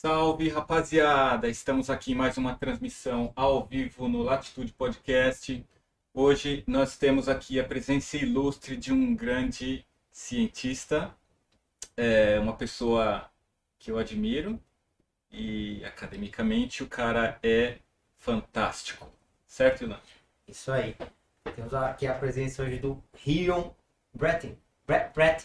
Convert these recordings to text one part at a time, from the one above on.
Salve rapaziada! Estamos aqui em mais uma transmissão ao vivo no Latitude Podcast. Hoje nós temos aqui a presença ilustre de um grande cientista, é uma pessoa que eu admiro e academicamente o cara é fantástico, certo, Ilan? Isso aí. Temos aqui a presença hoje do Rion Breton. Brett,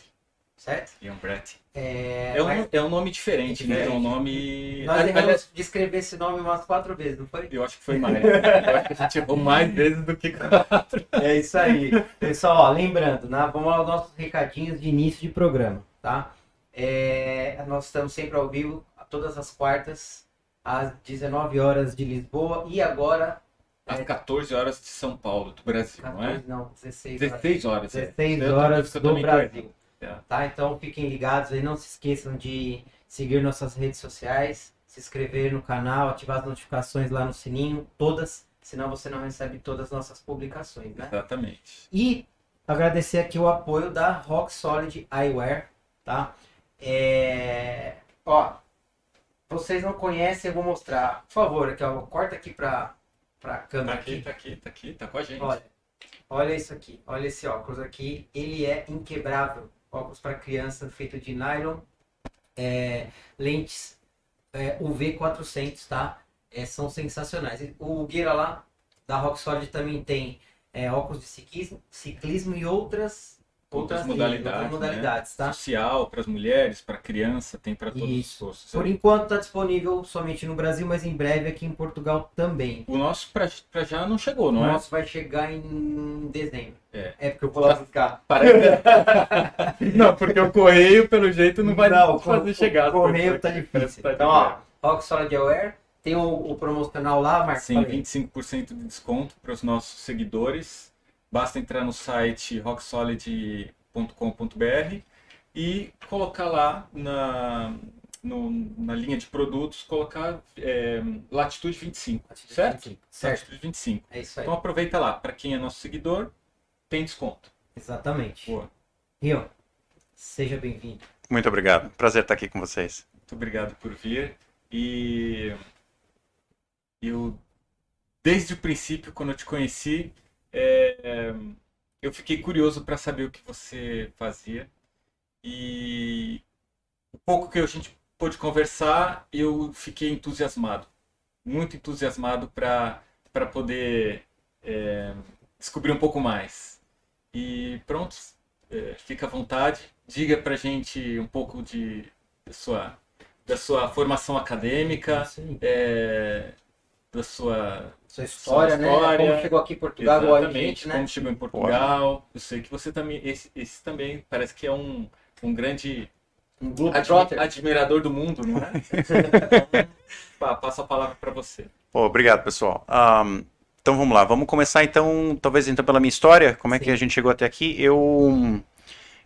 certo? Ian Brett. É, É um, mas é um nome diferente, né? É um nome. nós erramos de escrever esse nome umas quatro vezes, não foi? Eu acho que foi mais. Eu acho que a gente errou mais vezes do que quatro. É isso aí. Pessoal, ó, lembrando, né, vamos aos nossos recadinhos de início de programa, tá? É, nós estamos sempre ao vivo, todas as quartas, às 19 horas de Lisboa e agora... Às 14 horas de São Paulo, do Brasil, não é? 14, não, 16 horas. 16 horas. é. 16 Eu tô- horas eu do também tô Brasil. É. Tá? Então fiquem ligados aí, não se esqueçam de seguir nossas redes sociais, se inscrever no canal, ativar as notificações lá no sininho, todas, senão você não recebe todas as nossas publicações, né? Exatamente. E agradecer aqui o apoio da Rock Solid Eyewear, tá? É... Ó, vocês não conhecem, eu vou mostrar. Por favor, aqui, ó, corta aqui pra, pra Tá câmera aqui, tá aqui, tá aqui, tá com a gente. Olha, olha isso aqui. Olha esse óculos aqui. Ele é inquebrável. Óculos para criança feito de nylon. É, lentes é, UV400, tá? É, são sensacionais. O Guira lá, da Rock Solid, também tem é, óculos de ciclismo, ciclismo e outras, Outras modalidades, outras modalidades tá? Social, para as mulheres, para criança, tem para todos Isso. os gostos. Por enquanto está disponível somente no Brasil, mas em breve aqui em Portugal também. O nosso pra, pra já não chegou, O não é? nosso vai chegar em dezembro. É. É porque eu vou lá buscar. não, porque o correio, pelo jeito, não vai Não, fazer o- chegar. O correio tá difícil. Tá Então, ó, Rock Solid Aware. Tem o, o promocional lá, Marcos. Sim, Fala aí. 25% de desconto para os nossos seguidores. Basta entrar no site rocksolid.com.br e colocar lá na, no- na linha de produtos, colocar é, Latitude 25, certo? Certo. Latitude 25. É isso aí. Então aproveita lá, para quem é nosso seguidor, tem desconto. Exatamente. Boa. Rio, seja bem-vindo. Muito obrigado. Prazer estar aqui com vocês. Muito obrigado por vir. E eu, desde o princípio, quando eu te conheci, é, eu fiquei curioso para saber o que você fazia. E o pouco que a gente pôde conversar, eu fiquei entusiasmado. Muito entusiasmado para poder é, descobrir um pouco mais. E pronto, é, fica à vontade. Diga pra gente um pouco de da sua, da sua formação acadêmica, é, da sua Sua história, né? história. Como chegou aqui em Portugal, exatamente gente, né? como chegou em Portugal. Eu sei que você também esse, esse também parece que é um, um grande Um admi- admirador do mundo, não é? então, passo a palavra para você. Pô, obrigado, pessoal. Ahn, então vamos lá, vamos começar então, talvez então pela minha história, como é que Sim. a gente chegou até aqui. Eu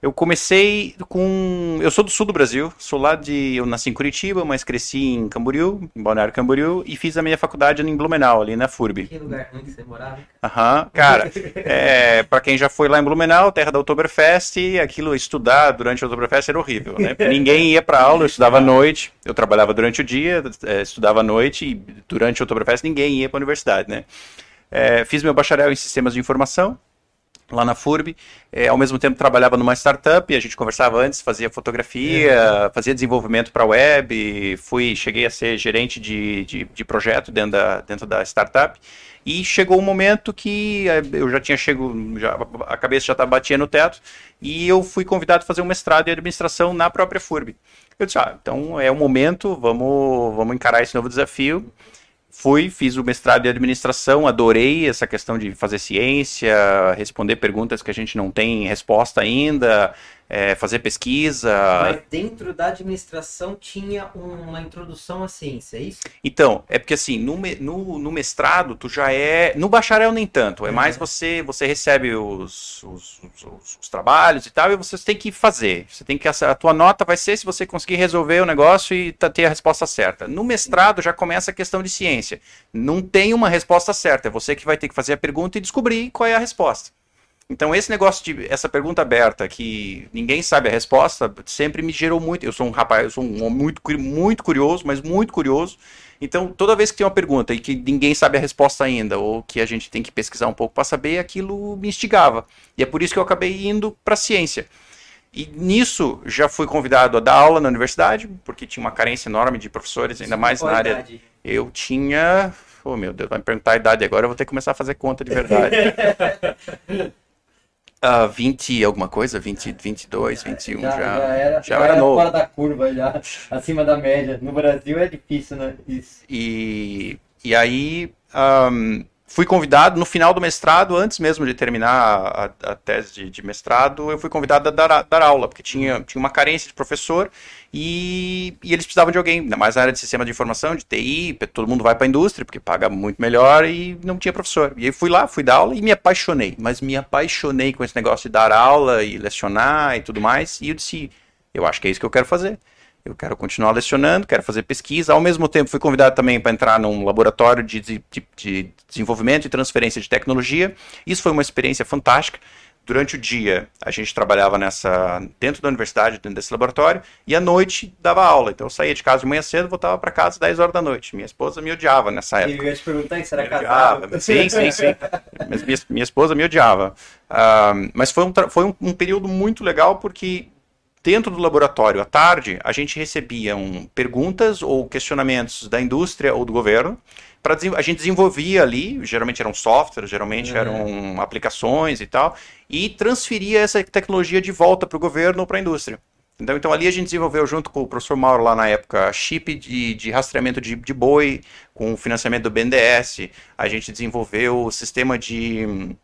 eu comecei com, eu sou do sul do Brasil, sou lá de, eu nasci em Curitiba, mas cresci em Camboriú, em Balneário Camboriú, e fiz a minha faculdade em Blumenau, ali na FURB. Que lugar ruim que você morava. Aham, cara, é, para quem já foi lá em Blumenau, terra da Oktoberfest, aquilo estudar durante a Oktoberfest era horrível, né? Porque Ninguém ia pra aula, eu estudava à noite, eu trabalhava durante o dia, é, estudava à noite e durante a Oktoberfest ninguém ia pra universidade, né? É, fiz meu bacharel em sistemas de informação lá na FURB, é, ao mesmo tempo trabalhava numa startup, a gente conversava antes, fazia fotografia, fazia desenvolvimento para web, fui, cheguei a ser gerente de, de, de projeto dentro da, dentro da startup, e chegou um momento que eh, eu já tinha chego, já, a cabeça já estava batia no teto, e eu fui convidado a fazer um mestrado em administração na própria FURB. Eu disse, ah, então é o momento, vamos, vamos encarar esse novo desafio. Fui, fiz o mestrado em administração, adorei essa questão de fazer ciência, responder perguntas que a gente não tem resposta ainda, é, fazer pesquisa. Mas dentro da administração tinha uma introdução à ciência, é isso? Então, é porque assim, no, no, no mestrado, tu já é. No bacharel nem tanto. É mais Uhum. você você recebe os, os, os- os trabalhos e tal, e você tem que fazer. Você tem que. A tua nota vai ser se você conseguir resolver o negócio e tá- ter a resposta certa. No mestrado já começa a questão de ciência. Não tem uma resposta certa. É você que vai ter que fazer a pergunta e descobrir qual é a resposta. Então, esse negócio de essa pergunta aberta que ninguém sabe a resposta sempre me gerou muito. Eu sou um rapaz, eu sou um homem muito, muito curioso, mas muito curioso. Então, toda vez que tem uma pergunta e que ninguém sabe a resposta ainda, ou que a gente tem que pesquisar um pouco para saber, aquilo me instigava. E é por isso que eu acabei indo para a ciência. E nisso já fui convidado a dar aula na universidade, porque tinha uma carência enorme de professores, ainda mais na área. Idade. Eu tinha. Oh meu Deus, vai me perguntar a idade agora, eu vou ter que começar a fazer conta de verdade. Ah, 20 alguma coisa, 20, 22, 21 já. já, era, já era novo. fora da curva, já acima da média. No Brasil é difícil, né? Isso. E, e aí ahm, fui convidado no final do mestrado, antes mesmo de terminar a, a tese de, de mestrado, eu fui convidado a dar, a- dar aula, porque tinha, tinha uma carência de professor e, e eles precisavam de alguém, ainda mais na área de sistema de informação, de TI, todo mundo vai para a indústria, porque paga muito melhor e não tinha professor. E aí fui lá, fui dar aula e me apaixonei, mas me apaixonei com esse negócio de dar aula e lecionar e tudo mais, e eu disse, eu acho que é isso que eu quero fazer. Eu quero continuar lecionando, quero fazer pesquisa. Ao mesmo tempo, fui convidado também para entrar num laboratório de, de- de desenvolvimento e transferência de tecnologia. Isso foi uma experiência fantástica. Durante o dia, a gente trabalhava nessa dentro da universidade, dentro desse laboratório, e à noite dava aula. Então eu saía de casa de manhã cedo, voltava para casa às 10 horas da noite. Minha esposa me odiava nessa época. Eu ia te perguntar se era casado. Sim, sim, sim. Mas minha, minha esposa me odiava. Ah, mas foi, um, foi um, um período muito legal porque dentro do laboratório, à tarde, a gente recebia um, perguntas ou questionamentos da indústria ou do governo. Pra, a gente desenvolvia ali, geralmente eram softwares, geralmente Uhum. eram aplicações e tal, e transferia essa tecnologia de volta para o governo ou para a indústria. Então, então ali a gente desenvolveu junto com o professor Mauro lá na época chip de, de rastreamento de, de boi com o financiamento do BNDES. A gente desenvolveu o sistema de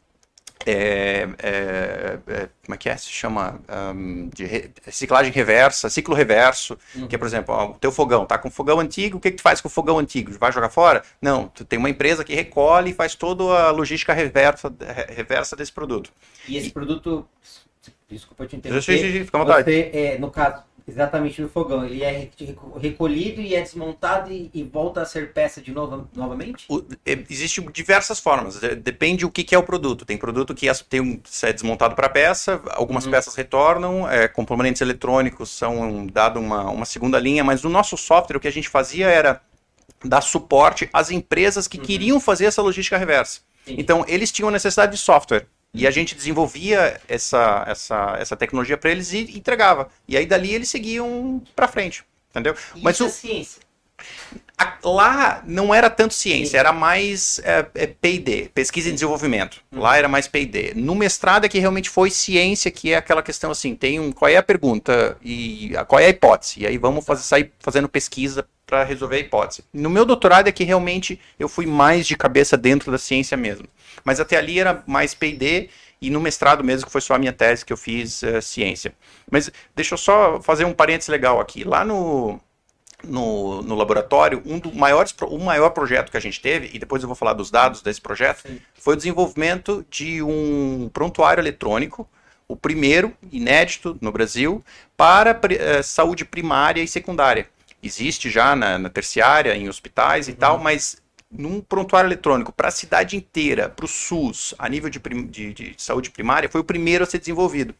é, é, é, como é que é? Se chama hum, de re- reciclagem reversa, ciclo reverso, que é, por exemplo, ó, o teu fogão, tá com fogão antigo, o que, que tu faz com o fogão antigo? Vai jogar fora? Não, tu tem uma empresa que recolhe e faz toda a logística reversa, re- reversa desse produto. E esse produto. Desculpa te Sim, interromper. sim, sim, fica à vontade. Você, é, no caso, exatamente no fogão, ele é re- recolhido e é desmontado e, e volta a ser peça de novo, novamente? O- é, Existem diversas formas, de- depende o que, que é o produto. Tem produto que as- tem um, é desmontado para peça, algumas Uhum. peças retornam, é, componentes eletrônicos são dado uma, uma segunda linha, mas no nosso software o que a gente fazia era dar suporte às empresas que queriam fazer essa logística reversa. Entendi. Então eles tinham necessidade de software. E a gente desenvolvia essa, essa, essa tecnologia para eles e entregava. E aí dali eles seguiam para frente. Entendeu? Mas Isso o, é ciência. a- lá não era tanto ciência, era mais é, é, P&D, pesquisa e desenvolvimento. Lá era mais P&D. No mestrado é que realmente foi ciência, que é aquela questão assim, tem um, qual é a pergunta e a- qual é a hipótese? E aí vamos fazer, sair fazendo pesquisa para resolver a hipótese. No meu doutorado é que realmente eu fui mais de cabeça dentro da ciência mesmo. Mas até ali era mais P&D e no mestrado mesmo, que foi só a minha tese que eu fiz eh, ciência. Mas deixa eu só fazer um parênteses legal aqui. Lá no, no, no laboratório, um do maiores, o maior projeto que a gente teve, e depois eu vou falar dos dados desse projeto, Sim. foi o desenvolvimento de um prontuário eletrônico, o primeiro, inédito no Brasil, para eh, saúde primária e secundária. Existe já na, na terciária, em hospitais e tal, mas num prontuário eletrônico para a cidade inteira, para o SUS, a nível de, prim- de- de saúde primária, foi o primeiro a ser desenvolvido.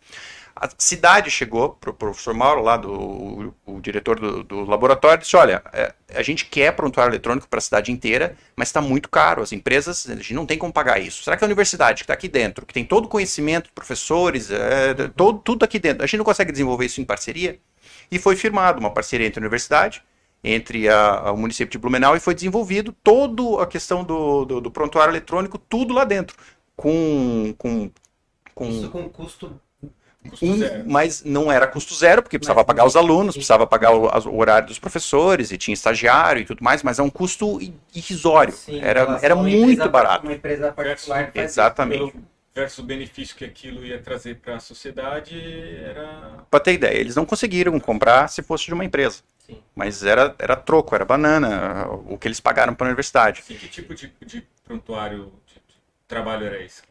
A cidade chegou para o professor Mauro, lá do o, o diretor do, do laboratório, e disse: Olha, é, a gente quer prontuário eletrônico para a cidade inteira, mas está muito caro. As empresas, a gente não tem como pagar isso. Será que a universidade que está aqui dentro, que tem todo o conhecimento, professores, é, todo, tudo aqui dentro, a gente não consegue desenvolver isso em parceria? E foi firmado uma parceria entre a universidade, entre a- a- o município de Blumenau, e foi desenvolvido toda a questão do, do, do prontuário eletrônico, tudo lá dentro. Com. com, com Isso com custo. Um- zero. mas não era custo zero, porque precisava Mas- pagar os alunos, precisava pagar o, o horário dos professores, e tinha estagiário e tudo mais, mas é um custo irrisório. Sim, era era muito barato. Uma empresa particular Exatamente. Versus o benefício que aquilo ia trazer para a sociedade era. Pra ter ideia, eles não conseguiram comprar se fosse de uma empresa. Sim. Mas era, era troco, era banana, o que eles pagaram para a universidade. Assim, que tipo de, de prontuário de, de trabalho era esse?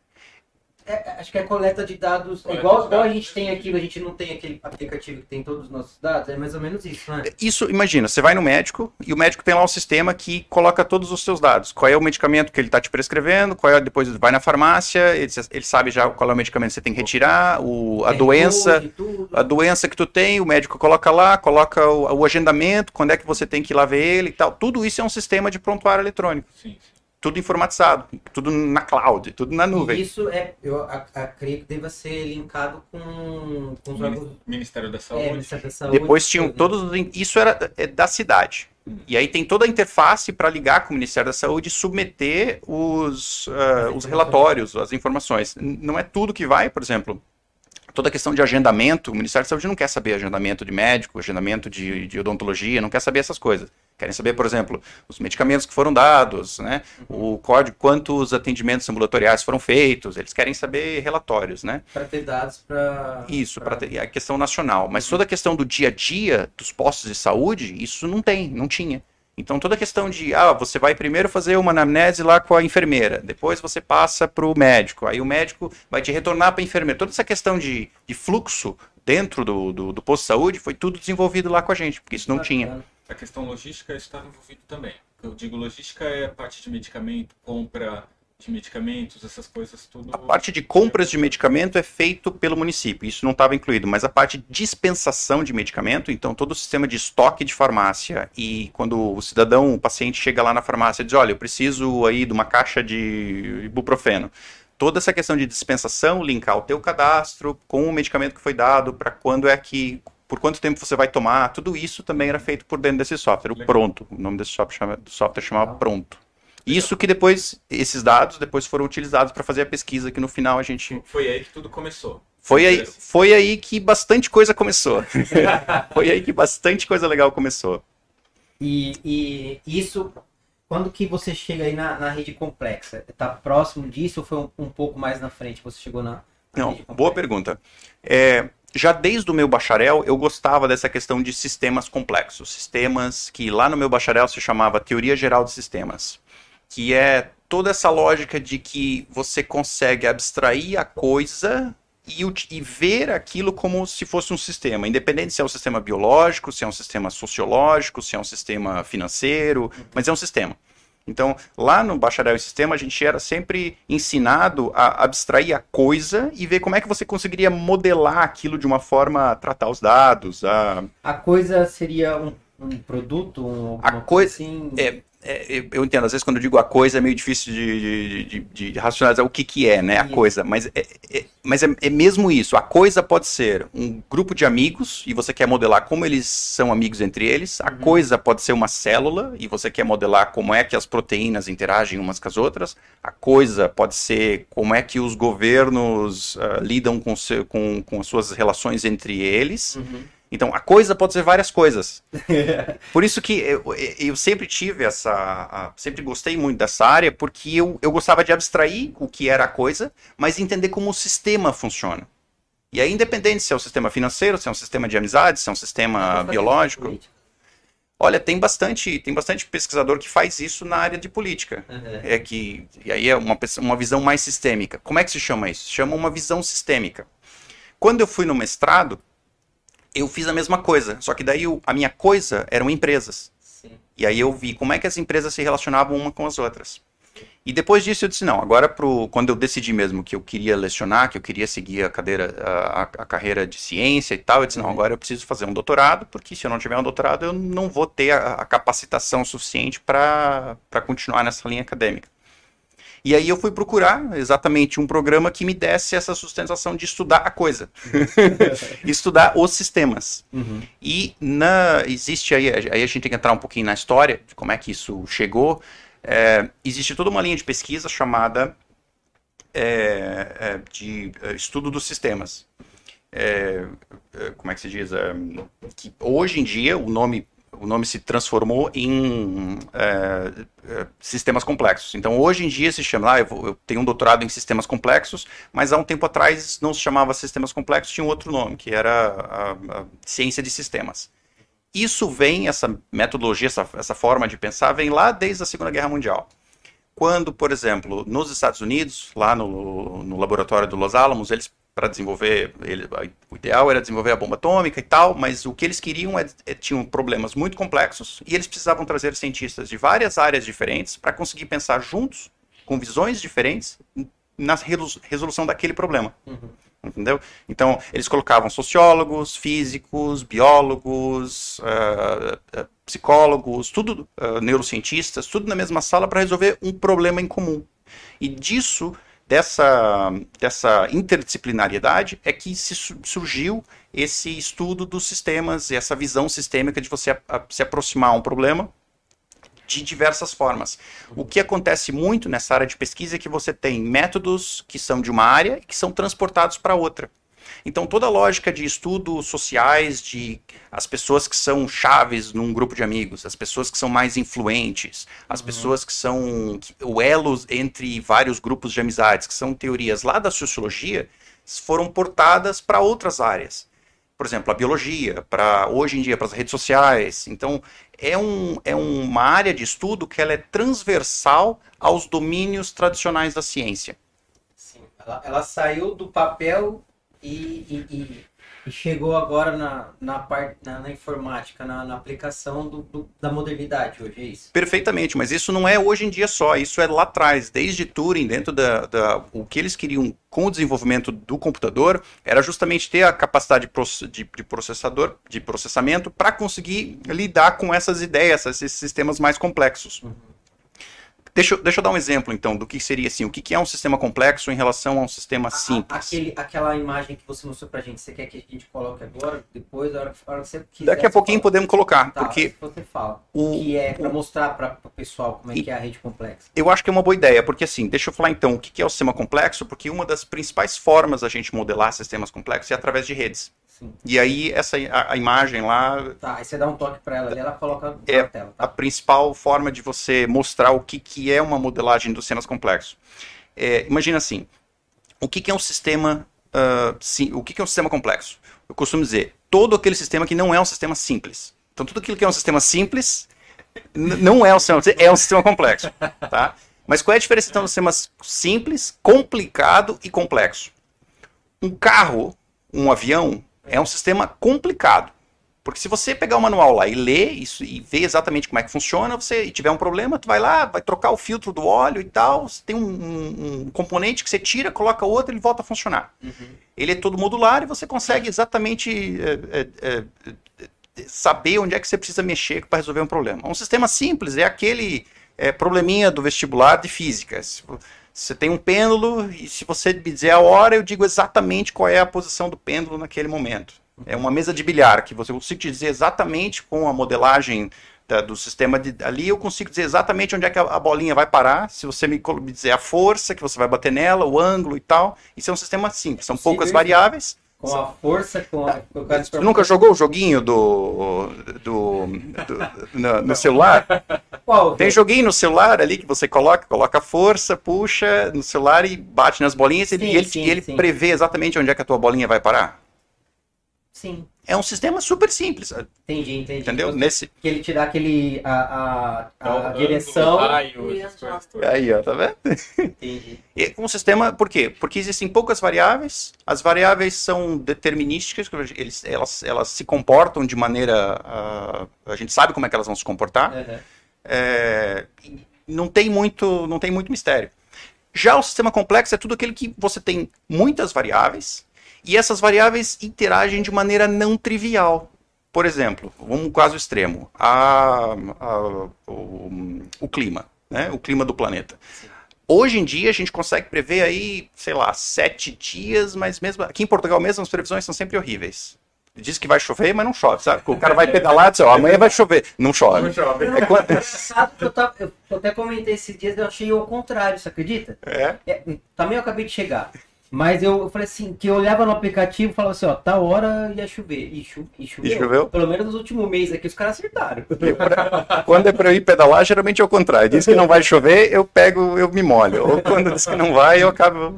É, acho que é coleta de dados. Coleta igual, de igual a gente tem aqui, a gente não tem aquele aplicativo que tem todos os nossos dados, é mais ou menos isso, né? Isso, imagina, você vai no médico e o médico tem lá um sistema que coloca todos os seus dados. Qual é o medicamento que ele está te prescrevendo, qual é, depois vai na farmácia, ele, ele sabe já qual é o medicamento que você tem que retirar, o, a Tem doença, tudo. a doença que tu tem, o médico coloca lá, coloca o, o agendamento, quando é que você tem que ir lá ver ele e tal. Tudo isso é um sistema de prontuário eletrônico. Sim, sim. Tudo informatizado, tudo na cloud, tudo na E nuvem. isso é, eu a, a- creio que deva ser linkado com, com os órgãos. Mini- Ministério da É, Saúde. Ministério da Saúde. Depois tinham todos os. Isso era é, da cidade. E aí tem toda a interface para ligar com o Ministério da Saúde e submeter os, ah, os relatórios, as informações. Não é tudo que vai, por exemplo. Toda a questão de agendamento, o Ministério da Saúde não quer saber agendamento de médico, agendamento de, de odontologia, não quer saber essas coisas. Querem saber, por exemplo, os medicamentos que foram dados, né? O código, quantos atendimentos ambulatoriais foram feitos, eles querem saber relatórios, né? Para ter dados para. Isso, para ter a questão nacional. Mas toda a questão do dia a dia dos postos de saúde, isso não tem, não tinha. Então toda a questão de, ah, você vai primeiro fazer uma anamnese lá com a enfermeira, depois você passa para o médico, aí o médico vai te retornar para a enfermeira. Toda essa questão de, de fluxo dentro do, do, do posto de saúde foi tudo desenvolvido lá com a gente, porque isso não tinha. A questão logística estava envolvido também. Eu digo logística é a parte de medicamento, compra de medicamentos, essas coisas tudo. A parte de compras de medicamento é feito pelo município, isso não estava incluído, mas a parte de dispensação de medicamento, então todo o sistema de estoque de farmácia e quando o cidadão, o paciente chega lá na farmácia e diz, olha, eu preciso aí de uma caixa de ibuprofeno. Toda essa questão de dispensação, linkar o teu cadastro com o medicamento que foi dado, para quando é que, por quanto tempo você vai tomar, tudo isso também era feito por dentro desse software, o Legal. Pronto, o nome desse software, chama, do software chamava Pronto. Isso que depois, esses dados depois foram utilizados para fazer a pesquisa, que no final a gente. Foi aí que tudo começou. Foi aí, foi aí que bastante coisa começou. foi aí que bastante coisa legal começou. E, e isso, quando que você chega aí na, na rede complexa? Tá próximo disso ou foi um, um pouco mais na frente que você chegou na, na Não, boa pergunta. É, já desde o meu bacharel, eu gostava dessa questão de sistemas complexos. Sistemas que lá no meu bacharel se chamava Teoria Geral de Sistemas. Que é toda essa lógica de que você consegue abstrair a coisa e, e ver aquilo como se fosse um sistema, independente se é um sistema biológico, se é um sistema sociológico, se é um sistema financeiro, mas é um sistema. Então, lá no bacharel em sistema, a gente era sempre ensinado a abstrair a coisa e ver como é que você conseguiria modelar aquilo de uma forma a tratar os dados, a A coisa seria um, um produto, um, A coisa- assim? é, é, eu- entendo, às vezes quando eu digo a coisa é meio difícil de, de, de- de racionalizar o que, que é, né, a Isso. coisa, mas, é, é- mas é, é mesmo isso, a coisa pode ser um grupo de amigos e você quer modelar como eles são amigos entre eles, a Uhum. coisa pode ser uma célula e você quer modelar como é que as proteínas interagem umas com as outras, a coisa pode ser como é que os governos ah, lidam com, seu- com, com as suas relações entre eles, Uhum. Então a coisa pode ser várias coisas. Por isso que eu, eu sempre tive essa. a- sempre gostei muito dessa área, porque eu, eu gostava de abstrair o que era a coisa, mas entender como o sistema funciona. E aí, independente se é um sistema financeiro, se é um sistema de amizade, se é um sistema biológico. Olha, tem bastante, tem bastante pesquisador que faz isso na área de política. Uhum. É que. E aí é uma, uma visão mais sistêmica. Como é que se chama isso? Se chama uma visão sistêmica. Quando eu fui no mestrado, eu fiz a mesma coisa, só que daí a minha coisa eram empresas. Sim. E aí eu vi como é que as empresas se relacionavam uma com as outras. E depois disso eu disse, não, agora pro, quando eu decidi mesmo que eu queria lecionar, que eu queria seguir a, cadeira, a, a- a carreira de ciência e tal, eu disse, não, Uhum. agora eu preciso fazer um doutorado, porque se eu não tiver um doutorado eu não vou ter a, a capacitação suficiente para continuar nessa linha acadêmica. E aí eu fui procurar exatamente um programa que me desse essa sustentação de estudar a coisa. estudar os sistemas. Uhum. E na, existe aí, aí a gente tem que entrar um pouquinho na história de como é que isso chegou. É, existe toda uma linha de pesquisa chamada é, é, de é, estudo dos sistemas. É, é, como é que se diz? Que hoje em dia o nome, o nome se transformou em é, é, sistemas complexos. Então hoje em dia se chama, ah, eu, eu tenho um doutorado em sistemas complexos, mas há um tempo atrás não se chamava sistemas complexos, tinha um outro nome, que era a, a ciência de sistemas. Isso vem, essa metodologia, essa, essa forma de pensar, vem lá desde a Segunda Guerra Mundial. quando, por exemplo, nos Estados Unidos, lá no, no laboratório do Los Alamos, eles para desenvolver, ele, o ideal era desenvolver a bomba atômica e tal, mas o que eles queriam é, é, tinham problemas muito complexos e eles precisavam trazer cientistas de várias áreas diferentes para conseguir pensar juntos, com visões diferentes, na resolução daquele problema. Uhum. Entendeu? Então, eles colocavam sociólogos, físicos, biólogos, uh, psicólogos, tudo, uh, neurocientistas, tudo na mesma sala para resolver um problema em comum. E disso dessa, dessa interdisciplinariedade é que se surgiu esse estudo dos sistemas e essa visão sistêmica de você a, a, se aproximar a um problema de diversas formas. O que acontece muito nessa área de pesquisa é que você tem métodos que são de uma área e que são transportados para outra. Então, toda a lógica de estudos sociais, de as pessoas que são chaves num grupo de amigos, as pessoas que são mais influentes, as uhum. pessoas que são o elo entre vários grupos de amizades, que são teorias lá da sociologia, foram portadas para outras áreas. Por exemplo, a biologia, para hoje em dia, para as redes sociais. Então, é, um, é uma área de estudo que ela é transversal aos domínios tradicionais da ciência. Sim, ela, ela saiu do papel e, e, e, e chegou agora na, na, parte, na, na informática, na, na aplicação do, do, da modernidade hoje, é isso? Perfeitamente, mas isso não é hoje em dia só, isso é lá atrás, desde Turing, dentro da, da o que eles queriam com o desenvolvimento do computador, era justamente ter a capacidade de, de processador, de processamento, para conseguir lidar com essas ideias, esses sistemas mais complexos. Uhum. Deixa, deixa eu dar um exemplo, então, do que seria assim, o que, que é um sistema complexo em relação a um sistema simples. Aquele, aquela imagem que você mostrou pra gente, você quer que a gente coloque agora, depois, a hora, a hora que você quiser? Daqui a pouquinho fala. podemos colocar, tá, porque... você fala, o que é, pra mostrar para o pessoal como é e, que é a rede complexa. Eu acho que é uma boa ideia, porque assim, deixa eu falar então, o que, que é o sistema complexo, porque uma das principais formas a gente modelar sistemas complexos é através de redes. Sim. E aí essa a, a, imagem lá. Tá, aí você dá um toque para ela, ela coloca é na tela. Tá? A principal forma de você mostrar o que, que é uma modelagem dos sistemas complexos. É, imagina assim, o que, que é um sistema, uh, sim, o que, que é um sistema complexo? Eu costumo dizer, todo aquele sistema que não é um sistema simples. Então tudo aquilo que é um sistema simples não é um sistema, é um sistema complexo, tá? Mas qual é a diferença entre um sistema simples, complicado e complexo? Um carro, um avião, é um sistema complicado. Porque se você pegar o manual lá e ler isso e ver exatamente como é que funciona, você e tiver um problema, tu vai lá, vai trocar o filtro do óleo e tal, tem um, um, um componente que você tira, coloca outro, ele volta a funcionar. Uhum. Ele é todo modular e você consegue exatamente é, é, é, saber onde é que você precisa mexer para resolver um problema. Um sistema simples é aquele é, probleminha do vestibular de física. Você tem um pêndulo e se você me dizer a hora, eu digo exatamente qual é a posição do pêndulo naquele momento. É uma mesa de bilhar que você consigo te dizer exatamente com a modelagem da, do sistema de, ali, eu consigo dizer exatamente onde é que a, a bolinha vai parar. Se você me, me, dizer a força que você vai bater nela, o ângulo e tal. Isso é um sistema simples, são poucas variáveis. Com a força, com a. Com Você nunca jogou o joguinho do. do, do no, no, celular? Qual? Tem joguinho no celular ali que você coloca, coloca força, puxa no celular e bate nas bolinhas sim, e ele, sim, ele sim. prevê exatamente onde é que a tua bolinha vai parar. Sim. É um sistema super simples. Entendi, entendi. Entendeu? Você, Nesse... Que ele te dá aquele. a, a, a direção. Raio, Aí, ó, tá vendo? Entendi. E um sistema, por quê? Porque existem poucas variáveis, as variáveis são determinísticas, eles, elas, elas se comportam de maneira. Uh, a gente sabe como é que elas vão se comportar. Uhum. É, não, tem muito, não tem muito mistério. Já o sistema complexo é tudo aquele que você tem muitas variáveis e essas variáveis interagem de maneira não trivial. Por exemplo, um caso extremo, a, a, o, o, clima, né? o clima do planeta. Hoje em dia a gente consegue prever aí, sei lá, sete dias, mas mesmo aqui em Portugal mesmo as previsões são sempre horríveis. Diz que vai chover, mas não chove, sabe? O cara vai pedalar e diz, ó, amanhã vai chover. Não chove. Não chove. É quando... eu, eu, até comentei esses dias, eu achei o contrário, você acredita? É? é também eu acabei de chegar. Mas eu, falei assim, que eu olhava no aplicativo e falava assim, ó, tá hora ia chover. E, cho e choveu. E choveu? Pelo menos nos últimos meses aqui os caras acertaram. Pra, quando é pra eu ir pedalar, geralmente é o contrário. Diz que não vai chover, eu pego, eu me molho. Ou quando diz que não vai, eu acabo.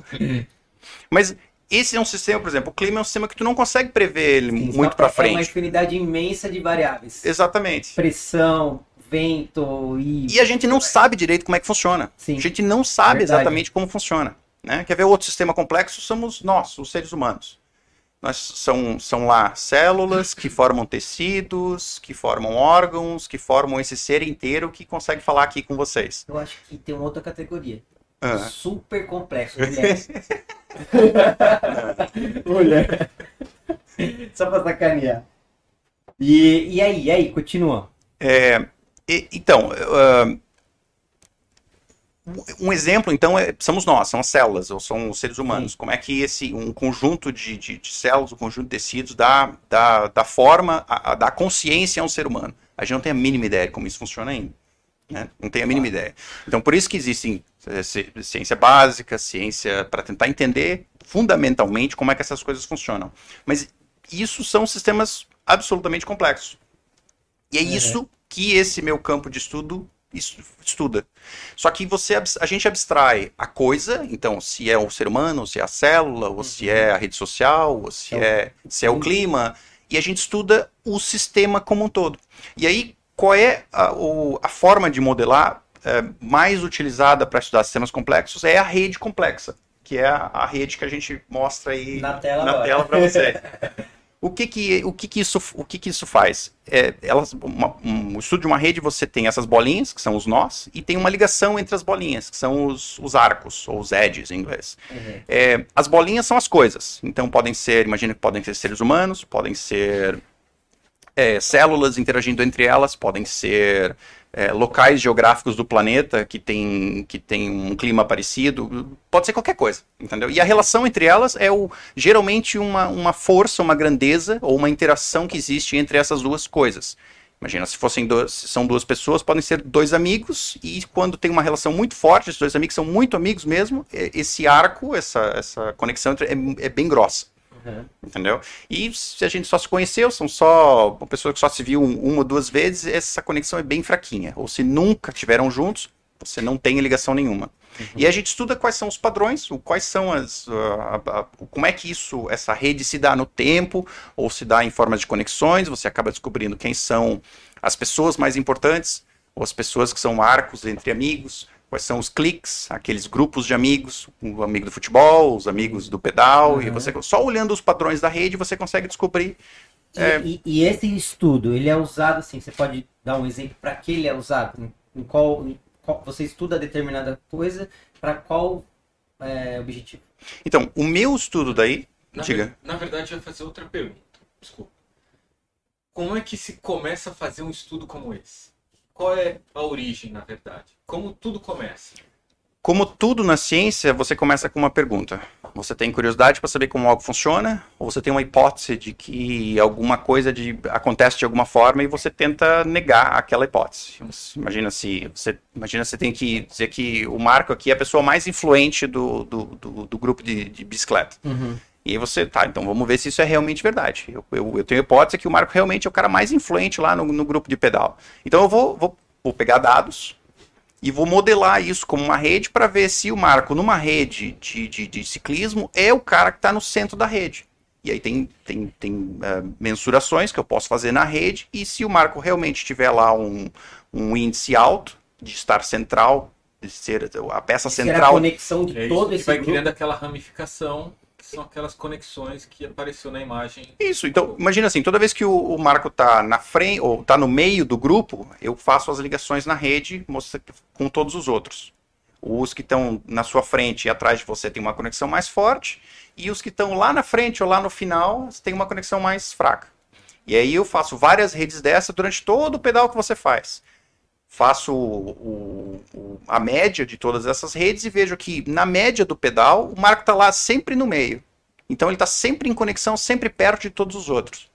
Mas esse é um sistema, por exemplo, o clima é um sistema que tu não consegue prever ele Sim, muito para frente. É uma infinidade imensa de variáveis. Exatamente. Pressão, evento e. E a gente não sabe direito como é que funciona. Sim. A gente não sabe Verdade. exatamente como funciona. Né? Quer ver outro sistema complexo? Somos nós, os seres humanos. Nós são, são lá células que formam tecidos, que formam órgãos, que formam esse ser inteiro que consegue falar aqui com vocês. Eu acho que tem uma outra categoria. Ah. Super complexo, mulher. mulher. Só pra sacanear. E, e aí, e aí, continua. É, e- então, ah, um exemplo, então, é, somos nós, são as células, ou são os seres humanos. Como é que esse, um conjunto de, de, de células, um conjunto de tecidos dá, dá, dá forma, a, a- dá consciência a um ser humano? A gente não tem a mínima ideia de como isso funciona ainda. né? Não tem a mínima ideia. Então, por isso que existem ciência básica, ciência para tentar entender fundamentalmente como é que essas coisas funcionam. Mas isso são sistemas absolutamente complexos. E é Uhum. isso que esse meu campo de estudo es- estuda. Só que você a gente abstrai a coisa, então se é o ser humano, ou se é a célula, ou se é a rede social, ou se É o- é, se é o clima, e a gente estuda o sistema como um todo. E aí, qual é a, o- a forma de modelar eh, mais utilizada para estudar sistemas complexos? É a rede complexa, que é a, a rede que a gente mostra aí Na tela na tela para você. O que que, o que, que, isso, o que, que isso faz? É, elas, uma- um estudo de uma rede, você tem essas bolinhas, que são os nós, e tem uma ligação entre as bolinhas, que são os, os arcos, ou os edges em inglês. Uhum. É, as bolinhas são as coisas. Então podem ser, imagina que podem ser seres humanos, podem ser é, células interagindo entre elas, podem ser é, locais geográficos do planeta que tem, que tem um clima parecido, pode ser qualquer coisa, entendeu? E a relação entre elas é o, geralmente uma, uma força, uma grandeza ou uma interação que existe entre essas duas coisas. Imagina, se fossem se são duas pessoas, podem ser dois amigos, e quando tem uma relação muito forte, esses dois amigos são muito amigos mesmo, esse arco, essa, essa conexão é, é bem grossa. Uhum. Entendeu? E se a gente só se conheceu, são só uma pessoa que só se viu um- uma ou duas vezes, essa conexão é bem fraquinha. Ou se nunca tiveram juntos, você não tem ligação nenhuma. E a gente estuda quais são os padrões, quais são as. a- a- a- como é que isso, essa rede se dá no tempo, ou se dá em formas de conexões, você acaba descobrindo quem são as pessoas mais importantes, ou as pessoas que são arcos entre amigos, quais são os cliques, aqueles grupos de amigos, o amigo do futebol, os amigos do pedal, e Uhum. você só olhando os padrões da rede você consegue descobrir. E, É. e- e esse estudo, ele é usado assim, você pode dar um exemplo para que ele é usado? Em, em qual, em qual- você estuda determinada coisa para qual é, objetivo? Então, o meu estudo daí, Na, diga. ver- na verdade, eu ia fazer outra pergunta. Desculpa. Como é que se começa a fazer um estudo como esse? Qual é a origem, na verdade? Como tudo começa? Como tudo na ciência, você começa com uma pergunta. Você tem curiosidade para saber como algo funciona, ou você tem uma hipótese de que alguma coisa de, acontece de alguma forma e você tenta negar aquela hipótese. Imagina se você imagina você tem que dizer que o Marco aqui é a pessoa mais influente do, do, do, do grupo de, de bicicleta. E aí você, tá, então vamos ver se isso é realmente verdade. Eu, eu, eu tenho a hipótese que o Marco realmente é o cara mais influente lá no, no grupo de pedal. Então eu vou, vou, vou pegar dados e vou modelar isso como uma rede para ver se o Marco, numa rede de, de, de ciclismo, é o cara que está no centro da rede. E aí tem, tem, tem eh, mensurações que eu posso fazer na rede, e se o Marco realmente tiver lá um, um índice alto de estar central, de ser a peça Será a central conexão de É isso todo esse vai grupo? criando aquela ramificação, que são aquelas conexões que apareceu na imagem. Isso, então, imagina assim, toda vez que o, o Marco tá na frente, ou tá no meio do grupo, eu faço as ligações na rede com todos os outros. Os que estão na sua frente e atrás de você tem uma conexão mais forte, e os que estão lá na frente ou lá no final têm uma conexão mais fraca. E aí eu faço várias redes dessa durante todo o pedal que você faz. Faço o- o- a média de todas essas redes e vejo que na média do pedal o Marco está lá sempre no meio. Então ele está sempre em conexão, sempre perto de todos os outros.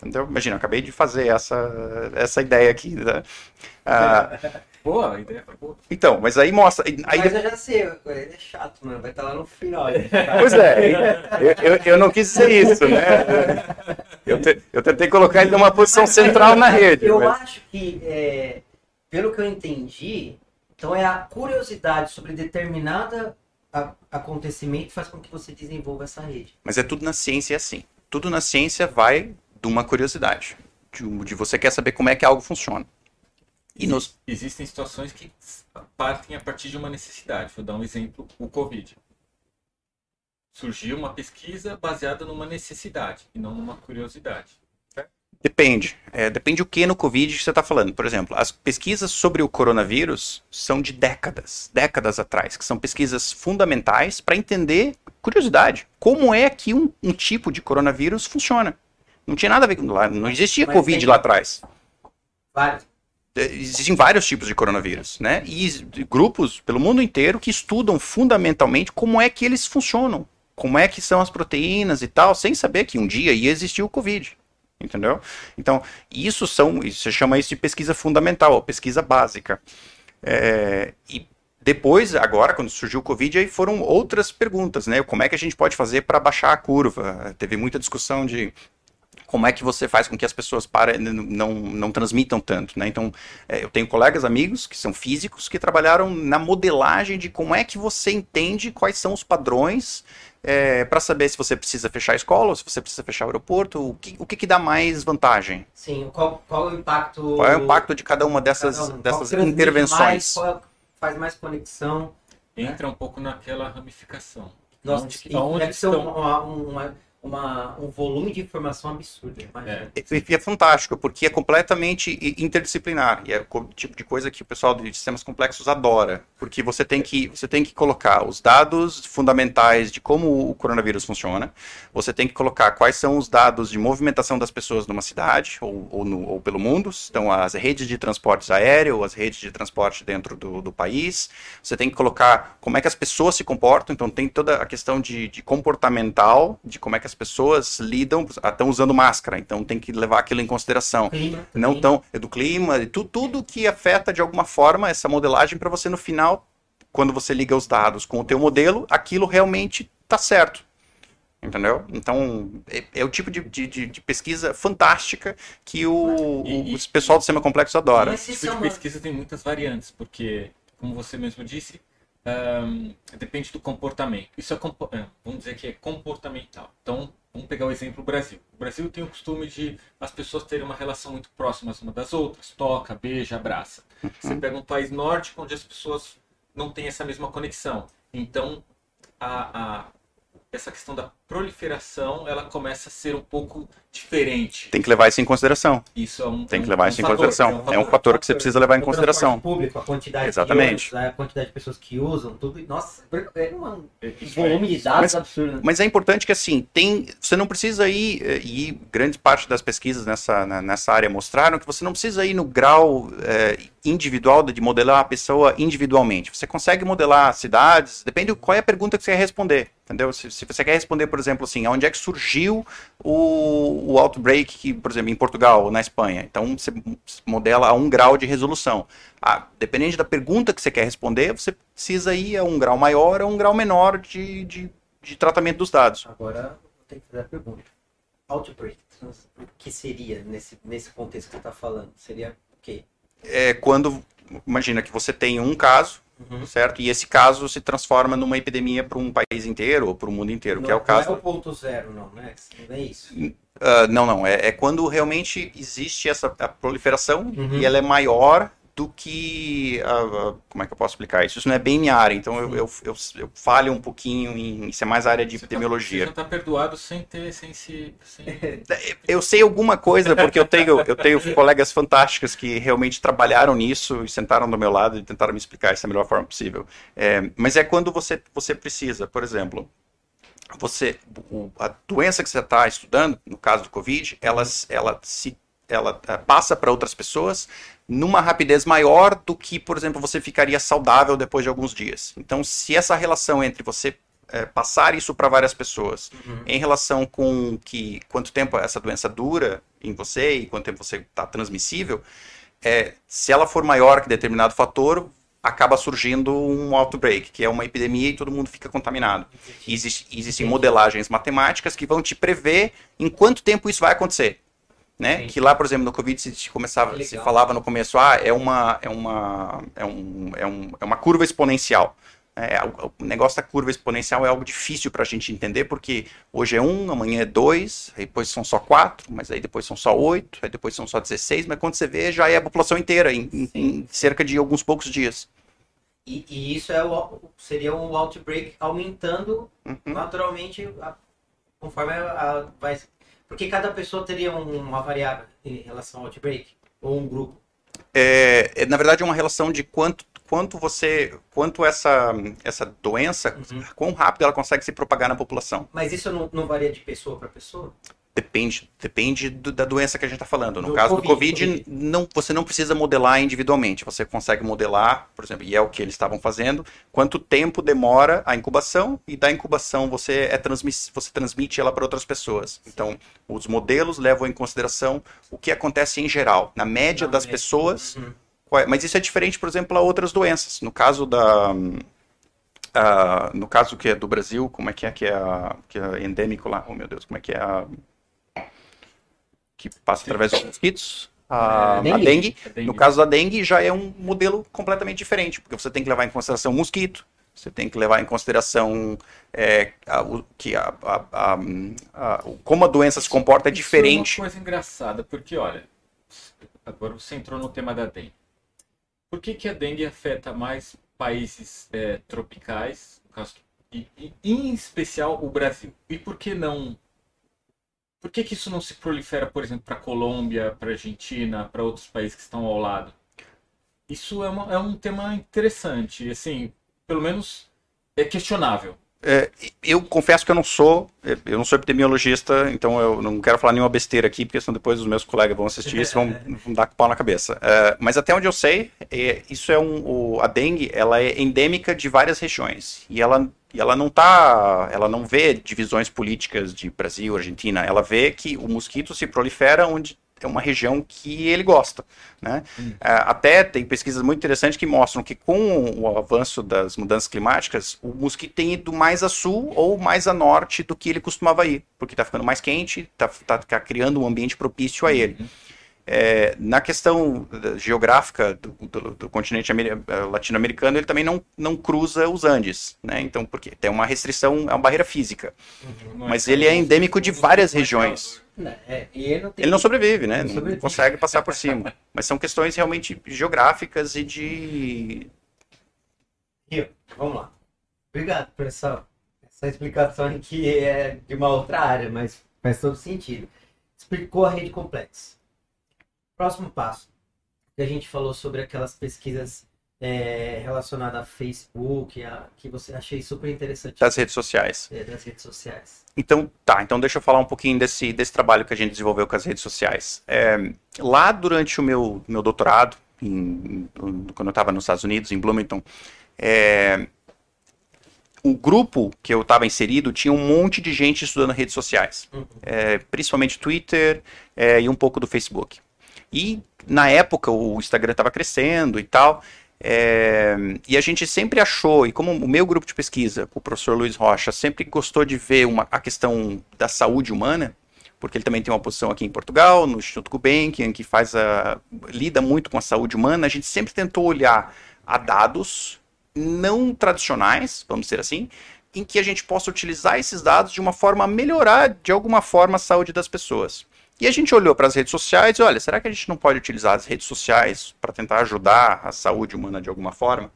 Entendeu? Imagina, eu acabei de fazer essa, essa ideia aqui. né? Ah, Boa, a ideia foi boa. então, mas aí mostra. Aí, Mas eu já sei, ele é chato, mano. Vai estar lá no final. Pois é, eu, eu, eu não quis dizer isso, né? Eu, te- eu tentei colocar ele numa posição central na rede. Eu mas- acho que, é, pelo que eu entendi, então é a curiosidade sobre determinada a- acontecimento faz com que você desenvolva essa rede. Mas é tudo na ciência é assim. Tudo na ciência vai de uma curiosidade. De, de você quer saber como é que algo funciona. E nos... Existem situações que partem a partir de uma necessidade. Vou dar um exemplo, o Covid. Surgiu uma pesquisa baseada numa necessidade e não numa curiosidade. Depende. É, depende o que no Covid que você está falando. Por exemplo, as pesquisas sobre o coronavírus são de décadas, décadas atrás, que são pesquisas fundamentais para entender, curiosidade, como é que um, um, tipo de coronavírus funciona. Não tinha nada a ver com lá, não existia Mas Covid tem... lá atrás. Vários. É, existem vários tipos de coronavírus, né? E grupos pelo mundo inteiro que estudam fundamentalmente como é que eles funcionam, como é que são as proteínas e tal, sem saber que um dia ia existir o Covid entendeu? Então, isso são, você chama isso de pesquisa fundamental, pesquisa básica. É, e depois, agora, quando surgiu o Covid, aí foram outras perguntas, né? Como é que a gente pode fazer para baixar a curva? Teve muita discussão de como é que você faz com que as pessoas parem, não, não transmitam tanto, né? Então, é, eu tenho colegas, amigos, que são físicos, que trabalharam na modelagem de como é que você entende quais são os padrões é, para saber se você precisa fechar a escola ou se você precisa fechar o aeroporto, o que, o que, que dá mais vantagem? Sim, qual, qual é o impacto... Qual é o impacto de cada uma dessas, cada um, dessas intervenções? Mais, qual faz mais conexão? Entra um pouco naquela ramificação. Nossa, onde, onde deve estão... ser uma, uma uma, um volume de informação absurdo. É. E é fantástico, porque é completamente interdisciplinar. E é o tipo de coisa que o pessoal de sistemas complexos adora. Porque você tem que, você tem que colocar os dados fundamentais de como o coronavírus funciona, você tem que colocar quais são os dados de movimentação das pessoas numa cidade ou, ou, no, ou pelo mundo, então as redes de transportes aéreo, as redes de transporte dentro do, do país, você tem que colocar como é que as pessoas se comportam, então tem toda a questão de, de comportamental, de como é que as pessoas lidam, estão usando máscara, então tem que levar aquilo em consideração. Clima, não tão é do clima, tu, tudo que afeta de alguma forma essa modelagem para você no final, quando você liga os dados com o teu modelo, aquilo realmente está certo. Entendeu? Então, é, é o tipo de, de, de, pesquisa fantástica que o, e, o pessoal do sistema complexo adora. Esse tipo de pesquisa tem muitas variantes, porque, como você mesmo disse, um, depende do comportamento. Isso é, é, vamos dizer que é comportamental. Então, vamos pegar o exemplo do Brasil. O Brasil tem o costume de as pessoas terem uma relação muito próxima uma das outras, toca, beija, abraça. Você pega um país nórdico onde as pessoas não têm essa mesma conexão. Então, a, a essa questão da proliferação ela começa a ser um pouco diferente. Tem que levar isso em consideração. Isso é um, Tem que levar um isso em fator, consideração. É um, fator, é um fator que você precisa levar em consideração. Público, a quantidade Exatamente. de a quantidade de pessoas que usam, tudo. Nossa, é um volume de dados mas, absurdo. Né? Mas é importante que assim, tem, você não precisa ir eh, e grande parte das pesquisas nessa, nessa área mostraram que você não precisa ir no grau é, individual de modelar a pessoa individualmente. Você consegue modelar cidades, depende de qual é a pergunta que você quer responder. Entendeu? Se, se, você quer responder, por exemplo, assim, onde é que surgiu o, o outbreak, por exemplo, em Portugal ou na Espanha. Então, você modela a um grau de resolução. Ah, dependendo da pergunta que você quer responder, você precisa ir a um grau maior ou um grau menor de, de, de tratamento dos dados. Agora, eu tenho que fazer a pergunta. Outbreak, o que seria nesse, nesse contexto que você está falando? Seria o quê? É quando, imagina que você tem um caso, Uhum. certo? E esse caso se transforma numa epidemia para um país inteiro ou para o mundo inteiro, não, que é o caso. Não é o ponto zero, não, né? Não é isso. Uh, não, não. É, é, quando realmente existe essa proliferação uhum. e ela é maior do que. Uh, como é que eu posso explicar isso? Isso não é bem minha área, então eu, eu, eu, eu, falho um pouquinho em. Isso é mais área de você tá- epidemiologia. Tá, você já está perdoado sem ter. Sem se, sem... eu sei alguma coisa, porque eu tenho, eu tenho colegas fantásticos que realmente trabalharam nisso e sentaram do meu lado e tentaram me explicar isso da melhor forma possível. É, mas é quando você, você precisa, por exemplo você a doença que você está estudando, no caso do Covid, ela, ela se ela uh, passa para outras pessoas numa rapidez maior do que, por exemplo, você ficaria saudável depois de alguns dias. Então, se essa relação entre você uh, passar isso para várias pessoas, uhum. em relação com que quanto tempo essa doença dura em você e quanto tempo você está transmissível, é, se ela for maior que determinado fator, acaba surgindo um outbreak, que é uma epidemia e todo mundo fica contaminado. Existe, existem modelagens matemáticas que vão te prever em quanto tempo isso vai acontecer né? Que lá, por exemplo, no Covid se começava, se falava no começo, ah, é uma, é uma, é um, é um, é uma curva exponencial. É, o, o negócio da curva exponencial é algo difícil para a gente entender, porque hoje é um, amanhã é dois, aí depois são só quatro, mas aí depois são só oito, aí depois são só 16, mas quando você vê, já é a população inteira, em, em- em cerca de alguns poucos dias. E, e isso é o, seria um outbreak aumentando Uhum. naturalmente a- conforme a, a- vai. Porque cada pessoa teria um- uma variável em relação ao outbreak ou um grupo. É, é, na verdade, é uma relação de quanto, quanto você, quanto essa, essa doença, Uhum. quão rápido ela consegue se propagar na população. Mas isso não, não varia de pessoa para pessoa? Depende, depende do- da doença que a gente está falando. No Do caso do Covid, Covid, Covid. Não, você não precisa modelar individualmente. Você consegue modelar, por exemplo, e é o que eles estavam fazendo, quanto tempo demora a incubação, e da incubação você, é transmiss, você transmite ela para outras pessoas. Então, os modelos levam em consideração o que acontece em geral, na média Na das média. pessoas. Uhum. é- Mas isso é diferente, por exemplo, a outras doenças. No caso da. ah, no caso que é do Brasil, como é que é que é, a, que é endêmico lá? Oh meu Deus, como é que é a. Que passa através dos mosquitos? A, É, a dengue. dengue. É dengue. No caso da dengue, já é um modelo completamente diferente, porque você tem que levar em consideração o mosquito, você tem que levar em consideração é, a- o, que a, a- a- a- como a doença se comporta é Isso diferente. é uma coisa engraçada, porque olha, agora você entrou no tema da dengue. Por que, que a dengue afeta mais países é, tropicais, no caso, e, e em especial o Brasil? E por que não? Por que, que isso não se prolifera, por exemplo, para Colômbia, para Argentina, para outros países que estão ao lado? Isso é, uma- é um tema interessante, assim, pelo menos é questionável. É, eu confesso que eu não sou, eu não sou epidemiologista, então eu não quero falar nenhuma besteira aqui, porque senão depois os meus colegas vão assistir isso e vão, vão dar com pau na cabeça. É, mas até onde eu sei, é, isso é um, o- a dengue, ela é endêmica de várias regiões e ela, e ela não tá, ela não vê divisões políticas de Brasil, Argentina, ela vê que o mosquito se prolifera onde é uma região que ele gosta, né? É, até tem pesquisas muito interessantes que mostram que com o avanço das mudanças climáticas, o mosquito tem ido mais a sul ou mais a norte do que ele costumava ir, porque está ficando mais quente, está criando um ambiente propício a ele. É, na questão geográfica do, do- do continente eh, latino-americano, ele também não, não cruza os Andes, né? Então, porque tem uma restrição, é uma barreira física. Não Mas que ele é endêmico de várias regiões. Não, é, e ele não tem. Ele não sobrevive, né? Não Não sobrevive. consegue passar por cima. Mas são questões realmente geográficas e de. Rio, vamos lá. Obrigado por essa, essa explicação que é de uma outra área, mas faz todo sentido. Explicou a rede complexa. Próximo passo. Que a gente falou sobre aquelas pesquisas é, relacionadas a Facebook, a, que você achei super interessante das redes sociais. é, das redes sociais. Então, tá, então deixa eu falar um pouquinho desse, desse trabalho que a gente desenvolveu com as redes sociais. É, lá durante o meu, meu doutorado, em- em- quando eu estava nos Estados Unidos, em Bloomington, é, o grupo que eu estava inserido tinha um monte de gente estudando redes sociais, Uhum. é, principalmente Twitter é, e um pouco do Facebook. E na época o Instagram estava crescendo e tal, é, e a gente sempre achou, e como o meu grupo de pesquisa, o professor Luiz Rocha, sempre gostou de ver uma, a questão da saúde humana, porque ele também tem uma posição aqui em Portugal, no Instituto Gulbenkian, que faz a, lida muito com a saúde humana, a gente sempre tentou olhar a dados não tradicionais, vamos dizer assim, em que a gente possa utilizar esses dados de uma forma a melhorar de alguma forma a saúde das pessoas. E a gente olhou para as redes sociais e olha, será que a gente não pode utilizar as redes sociais para tentar ajudar a saúde humana de alguma forma?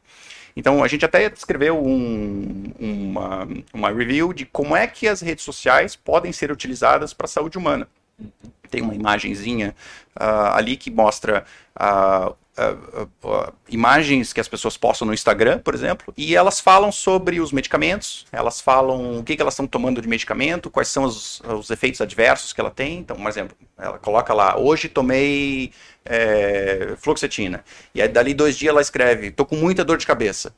Então a gente até escreveu um- uma, uma review de como é que as redes sociais podem ser utilizadas para a saúde humana. Tem uma imagenzinha ah, ali que mostra ah, ah, ah, imagens que as pessoas postam no Instagram, por exemplo, e elas falam sobre os medicamentos, elas falam o que, que elas estão tomando de medicamento, quais são os, os efeitos adversos que ela tem. Então, por exemplo, ela coloca lá, hoje tomei é, fluoxetina, e aí dali dois dias ela escreve, tô com muita dor de cabeça.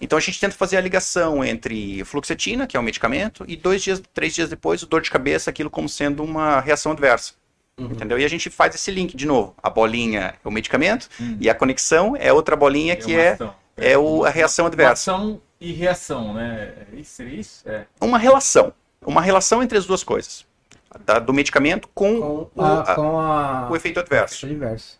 Então a gente tenta fazer a ligação entre fluoxetina, que é um medicamento, e dois dias, três dias depois, o dor de cabeça, aquilo como sendo uma reação adversa. Uhum. Entendeu? E a gente faz esse link de novo. A bolinha é o medicamento Hum. e a conexão é outra bolinha que uma é, ação. é o, a reação adversa. ação e reação, né? É Isso, seria isso? É. Uma relação. Uma relação entre as duas coisas. Da- do medicamento com, Com o, a, com a... o efeito adverso. Universo.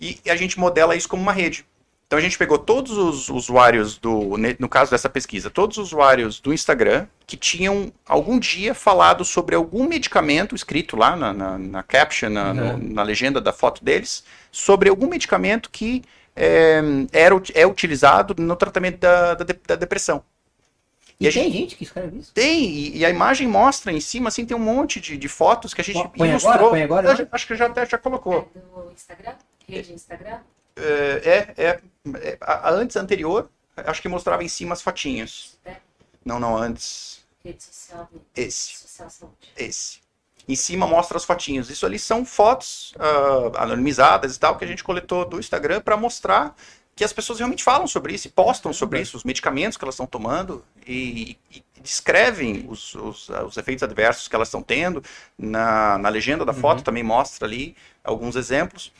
E a gente modela isso como uma rede. Então a gente pegou todos os usuários do, no caso dessa pesquisa, todos os usuários do Instagram que tinham algum dia falado sobre algum medicamento escrito lá na, na, na caption, na, no- Uhum. na legenda da foto deles, sobre algum medicamento que é, era, é utilizado no tratamento da, da, de- da depressão. E, E a tem gente que escreve isso? Tem, e, e a imagem mostra em cima, assim, tem um monte de, de fotos que a gente Põe ilustrou. agora? Põe agora? Eu já- acho que já até já colocou. É do Instagram? Rede Instagram? É, é, é, a, a antes anterior, acho que mostrava em cima as fotinhas. É. Não, não, antes. Rede social. Rede Esse, social saúde. esse. Em cima mostra as fotinhas. Isso ali são fotos ah, anonimizadas e tal que a gente coletou do Instagram para mostrar que as pessoas realmente falam sobre isso, e postam sobre isso, os medicamentos que elas estão tomando e, e descrevem os, os, os efeitos adversos que elas estão tendo. Na, na legenda da foto também mostra ali alguns exemplos.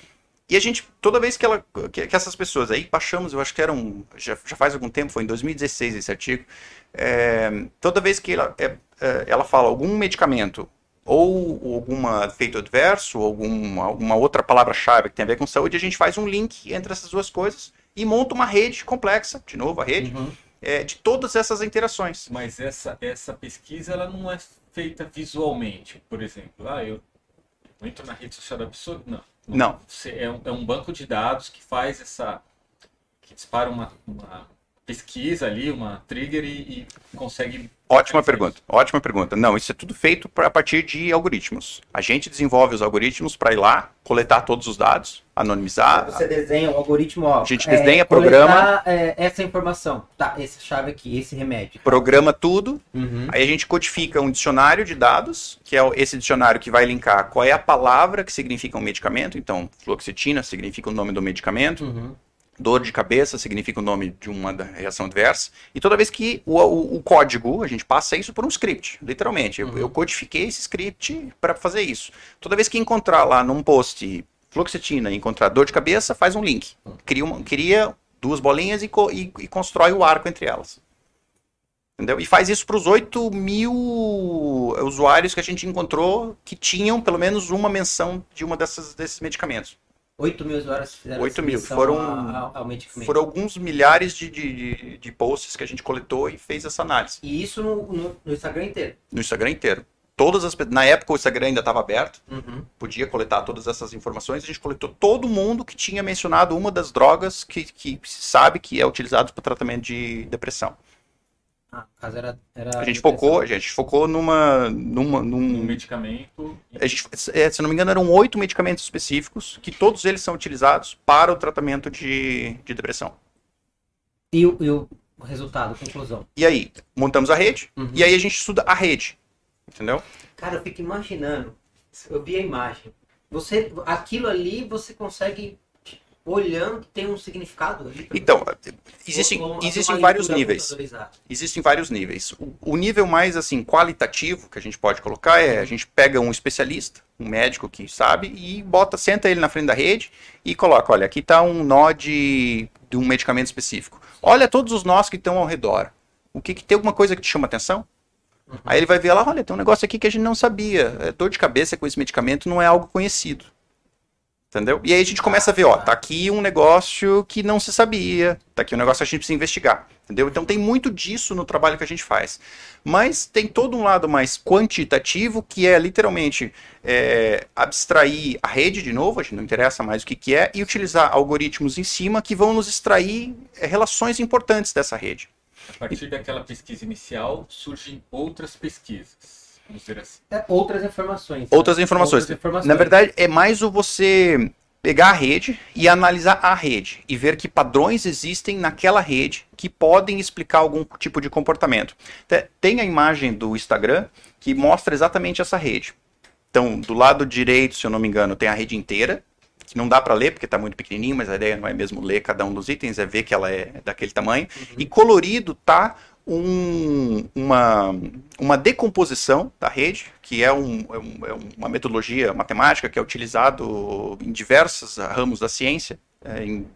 E a gente, toda vez que, ela, que, que essas pessoas aí, baixamos, eu acho que eram, já, já faz algum tempo, foi em 2016 esse artigo, é, toda vez que ela, é, é, ela fala algum medicamento ou algum efeito adverso, ou alguma, alguma outra palavra-chave que tem a ver com saúde, a gente faz um link entre essas duas coisas e monta uma rede complexa, de novo a rede, Uhum. é, de todas essas interações. Mas essa, essa pesquisa ela não é feita visualmente, por exemplo. Ah, eu entro na rede social da pessoa. Não. Não. É, um, é um banco de dados que faz essa. que dispara uma, uma pesquisa ali, uma trigger e, e consegue. Ótima pergunta, ótima pergunta. Não, isso é tudo feito pra- a partir de algoritmos. A gente desenvolve os algoritmos para ir lá, coletar todos os dados, anonimizar. Você desenha o algoritmo, ó. A gente desenha, programa. coletar, é, essa informação. Tá, essa chave aqui, esse remédio. programa tudo, Uhum. aí a gente codifica um dicionário de dados, que é esse dicionário que vai linkar qual é a palavra que significa um medicamento, então fluoxetina significa o nome do medicamento, Uhum. Dor de cabeça significa o nome de uma reação adversa, e toda vez que o, o- o código, a gente passa isso por um script, literalmente, eu, Uhum. eu codifiquei esse script para fazer isso. Toda vez que encontrar lá num post fluoxetina e encontrar dor de cabeça, faz um link, cria, uma- cria duas bolinhas e, co- e- e constrói o arco entre elas. Entendeu? E faz isso para os 8 mil usuários que a gente encontrou que tinham pelo menos uma menção de uma dessas, desses medicamentos. 8 mil usuários fizeram 8 mil. Foram- ao. Foram alguns milhares de, de, de, posts que a gente coletou e fez essa análise. E isso no, no- no Instagram inteiro. No Instagram inteiro. Todas as, na época o Instagram ainda estava aberto, Uhum. podia coletar todas essas informações. A gente coletou todo mundo que tinha mencionado uma das drogas que, que se sabe que é utilizado para tratamento de depressão. Ah, no caso era. era A gente focou, a gente focou numa, numa, um num, medicamento. e- A gente, é, se não me engano, eram oito medicamentos específicos que todos eles são utilizados para o tratamento de, de depressão. E, o- e o resultado, conclusão. E aí, montamos a rede, Uhum. e aí a gente estuda a rede. Entendeu? Cara, eu fico imaginando. Eu vi a imagem. Você, aquilo ali você consegue olhando tem um significado ali. Então, existem, Ou- ou uma existem vários níveis. computadorizada. Existem vários níveis. O, o nível mais assim qualitativo que a gente pode colocar é a gente pega um especialista, um médico que sabe e bota, senta ele na frente da rede e coloca, olha, aqui está um nó de, de um medicamento específico. Olha todos os nós que estão ao redor. O que, que tem alguma coisa que te chama atenção? Aí ele vai ver lá, olha, tem um negócio aqui que a gente não sabia. É, dor de cabeça com esse medicamento não é algo conhecido. Entendeu? E aí a gente começa a ver, ó, tá aqui um negócio que não se sabia, tá aqui um negócio que a gente precisa investigar. Entendeu? Então tem muito disso no trabalho que a gente faz. Mas tem todo um lado mais quantitativo, que é literalmente é, abstrair a rede de novo, a gente não interessa mais o que, que é, e utilizar algoritmos em cima que vão nos extrair é, relações importantes dessa rede. A partir daquela pesquisa inicial, surgem outras pesquisas. É, outras informações. Outras informações. Outras informações. Na verdade, é mais o você pegar a rede e analisar a rede e ver que padrões existem naquela rede que podem explicar algum tipo de comportamento. Te- Tem a imagem do Instagram que mostra exatamente essa rede. Então, do lado direito, se eu não me engano, tem a rede inteira, que não dá para ler porque está muito pequenininho, mas a ideia não é mesmo ler cada um dos itens, é ver que ela é daquele tamanho. E colorido tá um- uma, uma decomposição da rede, que é, um- é um- é uma metodologia matemática que é utilizado em diversos ramos da ciência, é, em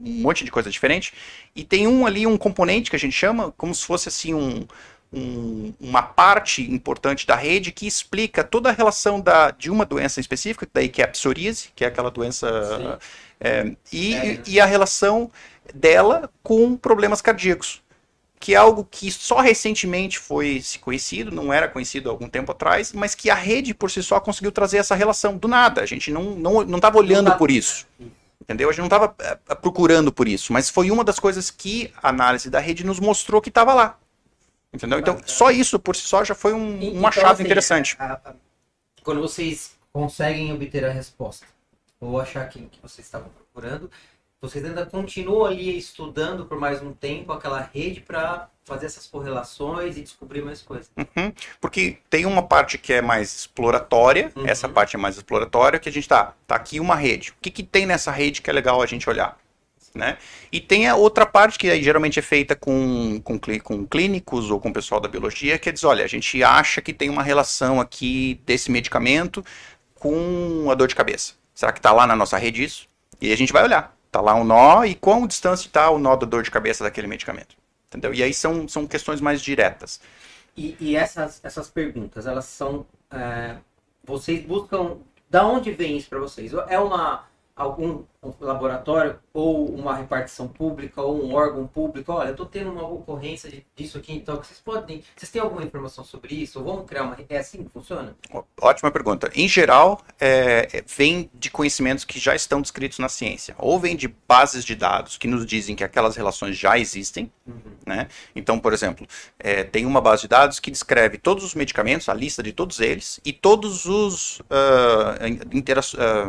um monte de coisa diferente. E tem um ali, um componente que a gente chama como se fosse assim um, um- uma parte importante da rede que explica toda a relação da, de uma doença específica, daí que é a psoríase, que é aquela doença, é, e, É, e a relação dela com problemas cardíacos, que é algo que só recentemente foi se conhecido, não era conhecido há algum tempo atrás, mas que a rede por si só conseguiu trazer essa relação do nada. A gente não não não estava olhando por isso. Entendeu? A gente não estava procurando por isso, mas foi uma das coisas que a análise da rede nos mostrou que estava lá. Entendeu? Então, só isso por si só já foi um, uma então, chave assim, interessante. a- a- quando vocês conseguem obter a resposta, ou achar que, que vocês estavam procurando, vocês ainda continuam ali estudando por mais um tempo aquela rede para fazer essas correlações e descobrir mais coisas. Uhum. Porque tem uma parte que é mais exploratória, Uhum. essa parte é mais exploratória, que a gente tá, tá aqui uma rede. O que, que tem nessa rede que é legal a gente olhar? Né? E tem a outra parte que aí geralmente é feita com, com, com clínicos ou com o pessoal da biologia, que é dizer, olha, a gente acha que tem uma relação aqui desse medicamento com a dor de cabeça. Será que está lá na nossa rede isso? E a gente vai olhar. Tá lá um nó e quão distância está o nó da dor de cabeça daquele medicamento. Entendeu? E aí são, são questões mais diretas. E, e essas, essas perguntas, elas são. é, vocês buscam. Da onde vem isso para vocês? É uma algum laboratório ou uma repartição pública ou um órgão público? Olha, eu estou tendo uma ocorrência disso aqui, então vocês podem. Vocês têm alguma informação sobre isso? Ou vamos criar uma. É assim que funciona? Ótima pergunta. Em geral, é, é, vem de conhecimentos que já estão descritos na ciência, ou vem de bases de dados que nos dizem que aquelas relações já existem. Né? Então, por exemplo, é, tem uma base de dados que descreve todos os medicamentos, a lista de todos eles, e todos os intera- ah,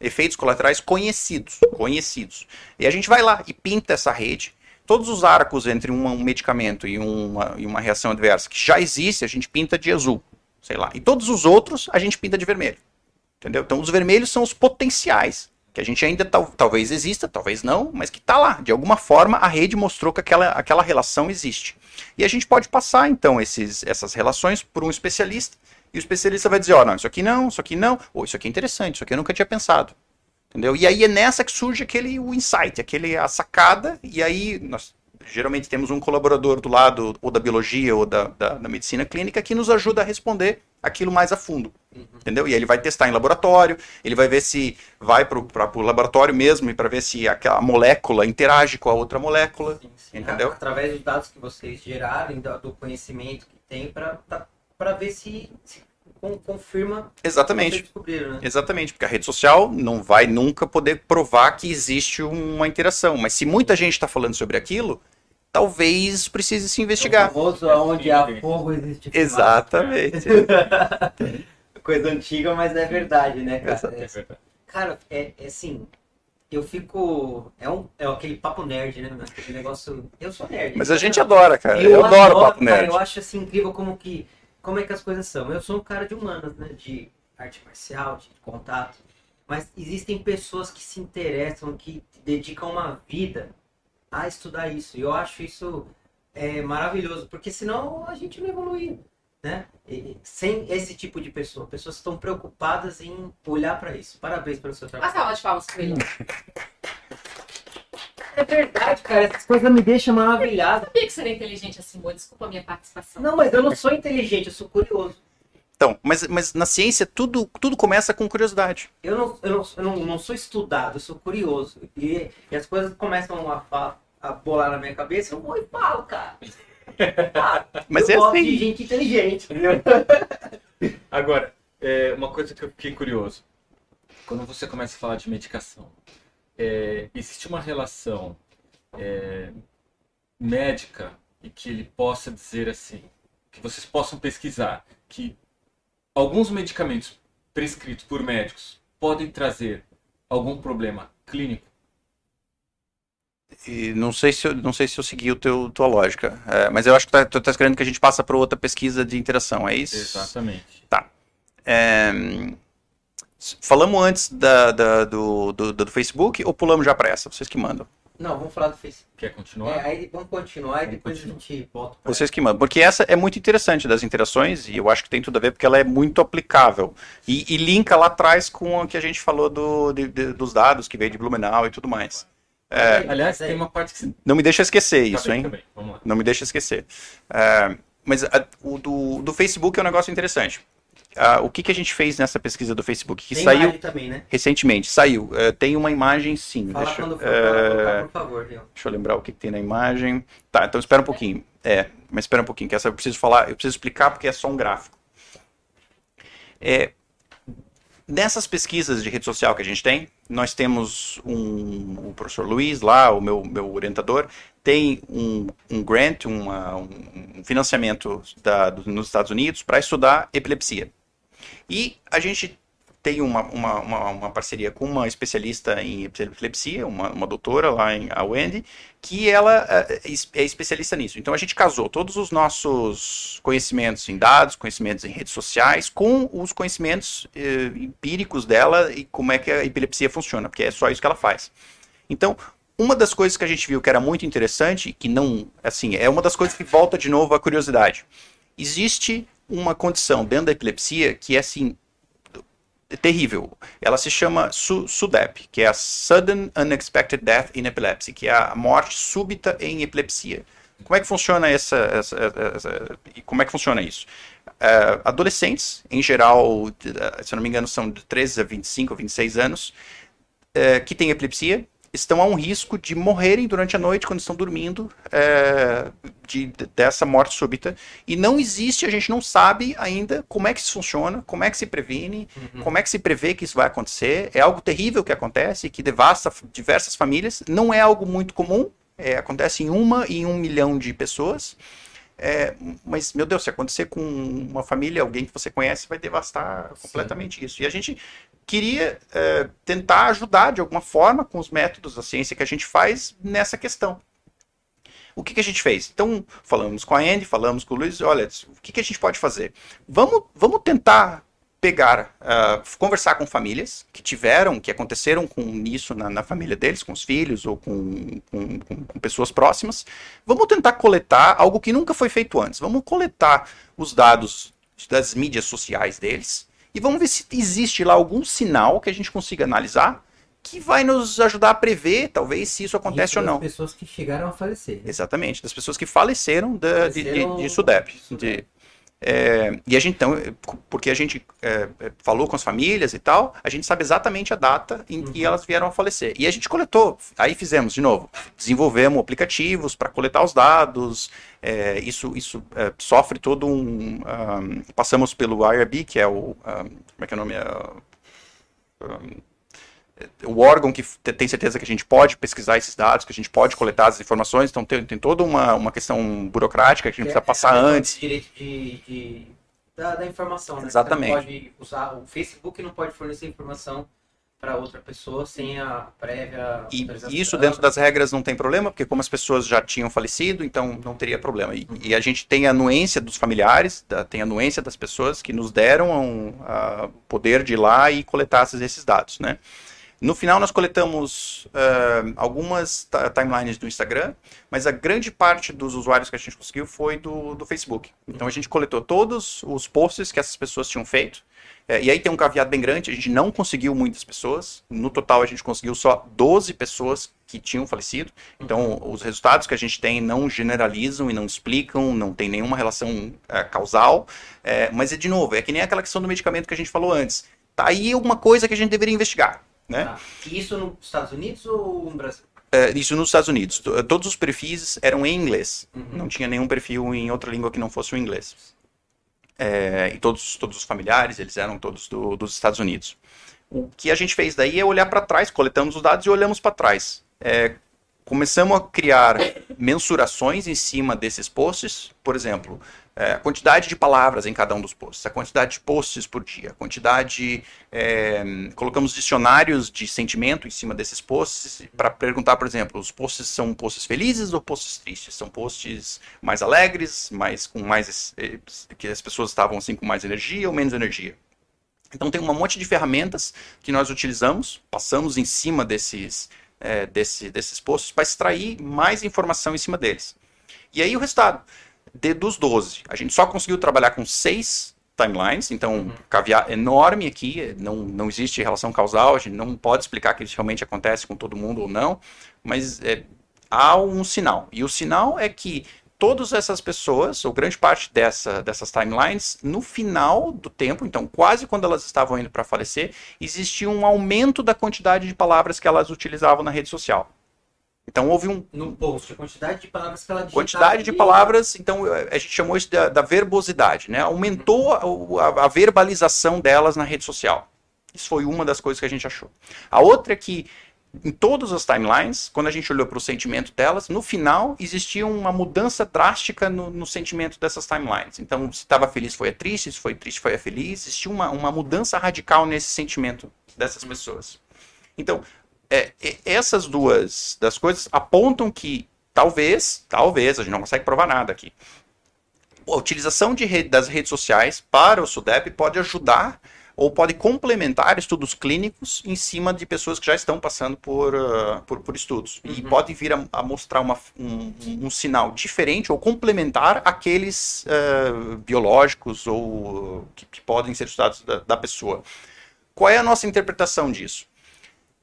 efeitos colaterais conhecidos, conhecidos. E a gente vai lá e pinta essa rede. Todos os arcos entre um, medicamento e uma, e uma reação adversa que já existe, a gente pinta de azul sei lá. E todos os outros a gente pinta de vermelho. Entendeu? Então os vermelhos são os potenciais, que a gente ainda tal, talvez exista, talvez não, mas que está lá. De alguma forma a rede mostrou que aquela, aquela relação existe. E a gente pode passar então esses, essas relações por um especialista, e o especialista vai dizer, ó, não, isso aqui não, isso aqui não, ou isso aqui é interessante, isso aqui eu nunca tinha pensado. Entendeu? E aí é nessa que surge aquele o insight, aquele a sacada, e aí nós geralmente temos um colaborador do lado ou da biologia ou da, da, da medicina clínica que nos ajuda a responder aquilo mais a fundo. Entendeu? E aí ele vai testar em laboratório, ele vai ver se vai para o laboratório mesmo e para ver se aquela molécula interage com a outra molécula. Sim, sim. Entendeu? Através dos dados que vocês gerarem, do, do conhecimento que tem, para ver se, se confirma o que vocês Exatamente. descobriram, né? Exatamente, porque a rede social não vai nunca poder provar que existe uma interação. Mas se muita gente está falando sobre aquilo, talvez precise se investigar. O famoso onde há fogo existe fumaça. Exatamente. Coisa antiga, mas é verdade, né, cara? É verdade. Cara, é, é assim, eu fico. É, um, é aquele papo nerd, né? mano? Aquele negócio. Eu sou nerd. Mas a gente adora, cara. Eu, adoro o papo cara, nerd. eu acho assim incrível como que. Como é que as coisas são. Eu sou um cara de humanas, né? De arte marcial, de contato. Mas existem pessoas que se interessam, que dedicam uma vida a estudar isso. E eu acho isso é, maravilhoso, porque senão a gente não evolui. Né? E- sem esse tipo de pessoa, pessoas que estão preocupadas em olhar para isso. Parabéns pelo seu Uma trabalho. salva de palmas ele. É verdade, cara. Essas coisas me deixam maravilhado. sabia que você era inteligente assim, amor. Desculpa a minha participação. Não, mas eu não sou inteligente, eu sou curioso. Então, mas, mas na ciência tudo, tudo começa com curiosidade. Eu não, eu não, eu não, não sou estudado, eu sou curioso. E, e as coisas começam a, a bolar na minha cabeça, eu vou e falo, cara. Ah, Mas eu é gosto assim. de gente inteligente? Agora, é, uma coisa que eu fiquei curioso. Quando você começa a falar de medicação, é, existe uma relação é, médica e que ele possa dizer assim, que vocês possam pesquisar, que alguns medicamentos prescritos por médicos podem trazer algum problema clínico? E não sei se eu, não sei se eu segui o teu tua lógica. É, mas eu acho que tá, tu tá querendo que a gente passe para outra pesquisa de interação, é isso? Exatamente. É, s- falamos antes da, da- do, do, do Facebook ou pulamos já para essa? Vocês que mandam. Não, vamos falar do Facebook. Quer continuar? É, aí vamos continuar e Vamos depois continuar. a gente volta pra Vocês que mandam. Porque essa é muito interessante das interações e eu acho que tem tudo a ver porque ela é muito aplicável. E, e linka lá atrás com o que a gente falou do, de- de- dos dados que veio de Blumenau e tudo mais. É, Aliás, tem uma parte que você... não me deixa esquecer Tá isso, bem, hein? tá bem. Vamos lá. Não me deixa esquecer. É, mas a- o do, do Facebook é um negócio interessante. Ah, o que, que a gente fez nessa pesquisa do Facebook? Que Tem saiu também, né? recentemente. Saiu. Eh, tem uma imagem, sim. Fala Deixa, quando for colocar, por favor, deixa eu lembrar o que, que tem na imagem. Tá, então espera um pouquinho. É, mas espera um pouquinho, que essa eu preciso falar, eu preciso explicar porque é só um gráfico. É, nessas pesquisas de rede social que a gente tem, nós temos um, o professor Luiz lá, o meu, meu orientador, tem um, um grant, uma- um, financiamento da- nos Estados Unidos para estudar epilepsia. E a gente tem uma, uma, uma, uma parceria com uma especialista em epilepsia, uma, uma doutora lá em a Wendy, que ela eh, é especialista nisso. Então a gente casou todos os nossos conhecimentos em dados, conhecimentos em redes sociais, com os conhecimentos eh, empíricos dela e como é que a epilepsia funciona, porque é só isso que ela faz. Então, uma das coisas que a gente viu que era muito interessante, que não, assim, é uma das coisas que volta de novo à curiosidade. Existe uma condição dentro da epilepsia que é assim terrível. Ela se chama Su- SUDEP, que é a Sudden Unexpected Death in Epilepsy, que é a morte súbita em epilepsia. Como é que funciona essa, essa- essa- como é que funciona isso? Eh, adolescentes, em geral, se eu não me engano, são de 13 a 25 ou 26 anos, eh, que têm epilepsia, estão a um risco de morrerem durante a noite quando estão dormindo eh, de- dessa morte súbita. E não existe, a gente não sabe ainda como é que isso funciona, como é que se previne, como é que se prevê que isso vai acontecer. É algo terrível que acontece, que devasta diversas famílias. Não é algo muito comum, é, acontece em uma em um milhão de pessoas. É, mas, meu Deus, se acontecer com uma família, alguém que você conhece, vai devastar completamente isso. E a gente queria é, tentar ajudar de alguma forma com os métodos da ciência que a gente faz nessa questão. O que, que a gente fez? Então, falamos com a Andy, falamos com o Luiz, olha, o que, que a gente pode fazer? Vamos, vamos tentar pegar, ah, conversar com famílias que tiveram, que aconteceram com isso na, na família deles, com os filhos ou com- com- com pessoas próximas. Vamos tentar coletar algo que nunca foi feito antes. Vamos coletar os dados das mídias sociais deles e vamos ver se existe lá algum sinal que a gente consiga analisar que vai nos ajudar a prever, talvez, se isso acontece Isso ou das não. pessoas que chegaram a falecer. né? Exatamente, das pessoas que faleceram da- de, de, Faleceram de SUDEP. de SUDEP. de- é, e a gente, então, é, porque a gente é, é, falou com as famílias e tal, a gente sabe exatamente a data em que Uhum. elas vieram a falecer. E a gente coletou, aí fizemos de novo, desenvolvemos aplicativos para coletar os dados, é, isso, isso é, sofre todo um. um, passamos pelo IRB, que é o. um, como é que é o nome? É, um, o órgão que te- tem certeza que a gente pode pesquisar esses dados, que a gente pode coletar as informações, então tem, tem toda uma, uma questão burocrática que a gente precisa É, passar é, antes. Direito de, de- da, da informação, né? Exatamente. Pode usar, o Facebook não pode fornecer informação para outra pessoa sem a prévia E isso dentro das regras não tem problema, porque como as pessoas já tinham falecido, então não teria problema. E, e a gente tem a anuência dos familiares, da- tem a anuência das pessoas que nos deram o poder de ir lá e coletar esses, esses dados, né? No final nós coletamos ah, algumas timelines do Instagram, mas a grande parte dos usuários que a gente conseguiu foi do, do Facebook. Então a gente coletou todos os posts que essas pessoas tinham feito. É, e aí tem um caveado bem grande, a gente não conseguiu muitas pessoas. No total a gente conseguiu só 12 pessoas que tinham falecido. Então os resultados que a gente tem não generalizam e não explicam, não tem nenhuma relação é, causal. É, mas é de novo, é que nem aquela questão do medicamento que a gente falou antes. Tá aí alguma coisa que a gente deveria investigar. Né? E isso nos Estados Unidos ou no Brasil? É, isso nos Estados Unidos. To- Todos os perfis eram em inglês. Uhum. Não tinha nenhum perfil em outra língua que não fosse o inglês. É, e todos, todos os familiares, eles eram todos do- dos Estados Unidos. O que a gente fez daí é olhar para trás, coletamos os dados e olhamos para trás. É, começamos a criar mensurações em cima desses posts, por exemplo, é, a quantidade de palavras em cada um dos posts, a quantidade de posts por dia, a quantidade. é, colocamos dicionários de sentimento em cima desses posts para perguntar, por exemplo, os posts são posts felizes ou posts tristes? São posts mais alegres, mais com mais eh, que as pessoas estavam assim com mais energia ou menos energia? Então tem um monte de ferramentas que nós utilizamos, passamos em cima desses, é, desse- desses posts para extrair mais informação em cima deles. E aí o resultado, de, dos 12, a gente só conseguiu trabalhar com seis timelines, então cavear enorme aqui, não, não existe relação causal, a gente não pode explicar que isso realmente acontece com todo mundo ou não, mas é, há um sinal. E o sinal é que todas essas pessoas, ou grande parte dessa, dessas timelines, no final do tempo, então quase quando elas estavam indo para falecer, existia um aumento da quantidade de palavras que elas utilizavam na rede social. Então houve um No post, a quantidade de palavras que ela digitava quantidade de palavras, então eh, a gente chamou isso da, da verbosidade, né? Aumentou a, o- a- a verbalização delas na rede social. Isso foi uma das coisas que a gente achou. A outra é que em todas as timelines, quando a gente olhou para o sentimento delas, no final existia uma mudança drástica no, no sentimento dessas timelines. Então, se estava feliz foi a triste, se foi triste foi a feliz, existia uma, uma mudança radical nesse sentimento dessas pessoas. Então, é, essas duas das coisas apontam que talvez, talvez, a gente não consegue provar nada aqui. A utilização de rede- das redes sociais para o SUDEP pode ajudar ou pode complementar estudos clínicos em cima de pessoas que já estão passando por, ah, por, por estudos. E Uhum. pode vir a, a mostrar uma- um, um sinal diferente ou complementar aqueles ah, biológicos ou que, que podem ser estudados da, da pessoa. Qual é a nossa interpretação disso?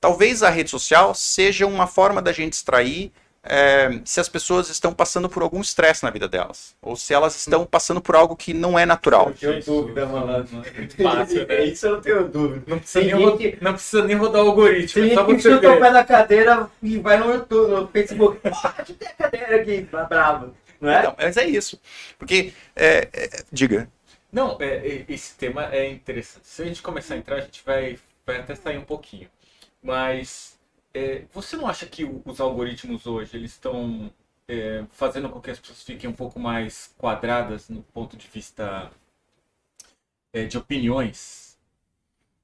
Talvez a rede social seja uma forma da gente extrair eh, se as pessoas estão passando por algum estresse na vida delas, ou se elas estão passando por algo que não é natural. Eu tenho dúvida, malandro. É fácil, né? Isso eu não tenho dúvida. Não precisa, nem, ro- não precisa nem rodar o algoritmo, Tem é só gente que chuta o pé da cadeira e vai no YouTube, no Facebook. Pô, chutei a cadeira aqui, tá bravo. Não é? Não, mas é isso. Porque, é, é, diga. Não, é, é, esse tema é interessante. Se a gente começar a entrar, a gente vai, vai até sair um pouquinho. Mas é, você não acha que os algoritmos hoje eles estão é, fazendo com que as pessoas fiquem um pouco mais quadradas no ponto de vista é, de opiniões?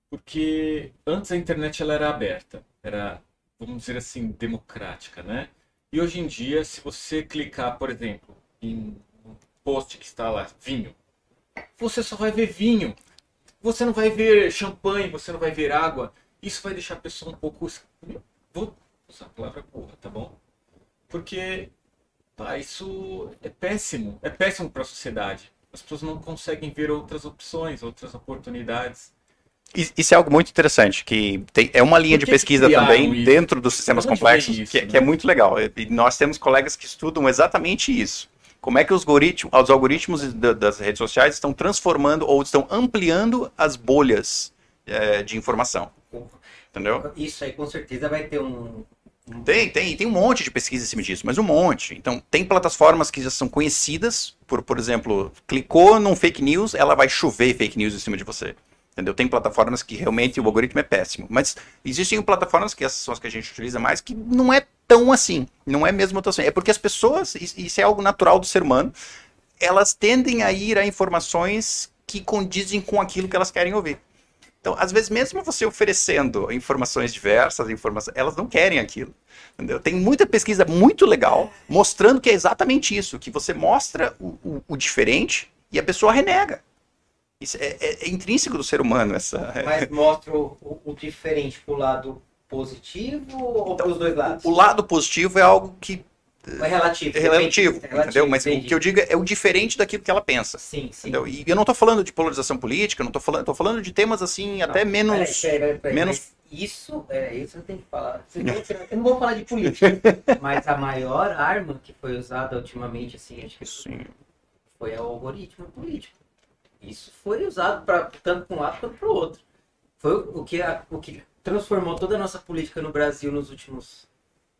Porque antes a internet ela era aberta, era, vamos dizer assim, democrática, né? E hoje em dia, se você clicar, por exemplo, em um post que está lá, vinho, você só vai ver vinho. Você não vai ver champanhe, você não vai ver água. Isso vai deixar a pessoa um pouco. Vou usar a palavra burra, tá bom? Porque pá, isso é péssimo. É péssimo para a sociedade. As pessoas não conseguem ver outras opções, outras oportunidades. Is- Isso é algo muito interessante, que tem- é uma linha de pesquisa também isso? dentro dos sistemas complexos, veio isso, que, né? que é muito legal. E nós temos colegas que estudam exatamente isso. Como é que os algoritmos, os algoritmos da- das redes sociais estão transformando ou estão ampliando as bolhas eh, de informação. Entendeu? Isso aí com certeza vai ter um. Tem, tem, tem um monte de pesquisa em cima disso, mas um monte. Então, tem plataformas que já são conhecidas, por, por exemplo, clicou num fake news, ela vai chover fake news em cima de você. Entendeu? Tem plataformas que realmente o algoritmo é péssimo. Mas existem plataformas, que essas são as que a gente utiliza mais, que não é tão assim. Não é mesmo tão assim. É porque as pessoas, isso é algo natural do ser humano, elas tendem a ir a informações que condizem com aquilo que elas querem ouvir. Então, às vezes, mesmo você oferecendo informações diversas, informações, elas não querem aquilo. Entendeu? Tem muita pesquisa muito legal mostrando que é exatamente isso, que você mostra o, o- o diferente e a pessoa renega. Isso é, é- é intrínseco do ser humano, essa. Mas mostra o, o- o diferente pro lado positivo ou Então, pros dois lados? O lado positivo é algo que É relativo. é relativo. É relativo, entendeu? Mas o entendi. que eu digo é o diferente daquilo que ela pensa. Sim, sim. Entendeu? E eu não tô falando de polarização política, não tô falando, tô falando de temas assim, até Não, menos. Peraí, peraí, peraí, menos- Isso, é, isso eu tenho que falar. Eu não vou falar de política, mas a maior arma que foi usada ultimamente, assim, acho que Sim. foi o algoritmo político. Isso foi usado pra, tanto para um lado quanto para o outro. Foi o que, a- o que transformou toda a nossa política no Brasil nos últimos.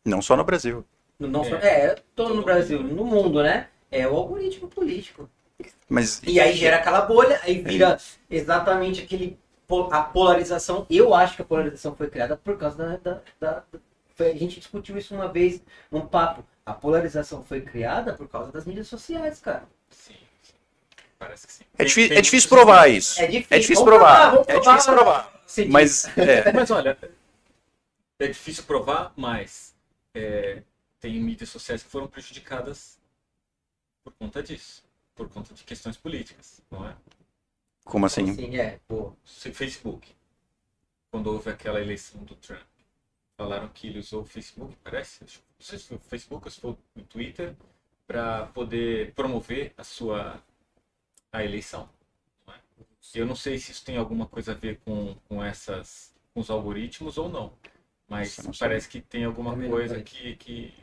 Não só no Brasil. Não só- É. é, todo no Brasil, no mundo, né? É o algoritmo político. Mas E aí gera aquela bolha, aí vira exatamente aquele a polarização. Eu acho que a polarização foi criada por causa da. da- da- foi- a gente discutiu isso uma vez num papo. A polarização foi criada por causa das mídias sociais, cara. Sim, sim. Parece que sim. é, Tem- difí- tem é difícil provar isso. É difícil. É difícil provar. vamos É difícil provar. Mas é? Mas olha, é difícil provar, mas é, tem mídias sociais que foram prejudicadas por conta disso, por conta de questões políticas, não é? como assim? Sim, é, pô. Facebook, quando houve aquela eleição do Trump, falaram que ele usou o Facebook, parece, não sei se foi o Facebook ou se foi o Twitter, para poder promover a sua a eleição. não é? Eu não sei se isso tem alguma coisa a ver com, com essas com os algoritmos ou não, mas parece que tem alguma coisa que, que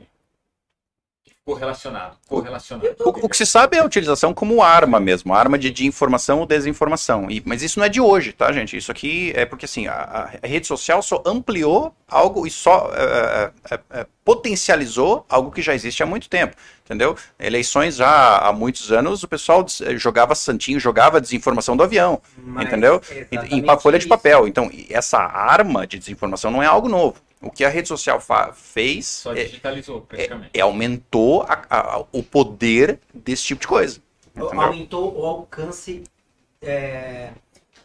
correlacionado. Correlacionado. O, o que se sabe é a utilização como arma mesmo, arma de, de informação ou desinformação. E- mas isso não é de hoje, tá, gente? Isso aqui é porque assim, a, a rede social só ampliou algo e só é, é, é, potencializou algo que já existe há muito tempo, entendeu? Eleições já há muitos anos o pessoal eh, jogava santinho, jogava desinformação do avião, Mas entendeu? Em, pa- folha de isso. papel. Então, essa arma de desinformação não é algo novo. O que a rede social fez Só é, digitalizou, praticamente. é, aumentou a- a- o poder desse tipo de coisa. Entendeu? aumentou o alcance é,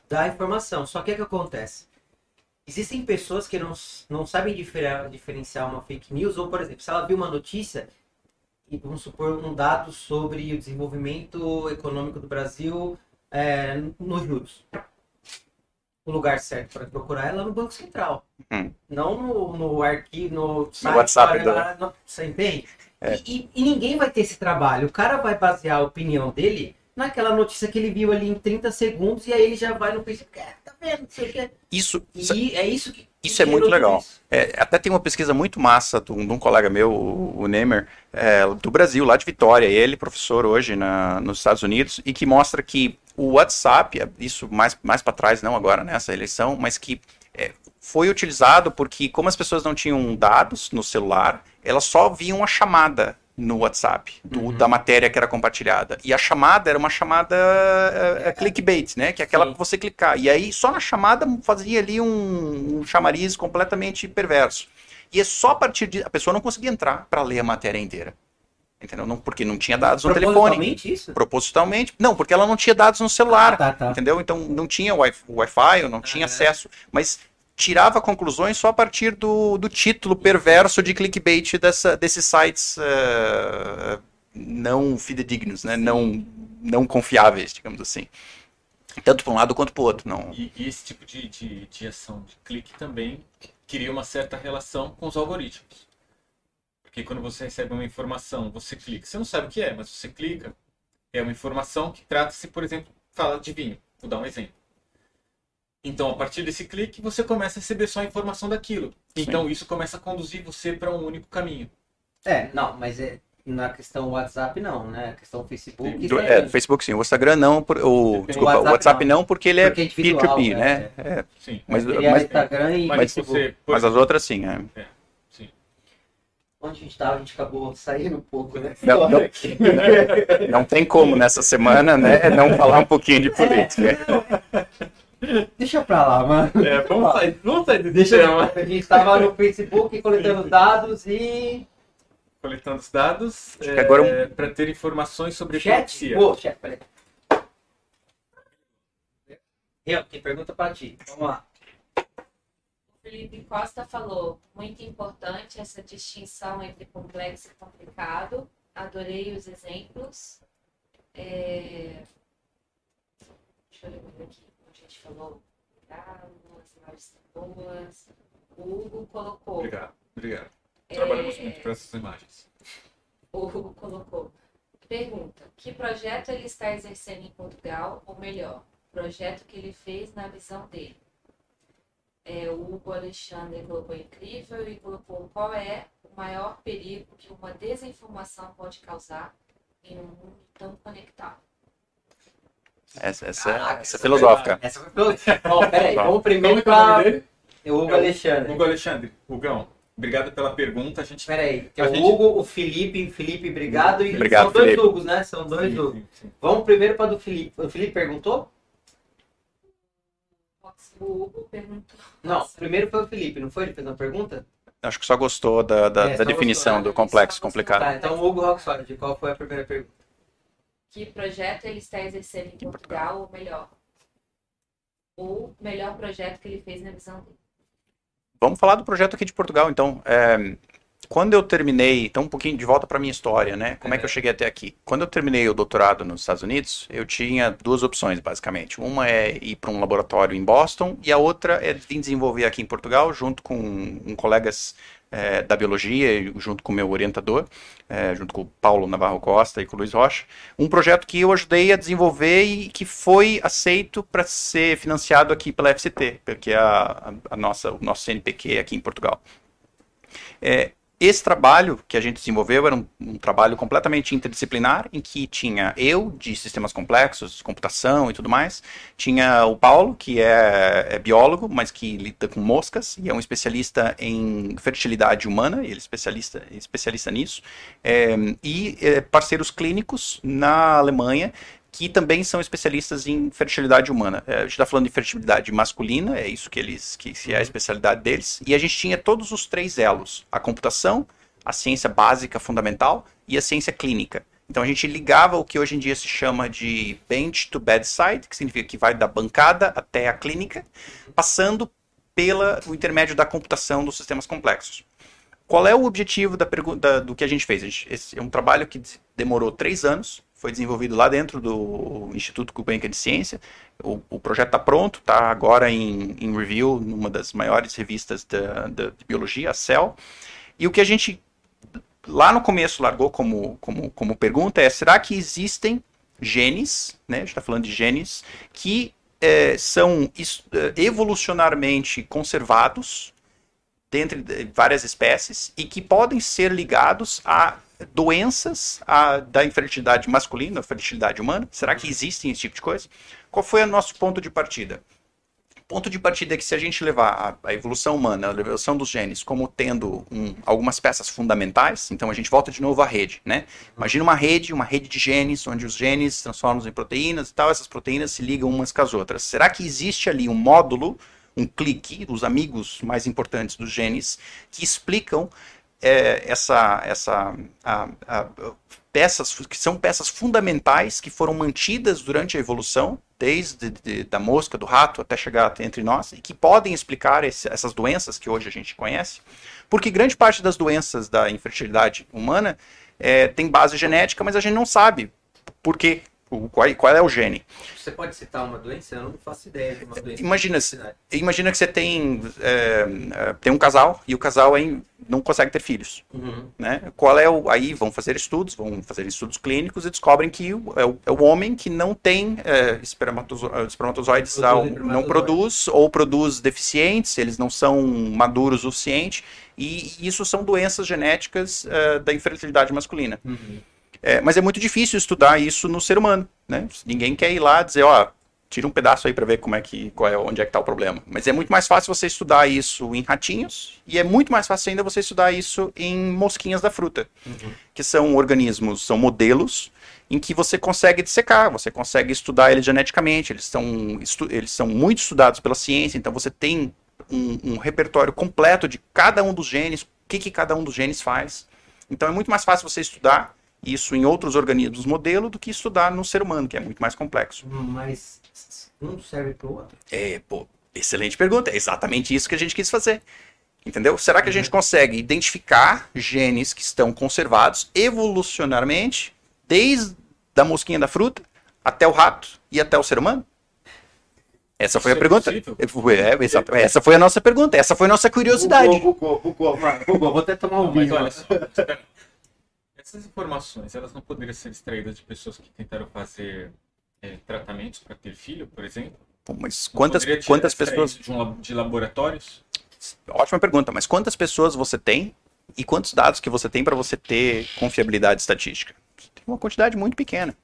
da informação. Só que o que acontece? Existem pessoas que não, não sabem diferenciar uma fake news, ou, por exemplo, se ela viu uma notícia, e vamos supor um dado sobre o desenvolvimento econômico do Brasil é, nos juros. O lugar certo para procurar ela é no Banco Central. Hum. Não no, no arquivo, no site. WhatsApp para- no- Você entende? E, e- e ninguém vai ter esse trabalho. O cara vai basear a opinião dele naquela notícia que ele viu ali em 30 segundos e aí ele já vai no Facebook. "É, Tá vendo? Não sei o que. Isso, E é isso que. Isso é muito legal. É, até tem uma pesquisa muito massa de um, de um colega meu, o, o Nemer, é, do Brasil, lá de Vitória. Ele, professor hoje na, nos Estados Unidos, e que mostra que o WhatsApp, isso mais, mais para trás, não agora nessa eleição, mas que é, foi utilizado porque, como as pessoas não tinham dados no celular, elas só viam a chamada no WhatsApp do- Uhum. da matéria que era compartilhada. E a chamada era uma chamada é, é, clickbait, né? Que é aquela Sim. que você clicar. E aí, só na chamada fazia ali um, um chamariz completamente perverso. E é só a partir de. A pessoa não conseguia entrar para ler a matéria inteira. Entendeu? Não, porque não tinha dados no telefone. Propositalmente isso? Propositalmente. Não, porque ela não tinha dados no celular. Ah, tá, tá. Entendeu? Então não tinha wi- Wi-Fi, não tinha acesso. Mas tirava conclusões só a partir do, do título perverso de clickbait dessa, desses sites eh, não fidedignos, né? Não, não confiáveis, digamos assim. Tanto para um lado quanto para o outro. Não. E, e esse tipo de, de, de ação de clique também cria uma certa relação com os algoritmos. Porque quando você recebe uma informação, você clica. Você não sabe o que é, mas você clica. É uma informação que trata-se, por exemplo, fala de vinho. Vou dar um exemplo. Então, a partir desse clique, você começa a receber só a informação daquilo. Então, isso começa a conduzir você para um único caminho. É, não, mas é, na questão WhatsApp não, né? A questão Facebook. Do, é- é, Facebook sim, o Instagram não, por, o, desculpa, o WhatsApp WhatsApp não. não, porque ele é Porque é individual, P2P, né? né? É, Sim. mas, seria mas, Instagram e Mas Facebook. você, mas as outras sim, é. Onde a gente tava, a gente acabou saindo um pouco, né? Não, não. Não tem como nessa semana, né, não falar um pouquinho de política. Deixa pra lá, mano. É, vamos sair, vamos sair do Deixa tema. A gente tava no Facebook coletando dados e. Coletando os dados Acho que agora um- para ter informações sobre Chat? Pô, chat, peraí. Eu, tem pergunta pra ti. Vamos lá. Felipe Costa falou, muito importante essa distinção entre complexo e complicado. Adorei os exemplos. É... Deixa eu ler aqui, a gente falou. Obrigado, as imagens são boas. O Hugo colocou. Obrigado, obrigado. é, Trabalhamos muito para essas imagens. O Hugo colocou. Pergunta: que projeto ele está exercendo em Portugal, ou melhor, projeto que ele fez na visão dele? É, o Hugo Alexandre colocou incrível e colocou qual é o maior perigo que uma desinformação pode causar em um mundo tão conectado. Essa, essa, Caraca, essa é filosófica. Essa foi pelo. Ó, peraí, vamos Como primeiro é que é o Hugo É Alexandre. Hugo Alexandre. Hugão, obrigado pela pergunta. A gente Peraí, tem A o gente- Hugo, o Felipe. Felipe, obrigado. E Obrigado, são dois Felipe. Hugos, né? São dois Sim, Hugos. sim, sim. Vamos primeiro para do Felipe. O Felipe perguntou? O Hugo perguntou. Não, primeiro foi o Felipe, não foi? Ele fez uma pergunta? Acho que só gostou da, da, É, da só definição gostou, do né? complexo Só gostou. complicado. Tá, então o Hugo Roxford, qual foi a primeira pergunta? que projeto ele está exercendo em Portugal, ou melhor, o melhor projeto que ele fez na visão dele. Vamos falar do projeto aqui de Portugal, então. É, quando eu terminei, então um pouquinho de volta para minha história, né? Como é que eu cheguei até aqui? Quando eu terminei o doutorado nos Estados Unidos, eu tinha duas opções, basicamente. Uma é ir para um laboratório em Boston e a outra é vir desenvolver aqui em Portugal, junto com um colegas é, da biologia, junto com o meu orientador, é, junto com o Paulo Navarro Costa e com o Luiz Rocha, um projeto que eu ajudei a desenvolver e que foi aceito para ser financiado aqui pela FCT, que é a- a nossa, o nosso CNPq aqui em Portugal. É, esse trabalho que a gente desenvolveu era um, um, trabalho completamente interdisciplinar, em que tinha eu, de sistemas complexos, computação e tudo mais, tinha o Paulo, que é, é biólogo, mas que lida com moscas, e é um especialista em fertilidade humana, ele é especialista, especialista nisso, é, e é, parceiros clínicos na Alemanha, que também são especialistas em fertilidade humana. É, a gente está falando de fertilidade masculina, é isso que eles que é a especialidade deles. E a gente tinha todos os três elos: a computação, a ciência básica fundamental e a ciência clínica. Então a gente ligava o que hoje em dia se chama de bench to bedside, que significa que vai da bancada até a clínica, passando pela o intermédio da computação dos sistemas complexos. Qual é o objetivo da pergunta do que a gente fez? Gente, esse é um trabalho que demorou três anos foi desenvolvido lá dentro do Instituto Gulbenkian de Ciência. O, o projeto está pronto, está agora em, em, review numa das maiores revistas da, da, de biologia, a Cell. E o que a gente lá no começo largou como, como, como pergunta é: será que existem genes, né, a gente está falando de genes, que é, são é, evolucionarmente conservados dentre várias espécies e que podem ser ligados a doenças a, da infertilidade masculina, fertilidade humana? Será que existem esse tipo de coisa? Qual foi o nosso ponto de partida? ponto de partida é que se a gente levar a, evolução humana, a evolução dos genes, como tendo um, algumas peças fundamentais, então a gente volta de novo à rede, né? Imagina uma rede, uma rede de genes, onde os genes se transformam em proteínas e tal, essas proteínas se ligam umas com as outras. Será que existe ali um módulo, um clique, dos amigos mais importantes dos genes, que explicam é, essa, essa a, a, peças que são peças fundamentais que foram mantidas durante a evolução, desde de, da mosca, do rato até chegar entre nós, e que podem explicar esse, essas doenças que hoje a gente conhece, porque grande parte das doenças da infertilidade humana é, tem base genética, mas a gente não sabe por quê qual, qual, é o gene? Você pode citar uma doença? Eu não faço ideia de uma doença. Imagina, imagina que você tem, é, é, tem um casal e o casal aí não consegue ter filhos. Uhum. Né? Qual é o. Aí vão fazer estudos, vão fazer estudos clínicos e descobrem que é o, é o homem que não tem é, espermatozo, espermatozoides, produz não produz ou produz deficientes, eles não são maduros o suficiente. E isso são doenças genéticas é, da infertilidade masculina. Uhum. É, mas é muito difícil estudar isso no ser humano, né? Ninguém quer ir lá dizer, ó, tira um pedaço aí para ver como é que, qual é, onde é que tá o problema. Mas é muito mais fácil você estudar isso em ratinhos e é muito mais fácil ainda você estudar isso em mosquinhas da fruta, uhum. que são organismos, são modelos em que você consegue dissecar, você consegue estudar eles geneticamente, eles são, eles são muito estudados pela ciência, então você tem um, um repertório completo de cada um dos genes, o que, que cada um dos genes faz. Então é muito mais fácil você estudar isso em outros organismos modelo do que estudar no ser humano, que é muito mais complexo. Mas um serve para o outro? É, pô, excelente pergunta. É exatamente isso que a gente quis fazer. Entendeu? Será que a gente uhum. consegue identificar genes que estão conservados evolucionarmente, desde a mosquinha da fruta até o rato e até o ser humano? Essa foi Isso a é pergunta. É, é, essa foi a nossa pergunta. Essa foi a nossa curiosidade. Bugou, bugou, bugou, Vou até tomar um vinho. Olha só, essas informações, elas não poderiam ser extraídas de pessoas que tentaram fazer é, tratamentos para ter filho, por exemplo? Pô, mas quantas, quantas pessoas... De, um, de laboratórios? Ótima pergunta, mas quantas pessoas você tem e quantos dados que você tem para você ter confiabilidade estatística? Tem uma quantidade muito pequena.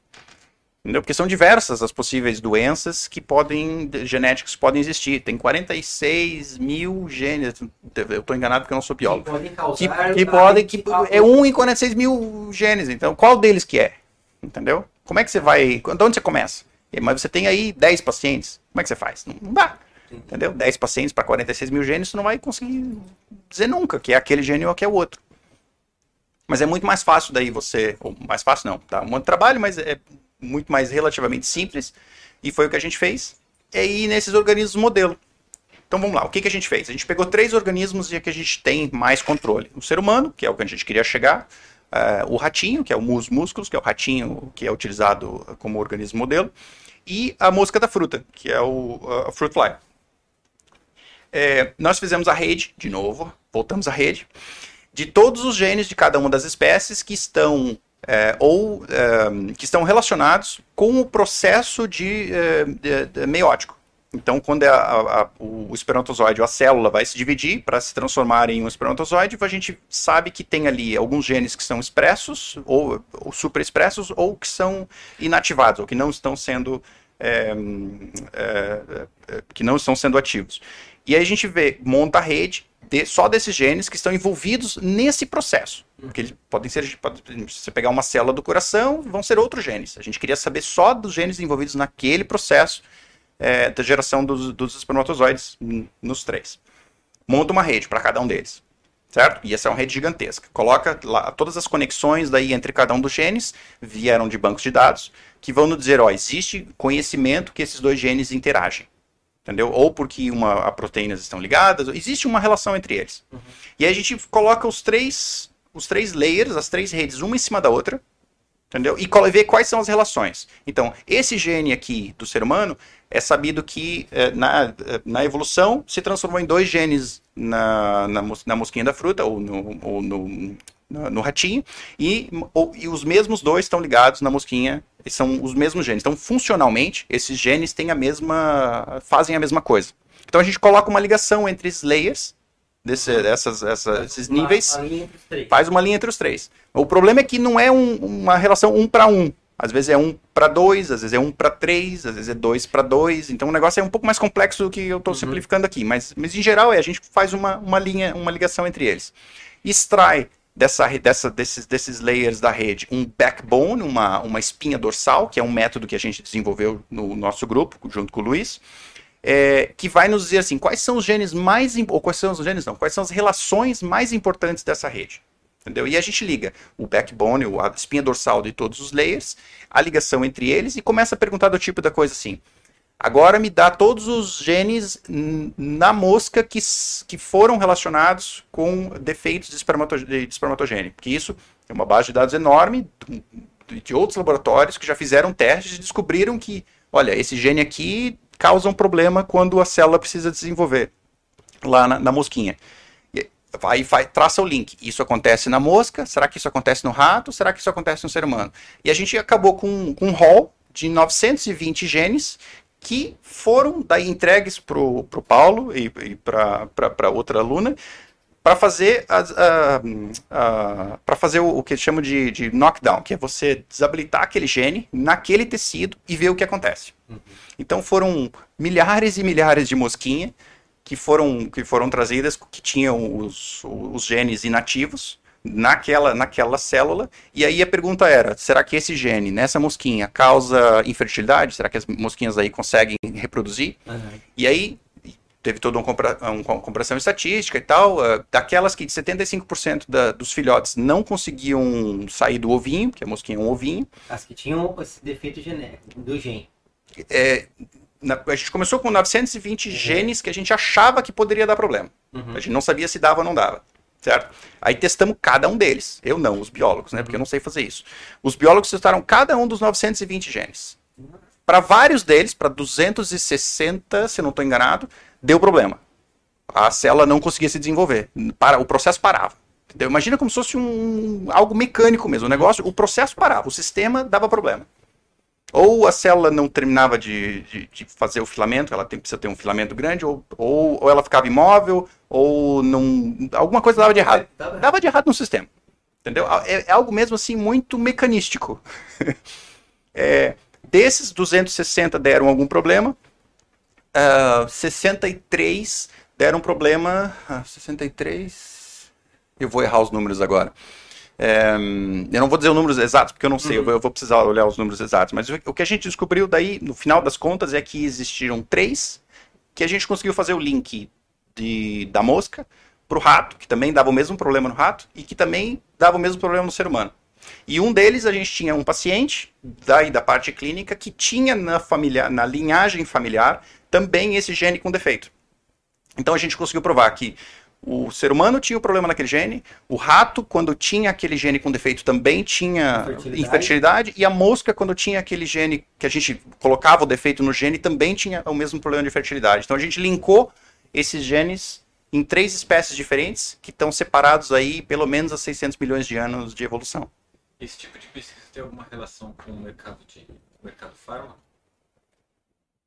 Entendeu? Porque são diversas as possíveis doenças que podem, genéticas que podem existir. Tem 46 mil genes, eu estou enganado porque eu não sou biólogo. Que podem causar. Que, que podem, que, é um em 46 mil genes. Então, qual deles que é? Entendeu? Como é que você vai, de onde você começa? Mas você tem aí 10 pacientes, como é que você faz? Não, não dá. Entendeu? 10 pacientes para 46 mil genes, você não vai conseguir dizer nunca que é aquele gene ou que é o outro. Mas é muito mais fácil daí você. Ou mais fácil não, tá? Um monte de trabalho, mas é muito mais relativamente simples, e foi o que a gente fez, é ir nesses organismos modelo. Então vamos lá, o que, que a gente fez? A gente pegou três organismos e que a gente tem mais controle. O ser humano, que é o que a gente queria chegar, uh, o ratinho, que é o mus músculos, que é o ratinho que é utilizado como organismo modelo, e a mosca da fruta, que é o uh, fruit fly. É, nós fizemos a rede, de novo, voltamos à rede, de todos os genes de cada uma das espécies que estão é, ou é, que estão relacionados com o processo de, é, de, de meiótico. Então, quando é a, a, o espermatozoide ou a célula vai se dividir para se transformar em um espermatozoide, a gente sabe que tem ali alguns genes que são expressos, ou, ou superexpressos, ou que são inativados, ou que não estão sendo é, é, é, que não estão sendo ativos. E aí a gente vê, monta a rede de, só desses genes que estão envolvidos nesse processo. Porque eles podem ser, pode, se pegar uma célula do coração, vão ser outros genes. A gente queria saber só dos genes envolvidos naquele processo é, da geração dos, dos espermatozoides nos três. Monta uma rede para cada um deles. Certo? E essa é uma rede gigantesca. Coloca lá todas as conexões daí entre cada um dos genes, vieram de bancos de dados, que vão nos dizer, ó, existe conhecimento que esses dois genes interagem entendeu? Ou porque uma, a proteínas estão ligadas, existe uma relação entre eles. Uhum. E aí a gente coloca os três, os três layers, as três redes, uma em cima da outra, entendeu? E vê quais são as relações. Então, esse gene aqui do ser humano é sabido que é, na, na evolução se transformou em dois genes na, na, na mosquinha da fruta, ou no, ou no, no, no ratinho, e, ou, e os mesmos dois estão ligados na mosquinha são os mesmos genes. Então, funcionalmente, esses genes têm a mesma. fazem a mesma coisa. Então a gente coloca uma ligação entre esses layers, desse, uhum. dessas, essa, esses uma, níveis, uma faz uma linha entre os três. O problema é que não é um, uma relação um para um. Às vezes é um para dois, às vezes é um para três, às vezes é dois para dois. Então o negócio é um pouco mais complexo do que eu estou uhum. simplificando aqui. Mas, mas em geral é a gente faz uma, uma linha, uma ligação entre eles. Extrai dessa, dessa, desses, desses layers da rede um backbone, uma, uma espinha dorsal, que é um método que a gente desenvolveu no nosso grupo, junto com o Luiz, é, que vai nos dizer assim, quais são os genes mais, ou quais são os genes não, quais são as relações mais importantes dessa rede. Entendeu? E a gente liga o backbone, a espinha dorsal de todos os layers, a ligação entre eles e começa a perguntar do tipo da coisa assim, Agora me dá todos os genes na mosca que, que foram relacionados com defeitos de, de espermatogênio. Que isso é uma base de dados enorme de outros laboratórios que já fizeram testes e descobriram que, olha, esse gene aqui causa um problema quando a célula precisa desenvolver lá na, na mosquinha. Aí vai, traça o link. Isso acontece na mosca? Será que isso acontece no rato? Será que isso acontece no ser humano? E a gente acabou com, com um hall de 920 genes que foram daí entregues para o Paulo e, e para outra aluna para fazer, para fazer o, o que chama de, de, knockdown, que é você desabilitar aquele gene naquele tecido e ver o que acontece. Uhum. Então foram milhares e milhares de mosquinhas que foram, que foram trazidas que tinham os, os genes inativos naquela, naquela célula. E aí a pergunta era: será que esse gene nessa mosquinha causa infertilidade? Será que as mosquinhas aí conseguem reproduzir? Uhum. E aí teve toda uma, compra, uma comparação estatística e tal. Uh, daquelas que 75% da, dos filhotes não conseguiam sair do ovinho, que a mosquinha é um ovinho. As que tinham esse defeito genético do gene. É, na, a gente começou com 920 uhum. genes que a gente achava que poderia dar problema. Uhum. A gente não sabia se dava ou não dava certo? Aí testamos cada um deles. Eu não, os biólogos, né? Porque eu não sei fazer isso. Os biólogos testaram cada um dos 920 genes. Para vários deles, para 260, se não estou enganado, deu problema. A célula não conseguia se desenvolver. Para, o processo parava. Entendeu? Imagina como se fosse um, algo mecânico mesmo. O negócio, o processo parava, o sistema dava problema. Ou a célula não terminava de, de, de fazer o filamento, ela tem, precisa ter um filamento grande, ou, ou, ou ela ficava imóvel, ou não. Alguma coisa dava de errado. Dava de errado no sistema. Entendeu? É, é algo mesmo assim muito mecanístico. é, desses 260 deram algum problema, uh, ah, 63 deram problema. Uh, ah, 63. Eu vou errar os números agora. É, eu não vou dizer os números exatos, porque eu não sei, uhum. eu, vou, precisar olhar os números exatos. Mas o, que a gente descobriu daí, no final das contas, é que existiram três que a gente conseguiu fazer o link de, da mosca para o rato, que também dava o mesmo problema no rato, e que também dava o mesmo problema no ser humano. E um deles a gente tinha um paciente, daí da parte clínica, que tinha na, na linhagem familiar também esse gene com defeito. Então a gente conseguiu provar que o ser humano tinha o problema naquele gene, o rato, quando tinha aquele gene com defeito, também tinha infertilidade. infertilidade, e a mosca, quando tinha aquele gene que a gente colocava o defeito no gene, também tinha o mesmo problema de fertilidade. Então a gente linkou esses genes em três espécies diferentes, que estão separados aí pelo menos a 600 milhões de anos de evolução. Esse tipo de pesquisa tem alguma relação com o mercado de mercado fármaco?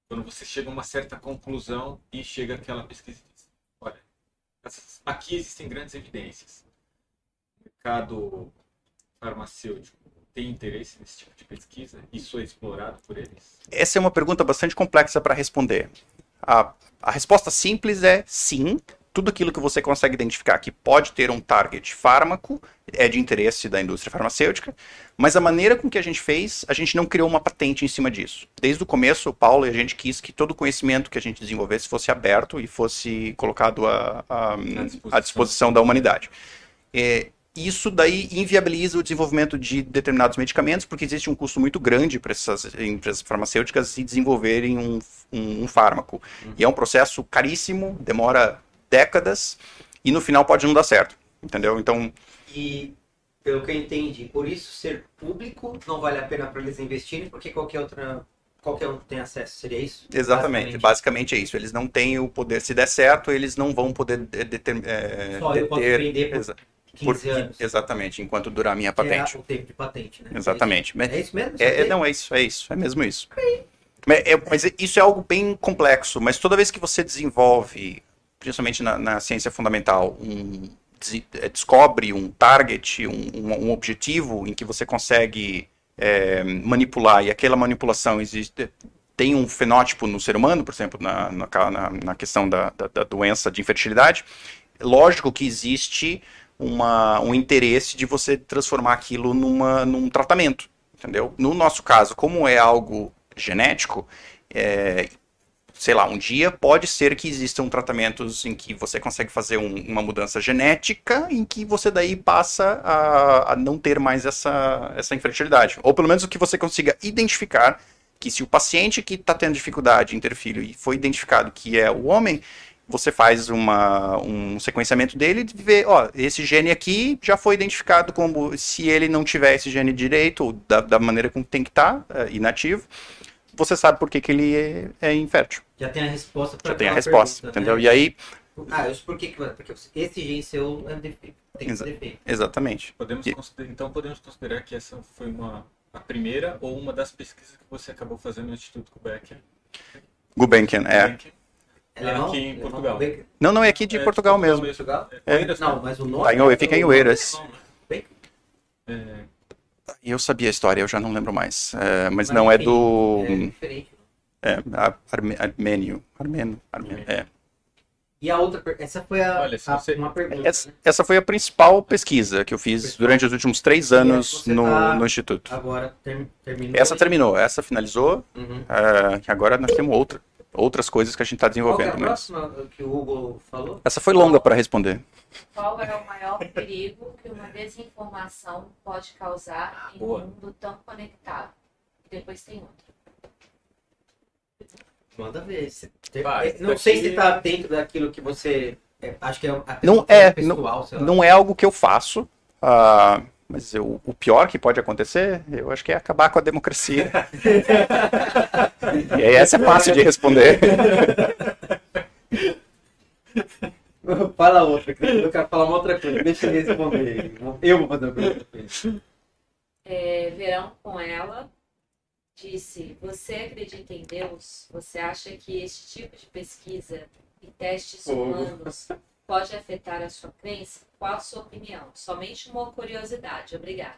Quando você chega a uma certa conclusão e chega aquela pesquisa e diz, olha, essas- aqui existem grandes evidências. O mercado farmacêutico tem interesse nesse tipo de pesquisa? Isso é explorado por eles? Essa é uma pergunta bastante complexa para responder. A, a resposta simples é sim. Tudo aquilo que você consegue identificar que pode ter um target fármaco é de interesse da indústria farmacêutica, mas a maneira com que a gente fez, a gente não criou uma patente em cima disso. Desde o começo, o Paulo e a gente quis que todo o conhecimento que a gente desenvolvesse fosse aberto e fosse colocado à, à- disposição. à disposição da humanidade. É, isso daí inviabiliza o desenvolvimento de determinados medicamentos, porque existe um custo muito grande para essas empresas farmacêuticas se desenvolverem um, um- um fármaco. E é um processo caríssimo, demora décadas, e no final pode não dar certo. Entendeu? Então, E, pelo que eu entendi, por isso ser público não vale a pena para eles investirem, porque qualquer outra. Qualquer um tem acesso, seria isso? exatamente, Basicamente. basicamente é isso. Eles não têm o poder, se der certo, eles não vão poder de- deter- é, Só eu posso deter- vender por exa- 15 por- anos. exatamente, enquanto durar a minha que é patente. o tempo de patente, né? Exatamente. Mas- É isso mesmo? É, é, não, é isso, é isso, é mesmo isso. Mas, é- mas isso é algo bem complexo, mas toda vez que você desenvolve, principalmente na, na ciência fundamental, um, eh, descobre um target, um, um- objetivo em que você consegue é, manipular, e aquela manipulação existe, tem um fenótipo no ser humano, por exemplo, na, na- na questão da, da- da doença de infertilidade, lógico que existe uma, um interesse de você transformar aquilo numa, num tratamento entendeu? No nosso caso, como é algo genético, é, sei lá, um dia pode ser que existam tratamentos em que você consegue fazer um- uma mudança genética em que você daí passa a, a não ter mais essa, essa infertilidade. Ou pelo menos o que você consiga identificar que se o paciente que está tendo dificuldade em ter filho e foi identificado que é o homem, você faz uma, um sequenciamento dele e vê, ó, esse gene aqui já foi identificado como, se ele não tiver esse gene direito, ou da, da maneira como tem que estar, inativo, você sabe por que, que ele é, é infértil. Já tem a resposta para Já tem a resposta, entendeu? E aí, Ah, isso por que que- Porque esse gene seu é defeito. Tem Exa- defeito. exatamente. Podemos E- então podemos considerar que essa foi uma a primeira ou uma das pesquisas que você acabou fazendo no Instituto Gulbenkian. Gulbenkian, é. Gulbenkian. É? Aqui em Alemão? Portugal. Não, não, é aqui de É, Portugal mesmo. Portugal? É. Oeiras, Não, né? mas o nome. Tá em Oe- fica em é Oeiras. né? Bem- É, Eu sabia a história, eu já não lembro mais. É, mas Mas não é do. É diferente. É, arme- armênio. Armênio. armênio, é. E a outra, essa foi a, Olha, a- você- uma pergunta, Essa, né? essa foi a principal pesquisa que eu fiz Principal. durante os últimos três anos você no, tá- no Instituto. Agora ter, terminou. Essa terminou, essa finalizou. Uhum. que agora nós temos outra, outras coisas que a gente está Qual que é a desenvolvendo. mas- próxima que o Hugo falou? Essa foi longa para responder. Qual é o maior perigo que uma desinformação pode causar em um Boa. mundo tão conectado? E depois tem outro. Manda ver. Vai, não daqui- sei se tá dentro daquilo que você. é, acho que é Não é, pessoal, sei lá. Não é algo que eu faço, ah, mas eu- o pior que pode acontecer, eu acho que é acabar com a democracia. e aí essa é fácil de responder. Fala outra, eu quero falar uma outra coisa. Deixa eu responder. Eu vou fazer uma pergunta pra ele. É, Verão com ela disse: Você acredita em Deus? Você acha que este tipo de pesquisa e testes humanos pode afetar a sua crença? Qual a sua opinião? Somente uma curiosidade. Obrigada.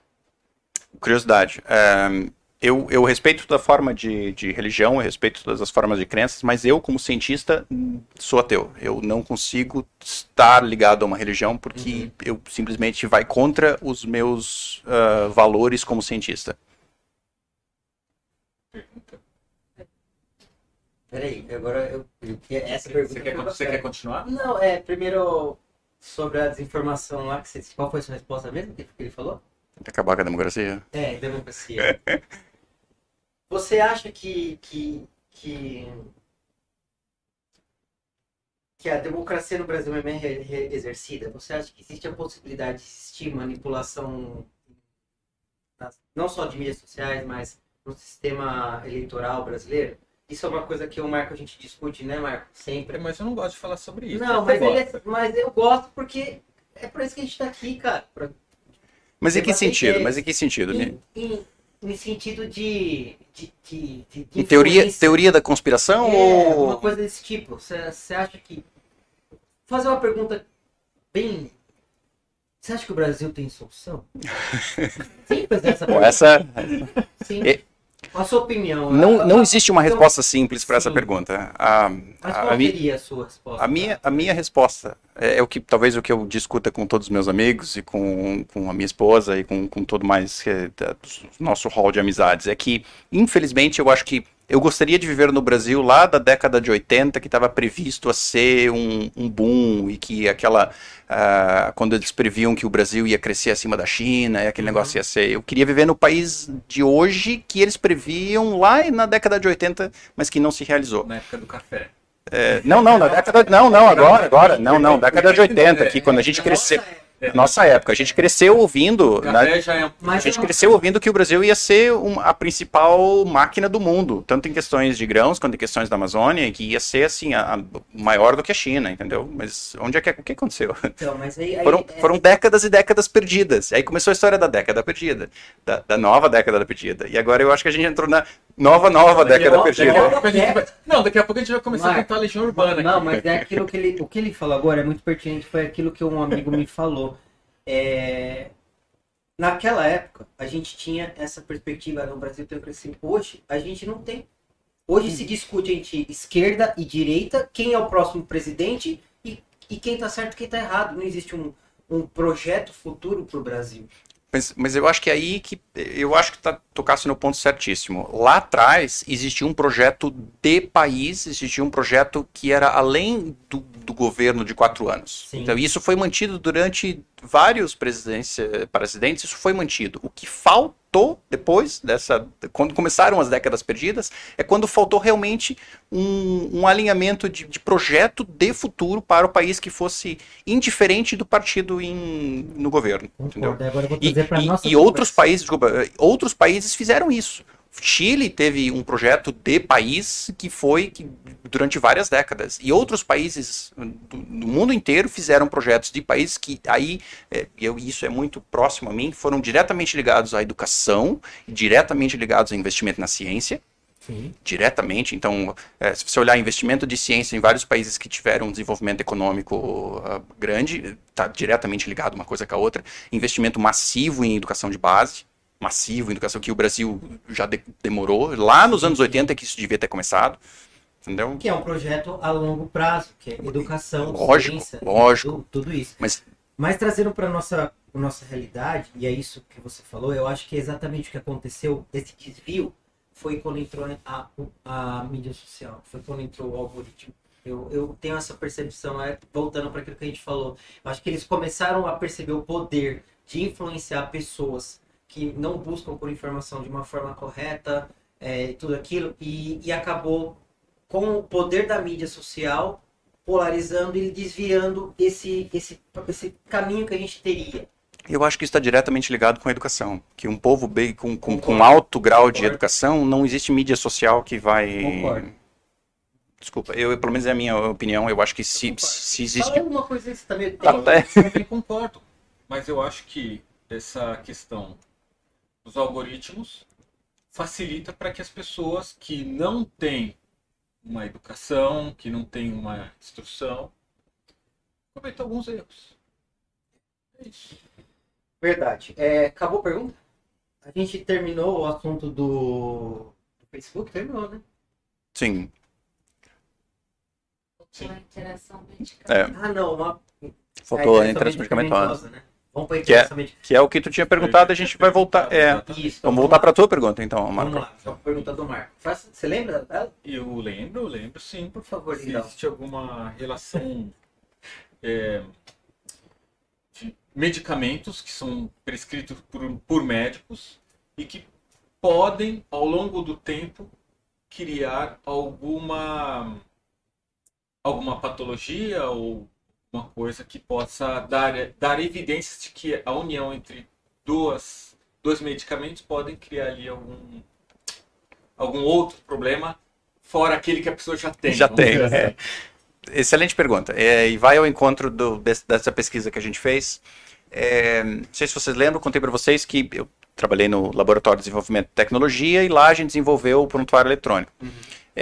Curiosidade. é, eu, eu respeito toda forma de, de religião, eu respeito todas as formas de crenças, mas eu, como cientista, sou ateu. Eu não consigo estar ligado a uma religião porque eu simplesmente vai contra os meus ah, valores como cientista. Peraí, agora eu. eu- essa pergunta. Você quer, foi você quer continuar? Não, é, primeiro sobre a desinformação lá, que você, qual foi a sua resposta mesmo que ele falou? Acabar com a democracia? É, democracia. Você acha que, que, que, que a democracia no Brasil é bem exercida? Você acha que existe a possibilidade de existir manipulação, não só de mídias sociais, mas no sistema eleitoral brasileiro? Isso é uma coisa que o Marco a gente discute, né, Marco? Sempre. Mas eu não gosto de falar sobre isso. Não, mas, é- mas eu gosto porque é por isso que a gente tá aqui, cara. pra- Mas em que sentido? ideias. Mas em que sentido? Me- Em, sentido de. de, de, de, de Em teoria, teoria da conspiração É, ou. uma coisa desse tipo. Você acha que. Fazer uma pergunta bem. Você acha que o Brasil tem solução? Simples essa pergunta. essa Sim. É- A sua opinião. não, A- não a- existe uma então, resposta simples para essa pergunta. A, Mas qual a, seria a sua resposta? a minha, a minha resposta é, é o que talvez o que eu discuta com todos os meus amigos e com, com a minha esposa e com, com todo mais que, da- nosso hall de amizades é que infelizmente eu acho que eu gostaria de viver no Brasil lá da década de 80 que estava previsto a ser um, um boom e que aquela ah, quando eles previam que o Brasil ia crescer acima da China e aquele Uhum. negócio ia ser eu queria viver no país de hoje que eles previam lá na década de 80 mas que não se realizou Na época do café. é, não, não, na década. Não, não, agora, agora. Não, não, década de 80, aqui, quando a gente cresceu. Nossa época, a gente cresceu ouvindo. Na- já é a Mas gente eu- cresceu ouvindo que o Brasil ia ser um- a principal máquina do mundo, tanto em questões de grãos quanto em questões da Amazônia, e que ia ser assim, a, a- maior do que a China, entendeu? Mas onde é que o que aconteceu? Então, mas aí. aí Foram, é- foram décadas e décadas perdidas. Aí começou a história da década perdida, da, da nova década da perdida. E agora eu acho que a gente entrou na nova, nova década a perdida. Daqui a pouco a gente vai- Não, daqui a pouco a gente vai começar Marco, a cantar Legião Urbana Não, aqui. mas é aquilo que ele, o que ele falou agora é muito pertinente, foi aquilo que um amigo me falou. É, naquela época, a gente tinha essa perspectiva no Brasil ter crescido. Hoje, a gente não tem. Hoje se discute entre esquerda e direita, quem é o próximo presidente e, e quem tá certo e quem tá errado. Não existe um, um projeto futuro pro Brasil. Mas, mas eu acho que é aí que eu acho que tá, tocasse no ponto certíssimo. Lá atrás existia um projeto de país, existia um projeto que era além do, do governo de quatro anos. Sim. Então isso foi mantido durante vários presidência- presidentes, isso foi mantido. O que faltou depois dessa, quando começaram as décadas perdidas, é quando faltou realmente um, um alinhamento de, de projeto de futuro para o país que fosse indiferente do partido em, no governo. Entendeu? Concordo. Agora eu vou E, e- e outros países, desculpa, eh, outros países fizeram isso. Chile teve um projeto de país que foi que, durante várias décadas. E outros países do, do mundo inteiro fizeram projetos de países que aí, eh, eu, isso é muito próximo a mim, foram diretamente ligados à educação, diretamente ligados ao investimento na ciência Sim. diretamente. Então, eh, se você olhar investimento de ciência em vários países que tiveram um desenvolvimento econômico ah, grande, está diretamente ligado uma coisa com a outra. Investimento massivo em educação de base, massivo em educação que o Brasil já de- demorou. Lá nos anos 80 que isso devia ter começado. Entendeu? Que é um projeto a longo prazo, que é educação, Lógico, ciência, lógico. tudo, tudo isso. Mas Mas trazendo para nossa nossa realidade, e é isso que você falou, eu acho que é exatamente o que aconteceu, esse desvio foi quando entrou a, a mídia social, foi quando entrou o algoritmo. Eu, eu tenho essa percepção, é, voltando para aquilo que a gente falou, eu acho que eles começaram a perceber o poder de influenciar pessoas que não buscam por informação de uma forma correta, é, tudo aquilo, e, e acabou com o poder da mídia social polarizando e desviando esse, esse, esse caminho que a gente teria. eu acho que isso está diretamente ligado com a educação. Que um povo bem, com, com, com alto grau de Concordo. educação, não existe mídia social que vai. Concordo. Desculpa, eu, pelo menos é a minha opinião, eu acho que se, se existe. Fala alguma coisa aí, você Tá, tempo. tá. Eu também concordo. Mas eu acho que essa questão dos algoritmos facilita para que as pessoas que não têm uma educação, que não têm uma instrução, cometam alguns erros. É isso. Verdade. É, acabou a pergunta? A gente terminou o assunto do, do Facebook? Terminou, né? Sim. Sim. Uma interação É. medicamentosa. Ah, não. Uma, Faltou a a interação medicamentosa. Né? Vamos para a Que é-. Que é o que tu tinha perguntado, a gente vai voltar. É, Isso. vamos voltar para tua pergunta, então, Vamos Marco. lá. Só pergunta do Marco. Faça- Você lembra dela? Eu lembro, eu lembro sim. Por favor, Se então. existe alguma relação é, de medicamentos que são prescritos por, por médicos e que podem, ao longo do tempo, criar alguma alguma patologia ou uma coisa que possa dar, dar evidências de que a união entre duas, dois medicamentos podem criar ali algum, algum outro problema fora aquele que a pessoa já tem. Já tem. assim. é. Excelente pergunta. É, e vai ao encontro do- des- dessa pesquisa que a gente fez. É, não sei se vocês lembram, contei para vocês que eu trabalhei no Laboratório de Desenvolvimento de Tecnologia e lá a gente desenvolveu o prontuário eletrônico.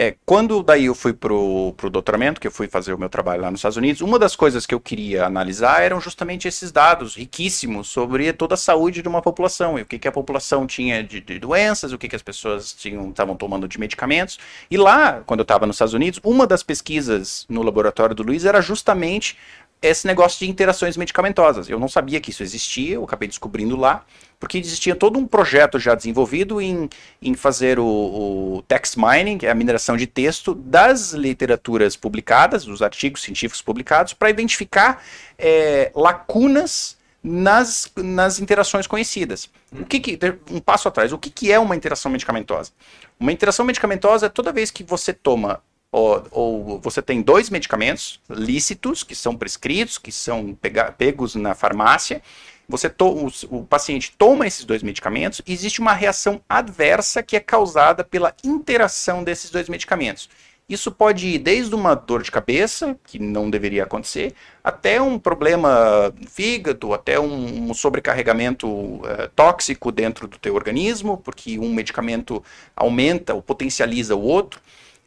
É, quando daí eu fui pro, pro doutoramento, que eu fui fazer o meu trabalho lá nos Estados Unidos, uma das coisas que eu queria analisar eram justamente esses dados riquíssimos sobre toda a saúde de uma população e o que, que a população tinha de, de doenças, o que, que as pessoas estavam tomando de medicamentos. E lá, quando eu estava nos Estados Unidos, uma das pesquisas no laboratório do Luiz era justamente esse negócio de interações medicamentosas. Eu não sabia que isso existia, eu acabei descobrindo lá, porque existia todo um projeto já desenvolvido em, em fazer o, o text mining, que é a mineração de texto, das literaturas publicadas, dos artigos científicos publicados, para identificar é, lacunas nas, nas interações conhecidas. O que, que um passo atrás, o que, que é uma interação medicamentosa? Uma interação medicamentosa é toda vez que você toma ou, ou, você tem dois medicamentos lícitos que são prescritos, que são pega, pegos na farmácia. Você to, o, o, paciente toma esses dois medicamentos existe uma reação adversa que é causada pela interação desses dois medicamentos. Isso pode ir desde uma dor de cabeça, que não deveria acontecer, até um problema fígado, até um, sobrecarregamento uh, tóxico dentro do teu organismo, porque um medicamento aumenta ou potencializa o outro.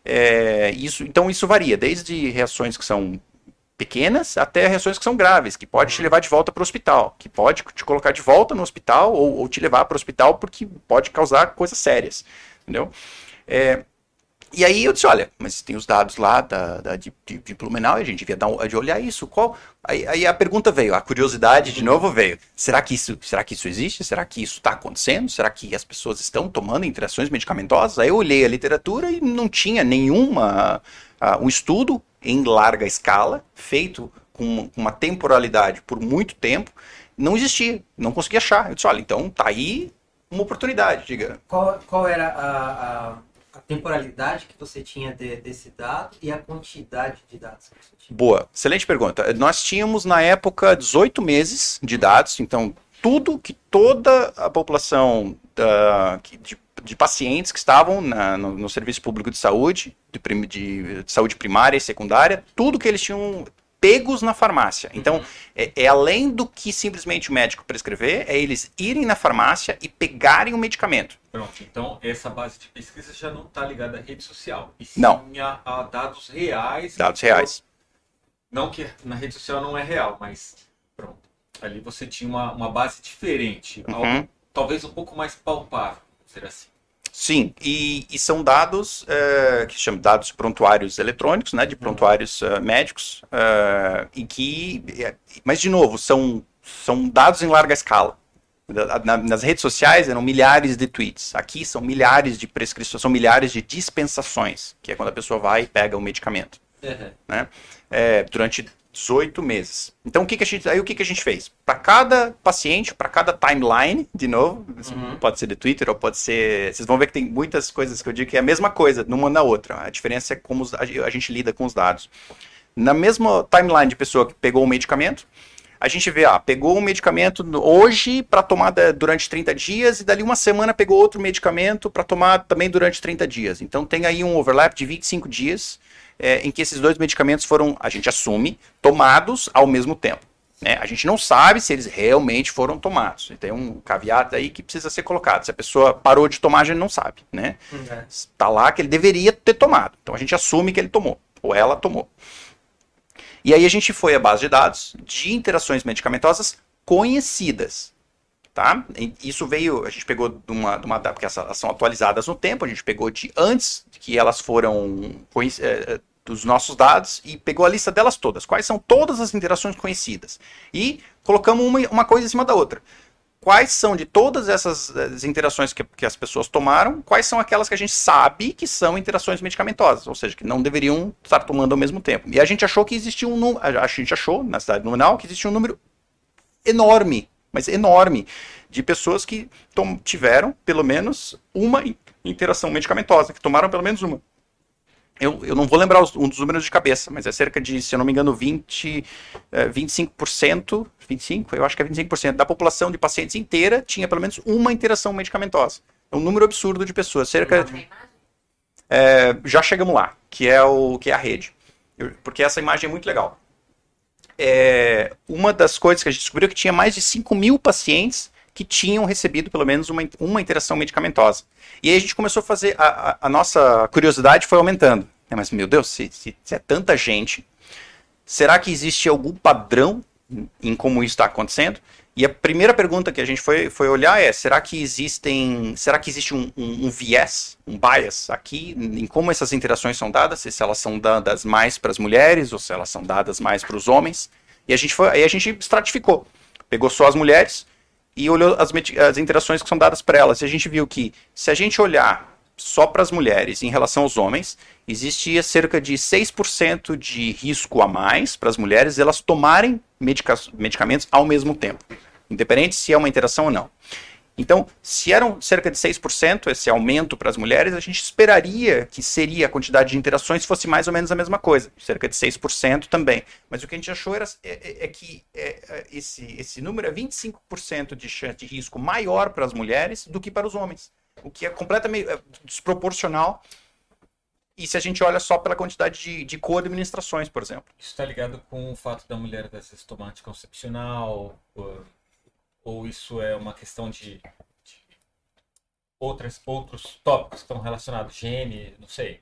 É, isso, então isso varia, desde reações que são pequenas até reações que são graves, que pode te levar de volta para o hospital, que pode te colocar de volta no hospital ou, ou te levar para o hospital porque pode causar coisas sérias, entendeu? É, e aí eu disse, olha, mas tem os dados lá da, da de, de, e a gente devia dar de olhar isso. Qual? Aí, aí, a pergunta veio, a curiosidade de novo veio. Será que isso, será que isso existe? Será que isso está acontecendo? Será que as pessoas estão tomando interações medicamentosas? Aí eu olhei a literatura e não tinha nenhuma uh, um estudo em larga escala feito com uma temporalidade por muito tempo. Não existia, não conseguia achar. Eu disse, olha, então tá aí uma oportunidade, diga. Qual, qual era a... a a temporalidade que você tinha de, desse dado e a quantidade de dados que você tinha? Boa, excelente pergunta. Nós tínhamos na época 18 meses de dados, então tudo que toda a população da, de, de pacientes que estavam na, no, no, serviço público de saúde, de, de, de, saúde primária e secundária, tudo que eles tinham pegos na farmácia. Então, uhum. é, é, além do que simplesmente o médico prescrever, é eles irem na farmácia e pegarem o medicamento. Pronto, então essa base de pesquisa já não está ligada à rede social. E sim não. A, a dados reais. Dados reais. Não que na rede social não é real, mas pronto. Ali você tinha uma, uma base diferente. Uhum. Algo, talvez um pouco mais palpável, dizer assim. Sim, e, e são dados uh, que se chamam dados prontuários eletrônicos, né, de prontuários uh, médicos, uh, e que, mas de novo, são, são dados em larga escala. Na, nas redes sociais eram milhares de tweets. Aqui são milhares de prescrições, são milhares de dispensações, que é quando a pessoa vai e pega o medicamento. Uhum. Né? É, durante 18 meses. Então, o que, que a gente, aí o que, que a gente fez? Para cada paciente, para cada timeline, de novo, uhum. pode ser de Twitter ou pode ser. Vocês vão ver que tem muitas coisas que eu digo que é a mesma coisa, numa na outra. A diferença é como a gente lida com os dados. Na mesma timeline de pessoa que pegou o medicamento, a gente vê, ah, pegou um medicamento hoje para tomar durante 30 dias e dali uma semana pegou outro medicamento para tomar também durante 30 dias. Então tem aí um overlap de 25 dias é, em que esses dois medicamentos foram, a gente assume, tomados ao mesmo tempo. Né? A gente não sabe se eles realmente foram tomados. Tem um caveat aí que precisa ser colocado. Se a pessoa parou de tomar, a gente não sabe. Né? Está uhum. lá que ele deveria ter tomado. Então a gente assume que ele tomou, ou ela tomou. E aí a gente foi à base de dados de interações medicamentosas conhecidas. Tá? Isso veio, a gente pegou de uma, de uma porque elas são atualizadas no tempo, a gente pegou de antes que elas foram é, dos nossos dados e pegou a lista delas todas. Quais são todas as interações conhecidas? E colocamos uma, uma coisa em cima da outra. Quais são de todas essas interações que, que as pessoas tomaram, quais são aquelas que a gente sabe que são interações medicamentosas, ou seja, que não deveriam estar tomando ao mesmo tempo. E a gente achou que existia um número, a gente achou na cidade nominal que existia um número enorme, mas enorme, de pessoas que tiveram pelo menos uma interação medicamentosa, que tomaram pelo menos uma eu, eu não vou lembrar os, um dos números de cabeça, mas é cerca de, se eu não me engano, 20, é, 25%, 25%, eu acho que é 25% da população de pacientes inteira tinha pelo menos uma interação medicamentosa. É um número absurdo de pessoas, cerca... É, já chegamos lá, que é, o, que é a rede. Eu, porque essa imagem é muito legal. É, uma das coisas que a gente descobriu é que tinha mais de 5 mil pacientes que tinham recebido pelo menos uma, uma interação medicamentosa. E aí a gente começou a fazer, a, a, a nossa curiosidade foi aumentando. É, mas, meu Deus, se, se, se é tanta gente, será que existe algum padrão em como isso está acontecendo? E a primeira pergunta que a gente foi, foi olhar é: será que existem. Será que existe um, um, um viés, um bias aqui em como essas interações são dadas? Se elas são dadas mais para as mulheres ou se elas são dadas mais para os homens? E a gente foi, aí a gente estratificou. Pegou só as mulheres e olhou as, as interações que são dadas para elas. E a gente viu que se a gente olhar só para as mulheres em relação aos homens, existia cerca de 6% de risco a mais para as mulheres elas tomarem medica medicamentos ao mesmo tempo, independente se é uma interação ou não. Então, se eram cerca de 6% esse aumento para as mulheres, a gente esperaria que seria a quantidade de interações fosse mais ou menos a mesma coisa, cerca de 6% também. Mas o que a gente achou era, é, é, é que é, é esse, esse número é 25% de chance de risco maior para as mulheres do que para os homens, o que é completamente é, desproporcional e se a gente olha só pela quantidade de, de co-administrações, por exemplo. Isso está ligado com o fato da mulher às vezes tomar anticoncepcional, ou, ou isso é uma questão de, de outras, outros tópicos que estão relacionados, gene, não sei.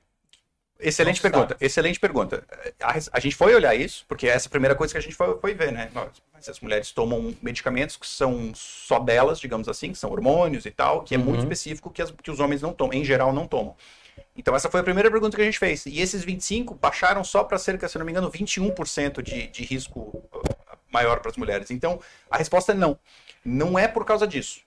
Excelente não pergunta, sabe. excelente pergunta. A, a, gente foi olhar isso, porque essa é a primeira coisa que a gente foi, foi ver, né? Nós, as mulheres tomam medicamentos que são só delas, digamos assim, que são hormônios e tal, que é uhum. muito específico que, as, que os homens não tomam, em geral não tomam. Então essa foi a primeira pergunta que a gente fez. E esses 25 baixaram só para cerca, se não me engano, 21% de, de risco uh, maior para as mulheres. Então a resposta é não. Não é por causa disso.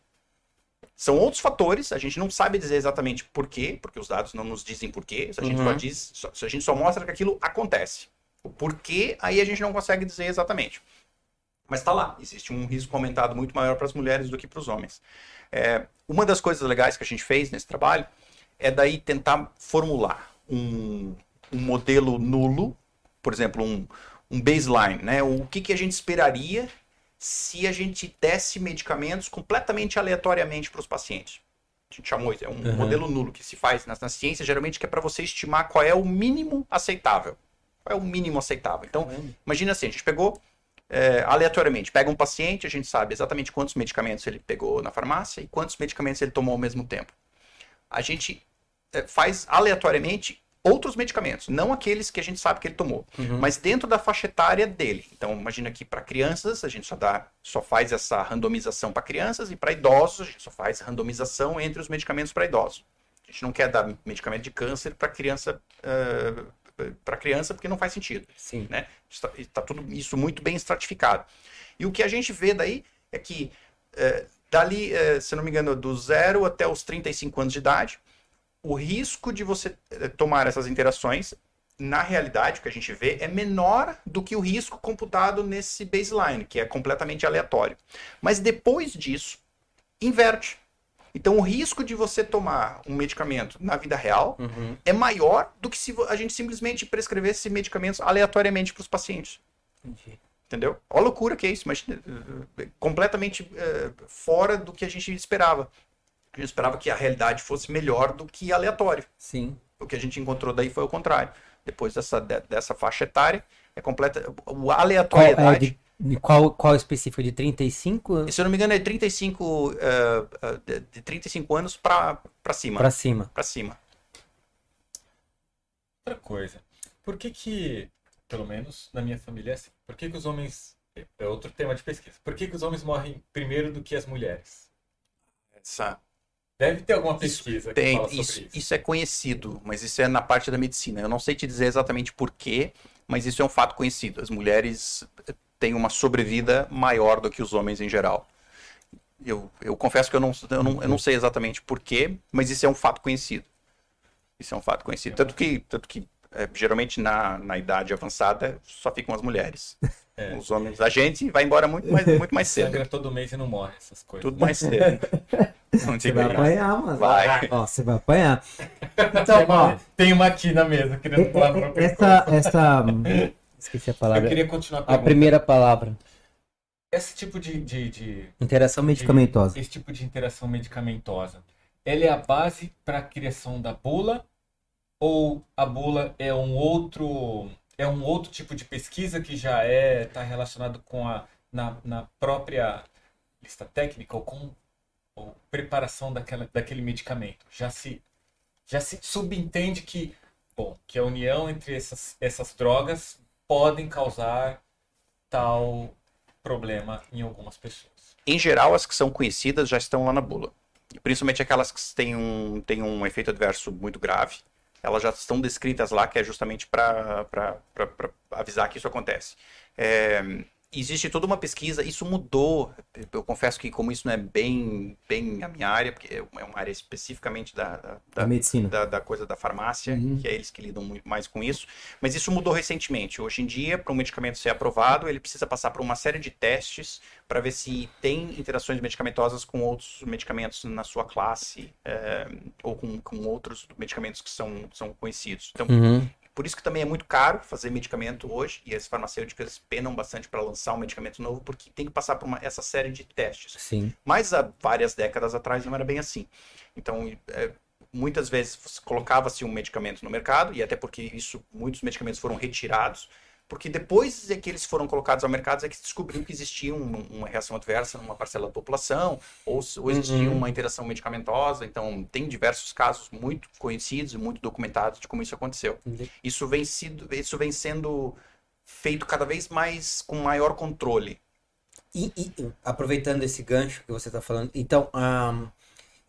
São outros fatores, a gente não sabe dizer exatamente por quê, porque os dados não nos dizem por quê, a gente, uhum. só, diz, só, a gente só mostra que aquilo acontece. O porquê, aí a gente não consegue dizer exatamente. Mas está lá, existe um risco aumentado muito maior para as mulheres do que para os homens. É, uma das coisas legais que a gente fez nesse trabalho é daí tentar formular um, um modelo nulo, por exemplo, um, um baseline, né? O que, que a gente esperaria se a gente desse medicamentos completamente aleatoriamente para os pacientes. A gente chamou isso, é um uhum. modelo nulo que se faz na, na ciência, geralmente que é para você estimar qual é o mínimo aceitável. Qual é o mínimo aceitável. Então, uhum. imagina assim, a gente pegou é, aleatoriamente, pega um paciente, a gente sabe exatamente quantos medicamentos ele pegou na farmácia e quantos medicamentos ele tomou ao mesmo tempo a gente é, faz aleatoriamente outros medicamentos, não aqueles que a gente sabe que ele tomou, uhum. mas dentro da faixa etária dele. Então, imagina que para crianças a gente só dá, só faz essa randomização para crianças e para idosos a gente só faz randomização entre os medicamentos para idosos. A gente não quer dar medicamento de câncer para criança uh, para criança porque não faz sentido. Sim. Né? Está, está, tudo isso muito bem estratificado. E o que a gente vê daí é que uh, Dali, eh, se não me engano, do zero até os 35 anos de idade, o risco de você eh, tomar essas interações, na realidade, o que a gente vê, é menor do que o risco computado nesse baseline, que é completamente aleatório. Mas depois disso, inverte. Então, o risco de você tomar um medicamento na vida real uhum. é maior do que se a gente simplesmente prescrevesse medicamentos aleatoriamente para os pacientes. Entendi. Entendeu? Olha a loucura que é isso, mas uh, completamente uh, fora do que a gente esperava. A gente esperava que a realidade fosse melhor do que aleatório. Sim. O que a gente encontrou daí foi o contrário. Depois dessa, de, dessa faixa etária, é completa. O aleatoriedade. Qual, é, de, qual, qual específico? De 35? Se eu não me engano, é 35, uh, uh, de, de 35 anos para cima. Para cima. Para cima. Outra coisa. Por que que pelo menos na minha família é assim. Por que, que os homens. É outro tema de pesquisa. Por que, que os homens morrem primeiro do que as mulheres? Essa... Deve ter alguma pesquisa isso, tem, isso, isso. Isso é conhecido, mas isso é na parte da medicina. Eu não sei te dizer exatamente por quê, mas isso é um fato conhecido. As mulheres têm uma sobrevida maior do que os homens em geral. Eu, eu confesso que eu não, eu, não, eu não sei exatamente por quê, mas isso é um fato conhecido. Isso é um fato conhecido. Tanto que, tanto que é, geralmente na, na idade avançada só ficam as mulheres. É. Os homens, a gente vai embora muito mais, muito mais cedo. Sangra todo mês e não morre, essas coisas. Tudo mais cedo. Não você vai apanhar, mano. Vai. Ó, você vai apanhar. Então, ó, tem uma aqui na mesa querendo falar pra essa, essa. Esqueci a palavra. Eu queria continuar a, a primeira palavra. Esse tipo de. de, de interação medicamentosa. De, esse tipo de interação medicamentosa. Ela é a base para a criação da bula ou a bula é um outro é um outro tipo de pesquisa que já é está relacionado com a na, na própria lista técnica ou com ou preparação daquela, daquele medicamento? Já se, já se subentende que, bom, que a união entre essas, essas drogas podem causar tal problema em algumas pessoas. Em geral, as que são conhecidas já estão lá na bula. Principalmente aquelas que têm um, têm um efeito adverso muito grave. Elas já estão descritas lá, que é justamente para avisar que isso acontece. É, existe toda uma pesquisa, isso mudou. Eu confesso que como isso não é bem, bem a minha área, porque é uma área especificamente da, da, da medicina, da, da, coisa da farmácia, uhum. que é eles que lidam muito mais com isso. Mas isso mudou recentemente. Hoje em dia, para um medicamento ser aprovado, ele precisa passar por uma série de testes para ver se tem interações medicamentosas com outros medicamentos na sua classe é, ou com, com outros medicamentos que são, são conhecidos. Então, uhum. Por isso que também é muito caro fazer medicamento hoje, e as farmacêuticas penam bastante para lançar um medicamento novo, porque tem que passar por uma, essa série de testes. Sim. Mas há várias décadas atrás não era bem assim. Então, é, muitas vezes colocava-se um medicamento no mercado, e até porque isso, muitos medicamentos foram retirados porque depois é que eles foram colocados ao mercado é que se descobriu que existia uma, uma reação adversa numa parcela da população, ou, ou existia uhum. uma interação medicamentosa. Então, tem diversos casos muito conhecidos e muito documentados de como isso aconteceu. Uhum. Isso, vem sido, isso vem sendo feito cada vez mais com maior controle. E, e aproveitando esse gancho que você está falando, então, um,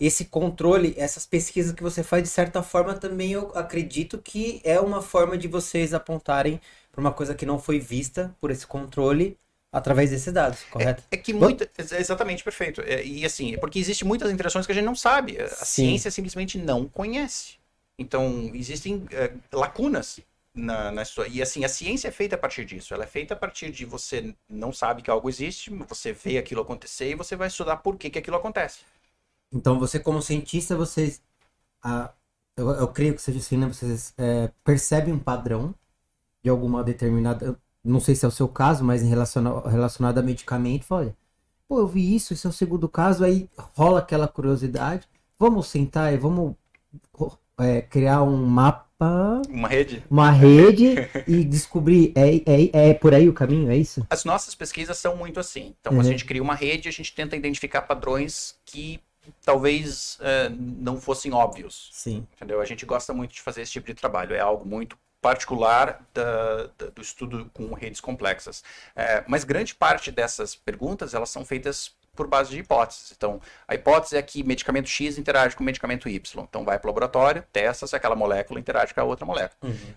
esse controle, essas pesquisas que você faz, de certa forma, também eu acredito que é uma forma de vocês apontarem para uma coisa que não foi vista por esse controle através desses dados, correto? É, é que muita, exatamente perfeito. É, e assim, é porque existem muitas interações que a gente não sabe. A Sim. ciência simplesmente não conhece. Então existem é, lacunas na, na história. E assim, a ciência é feita a partir disso. Ela é feita a partir de você não sabe que algo existe, você vê aquilo acontecer e você vai estudar por que, que aquilo acontece. Então você como cientista, você, ah, eu, eu creio que seja assim, né? Você é, percebe um padrão de alguma determinada. Não sei se é o seu caso, mas em relacionado, relacionado a medicamento, olha, pô, eu vi isso, esse é o segundo caso, aí rola aquela curiosidade. Vamos sentar e vamos é, criar um mapa. Uma rede. Uma rede e descobrir. É, é, é por aí o caminho, é isso? As nossas pesquisas são muito assim. Então, uhum. a gente cria uma rede, a gente tenta identificar padrões que talvez uh, não fossem óbvios. Sim. Entendeu? A gente gosta muito de fazer esse tipo de trabalho. É algo muito particular da, da, do estudo com redes complexas. É, mas grande parte dessas perguntas elas são feitas por base de hipóteses. Então, a hipótese é que medicamento X interage com medicamento Y. Então, vai para o laboratório, testa se aquela molécula interage com a outra molécula. Uhum.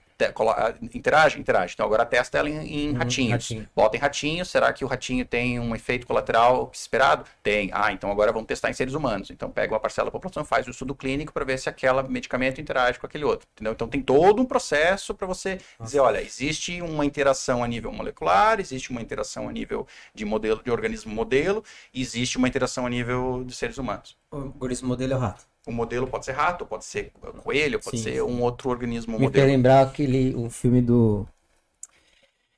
Interage? Interage. Então agora testa ela em, em uhum, ratinhos. Ratinho. Bota em ratinhos. Será que o ratinho tem um efeito colateral esperado? Tem. Ah, então agora vamos testar em seres humanos. Então pega uma parcela da população, faz o estudo clínico para ver se aquele medicamento interage com aquele outro. Entendeu? Então tem todo um processo para você Nossa. dizer, olha, existe uma interação a nível molecular, existe uma interação a nível de modelo de organismo modelo, existe uma interação a nível de seres humanos. O organismo modelo é o rato. O modelo pode ser rato, pode ser coelho, pode sim, ser sim. um outro organismo Me modelo. Me lembrar aquele um filme do.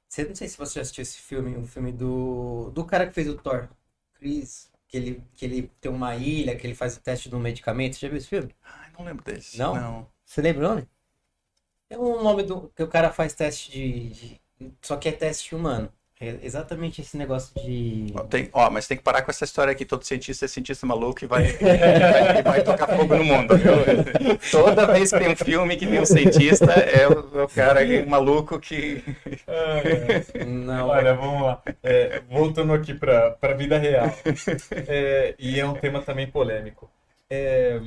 Você não sei se você já assistiu esse filme, um filme do. Do cara que fez o Thor. Chris. Que ele, que ele tem uma ilha, que ele faz o teste de um medicamento. Você já viu esse filme? Ai, não lembro desse. Não? não. Você lembra o nome? É um nome do. que o cara faz teste de, de. Só que é teste humano. É exatamente esse negócio de. Tem, ó, mas tem que parar com essa história aqui. Todo cientista é cientista maluco e vai, vai, vai tocar fogo no mundo. Viu? Toda vez que tem um filme que tem um cientista, é o, o cara maluco que. Ah, não, olha, vamos lá. É, voltando aqui para a vida real. É, e é um tema também polêmico. É,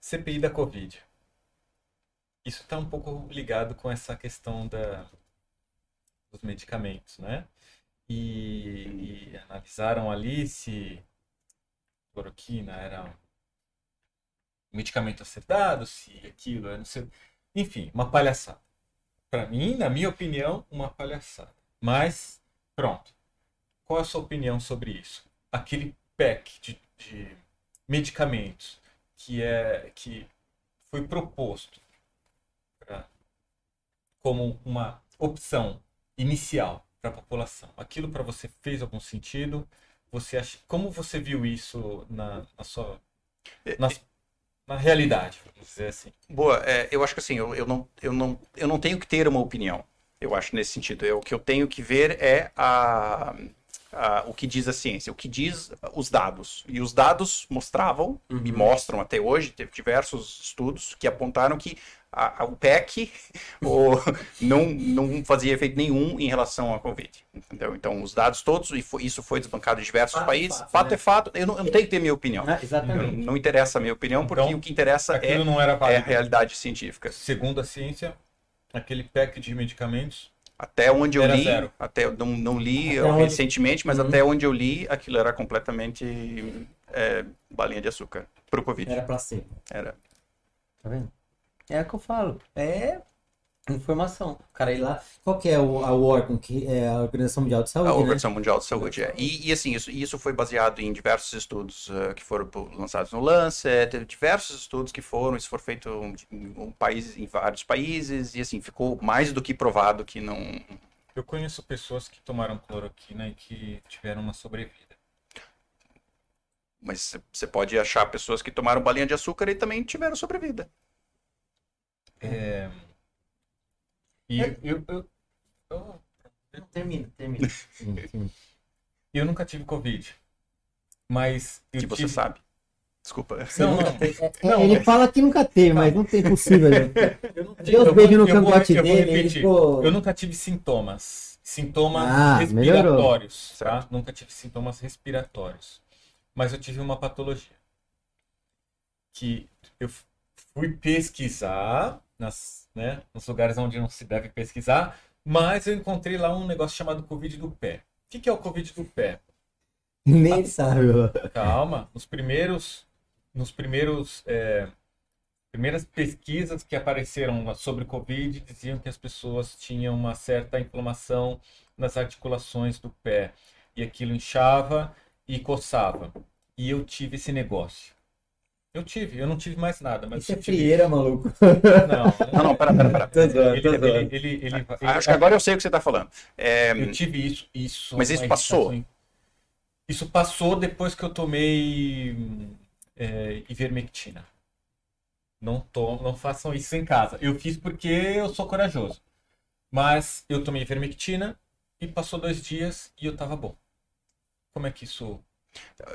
CPI da Covid. Isso está um pouco ligado com essa questão da, dos medicamentos, né? E, e analisaram ali se cloroquina era um medicamento acertado, se aquilo era não sei, enfim, uma palhaçada. Para mim, na minha opinião, uma palhaçada. Mas pronto. Qual é a sua opinião sobre isso? Aquele pack de, de medicamentos que é que foi proposto pra, como uma opção inicial para a população. Aquilo para você fez algum sentido? Você acha, como você viu isso na, na sua é, na, na, realidade, vamos dizer assim? Boa, é, eu acho que assim, eu, eu, não, eu, não, eu não tenho que ter uma opinião. Eu acho nesse sentido. Eu, o que eu tenho que ver é a, ah, o que diz a ciência, o que diz os dados. E os dados mostravam, e Uhum. mostram até hoje, teve diversos estudos que apontaram que a- a- o PEC o- não, não fazia efeito nenhum em relação à Covid. Entendeu? Então, os dados todos, e foi- isso foi desbancado em diversos Fato países. fato, fato né? é fato, eu não, eu não tenho que ter minha opinião. Ah, exatamente. Não interessa a minha opinião, porque Então, o que interessa é, não é a realidade científica. Segundo a ciência, aquele pack de medicamentos Até onde eu Era li, zero. até não, não li Até onde- recentemente, mas Uhum. até onde eu li, aquilo era completamente é, balinha de açúcar pro Covid. Era placebo. Era. Tá vendo? É o que eu falo. É informação. O cara ir lá. Qual que é o, a- órgão que é a Organização Mundial de Saúde? A né? Organização Mundial de Saúde. É. E, e, assim, isso, isso foi baseado em diversos estudos eh, que foram lançados no Lancet, diversos estudos que foram, isso foi feito em, um país, em vários países, e assim, ficou mais do que provado que não. Eu conheço pessoas que tomaram cloroquina e que tiveram uma sobrevida. Mas você pode achar pessoas que tomaram balinha de açúcar e também tiveram sobrevida. É... E É. eu, eu, Termina, termina. Eu nunca tive Covid. Mas eu Que você tive... sabe. Desculpa. Não, não. teve- é, Não, ele mas- fala que nunca teve, mas não tem possível. né? Eu não tive- Deus eu beijo no cangote dele, ele ficou. Eu nunca tive sintomas. Sintomas Ah, respiratórios, tá? Nunca tive sintomas respiratórios. Mas eu tive uma patologia. Que eu fui pesquisar nas, né, nos lugares onde não se deve pesquisar, mas eu encontrei lá um negócio chamado Covid do pé. O que, que é o Covid do pé? Nem ele sabe. Calma, nos primeiros, nos primeiros, é, primeiras pesquisas que apareceram sobre Covid diziam que as pessoas tinham uma certa inflamação nas articulações do pé e aquilo inchava e coçava. E eu tive esse negócio. Eu tive, eu não tive mais nada, mas Isso é tive. frieira, maluco. Não, Não, não, pera, pera, pera. Tô zoando, Ele, tô ele, zoando. ele, ele, ele- Acho que agora eu sei o que você está falando. É, Eu tive isso, isso. Mas isso passou? Isso passou depois que eu tomei é, ivermectina. Não, to, não façam isso em casa. Eu fiz porque eu sou corajoso. Mas eu tomei ivermectina e passou dois dias e eu tava bom. Como é que isso.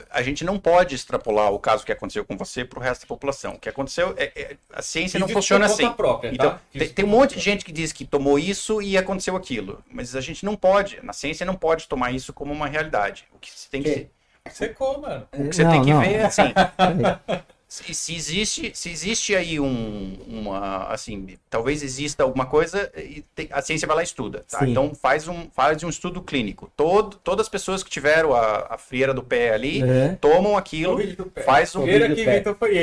A gente não pode extrapolar o caso que aconteceu com você para o resto da população. O que aconteceu é, é- a ciência não Fiz isso funciona assim. própria, Então, tá? Tem, tem um monte de gente que diz que tomou isso e aconteceu aquilo. Mas a gente não pode, na ciência não pode tomar isso como uma realidade. O que você tem que, Que? Secou, mano. o que, você Não, tem que não. ver é assim. Se, se existe, se existe aí um, uma, assim, talvez exista alguma coisa e tem- a ciência vai lá e estuda, tá? Então faz um, faz um estudo clínico. Todo, todas as pessoas que tiveram a, a frieira do pé ali É. tomam aquilo, faz um,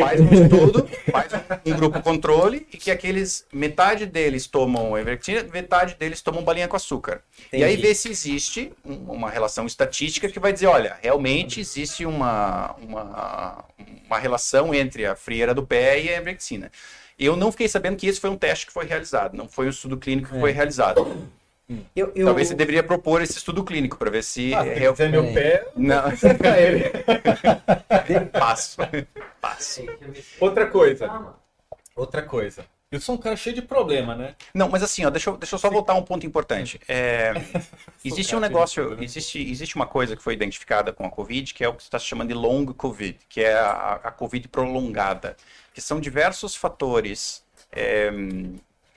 faz um estudo, faz um, um grupo controle e que aqueles metade deles tomam ivermectina, metade deles tomam balinha com açúcar. E aí Entendi. vê se existe um- uma relação estatística que vai dizer, olha, realmente existe uma, uma, uma relação entre a frieira do pé e a ivermectina. Eu não fiquei sabendo que esse foi um teste que foi realizado, não foi um estudo clínico que É. foi realizado. Eu, eu... Talvez você deveria propor esse estudo clínico para ver se Ah, é se meu pé, não pra ele. passo, passo. Outra coisa. Outra coisa. Eu sou um cara cheio de problema, né? Não, mas assim, ó, deixa, eu, deixa eu só voltar a um ponto importante. É, existe um negócio, existe, existe uma coisa que foi identificada com a Covid, que é o que está se chamando de long Covid, que é a, a Covid prolongada, que são diversos fatores é,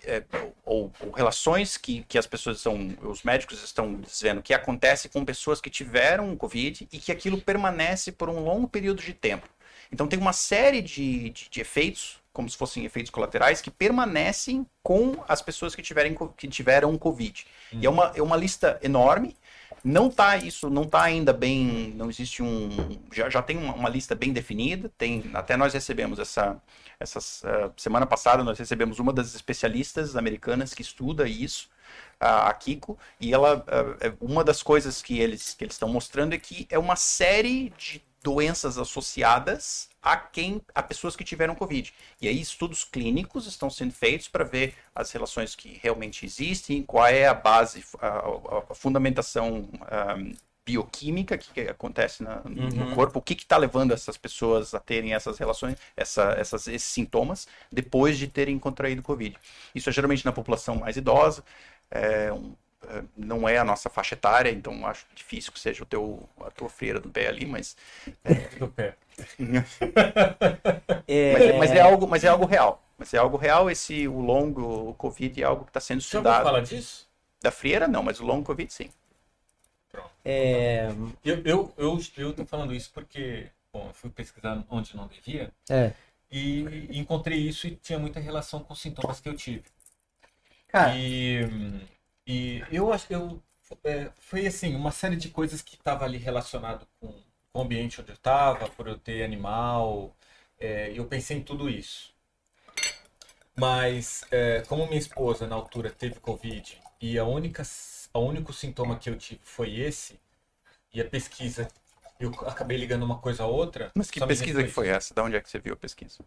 é, ou, ou relações que, que as pessoas estão, os médicos estão dizendo que acontece com pessoas que tiveram Covid e que aquilo permanece por um longo período de tempo. Então tem uma série de, de, de efeitos, como se fossem efeitos colaterais, que permanecem com as pessoas que, tiverem, que tiveram Covid. E é uma, é uma lista enorme. Não tá isso, não tá ainda bem, não existe um, já, já tem uma, uma lista bem definida. Tem, até nós recebemos essa, essas ah, semana passada nós recebemos uma das especialistas americanas que estuda isso, a, a Kiko, e ela, é uma das coisas que eles que eles estão mostrando é que é uma série de doenças associadas a quem a pessoas que tiveram covid. E aí estudos clínicos estão sendo feitos para ver as relações que realmente existem, qual é a base, a, a- fundamentação ah, bioquímica que, acontece na- no Uhum. corpo, o que está levando essas pessoas a terem essas relações, essa, essas, esses sintomas depois de terem contraído covid. Isso é geralmente na população mais idosa. É, um- não é a nossa faixa etária, então acho difícil que seja o teu, a tua frieira do pé ali, mas, Do pé. É, mas, mas é algo, mas é algo real. Mas é algo real, esse, o longo Covid é algo que está sendo estudado. falar disso? Da frieira não, mas o longo Covid sim. é, Eu, eu, eu, eu tô falando isso porque, bom, eu fui pesquisar onde não devia é. e encontrei isso e tinha muita relação com os sintomas que eu tive. Cara, E, e eu acho eu é, foi assim uma série de coisas que estava ali relacionado com, com o ambiente onde eu estava, por eu ter animal, é, eu pensei em tudo isso. Mas é, como minha esposa na altura teve covid e a única o único sintoma que eu tive foi esse e a pesquisa eu acabei ligando uma coisa a outra. Mas que pesquisa que foi essa? Da onde é que você viu a pesquisa?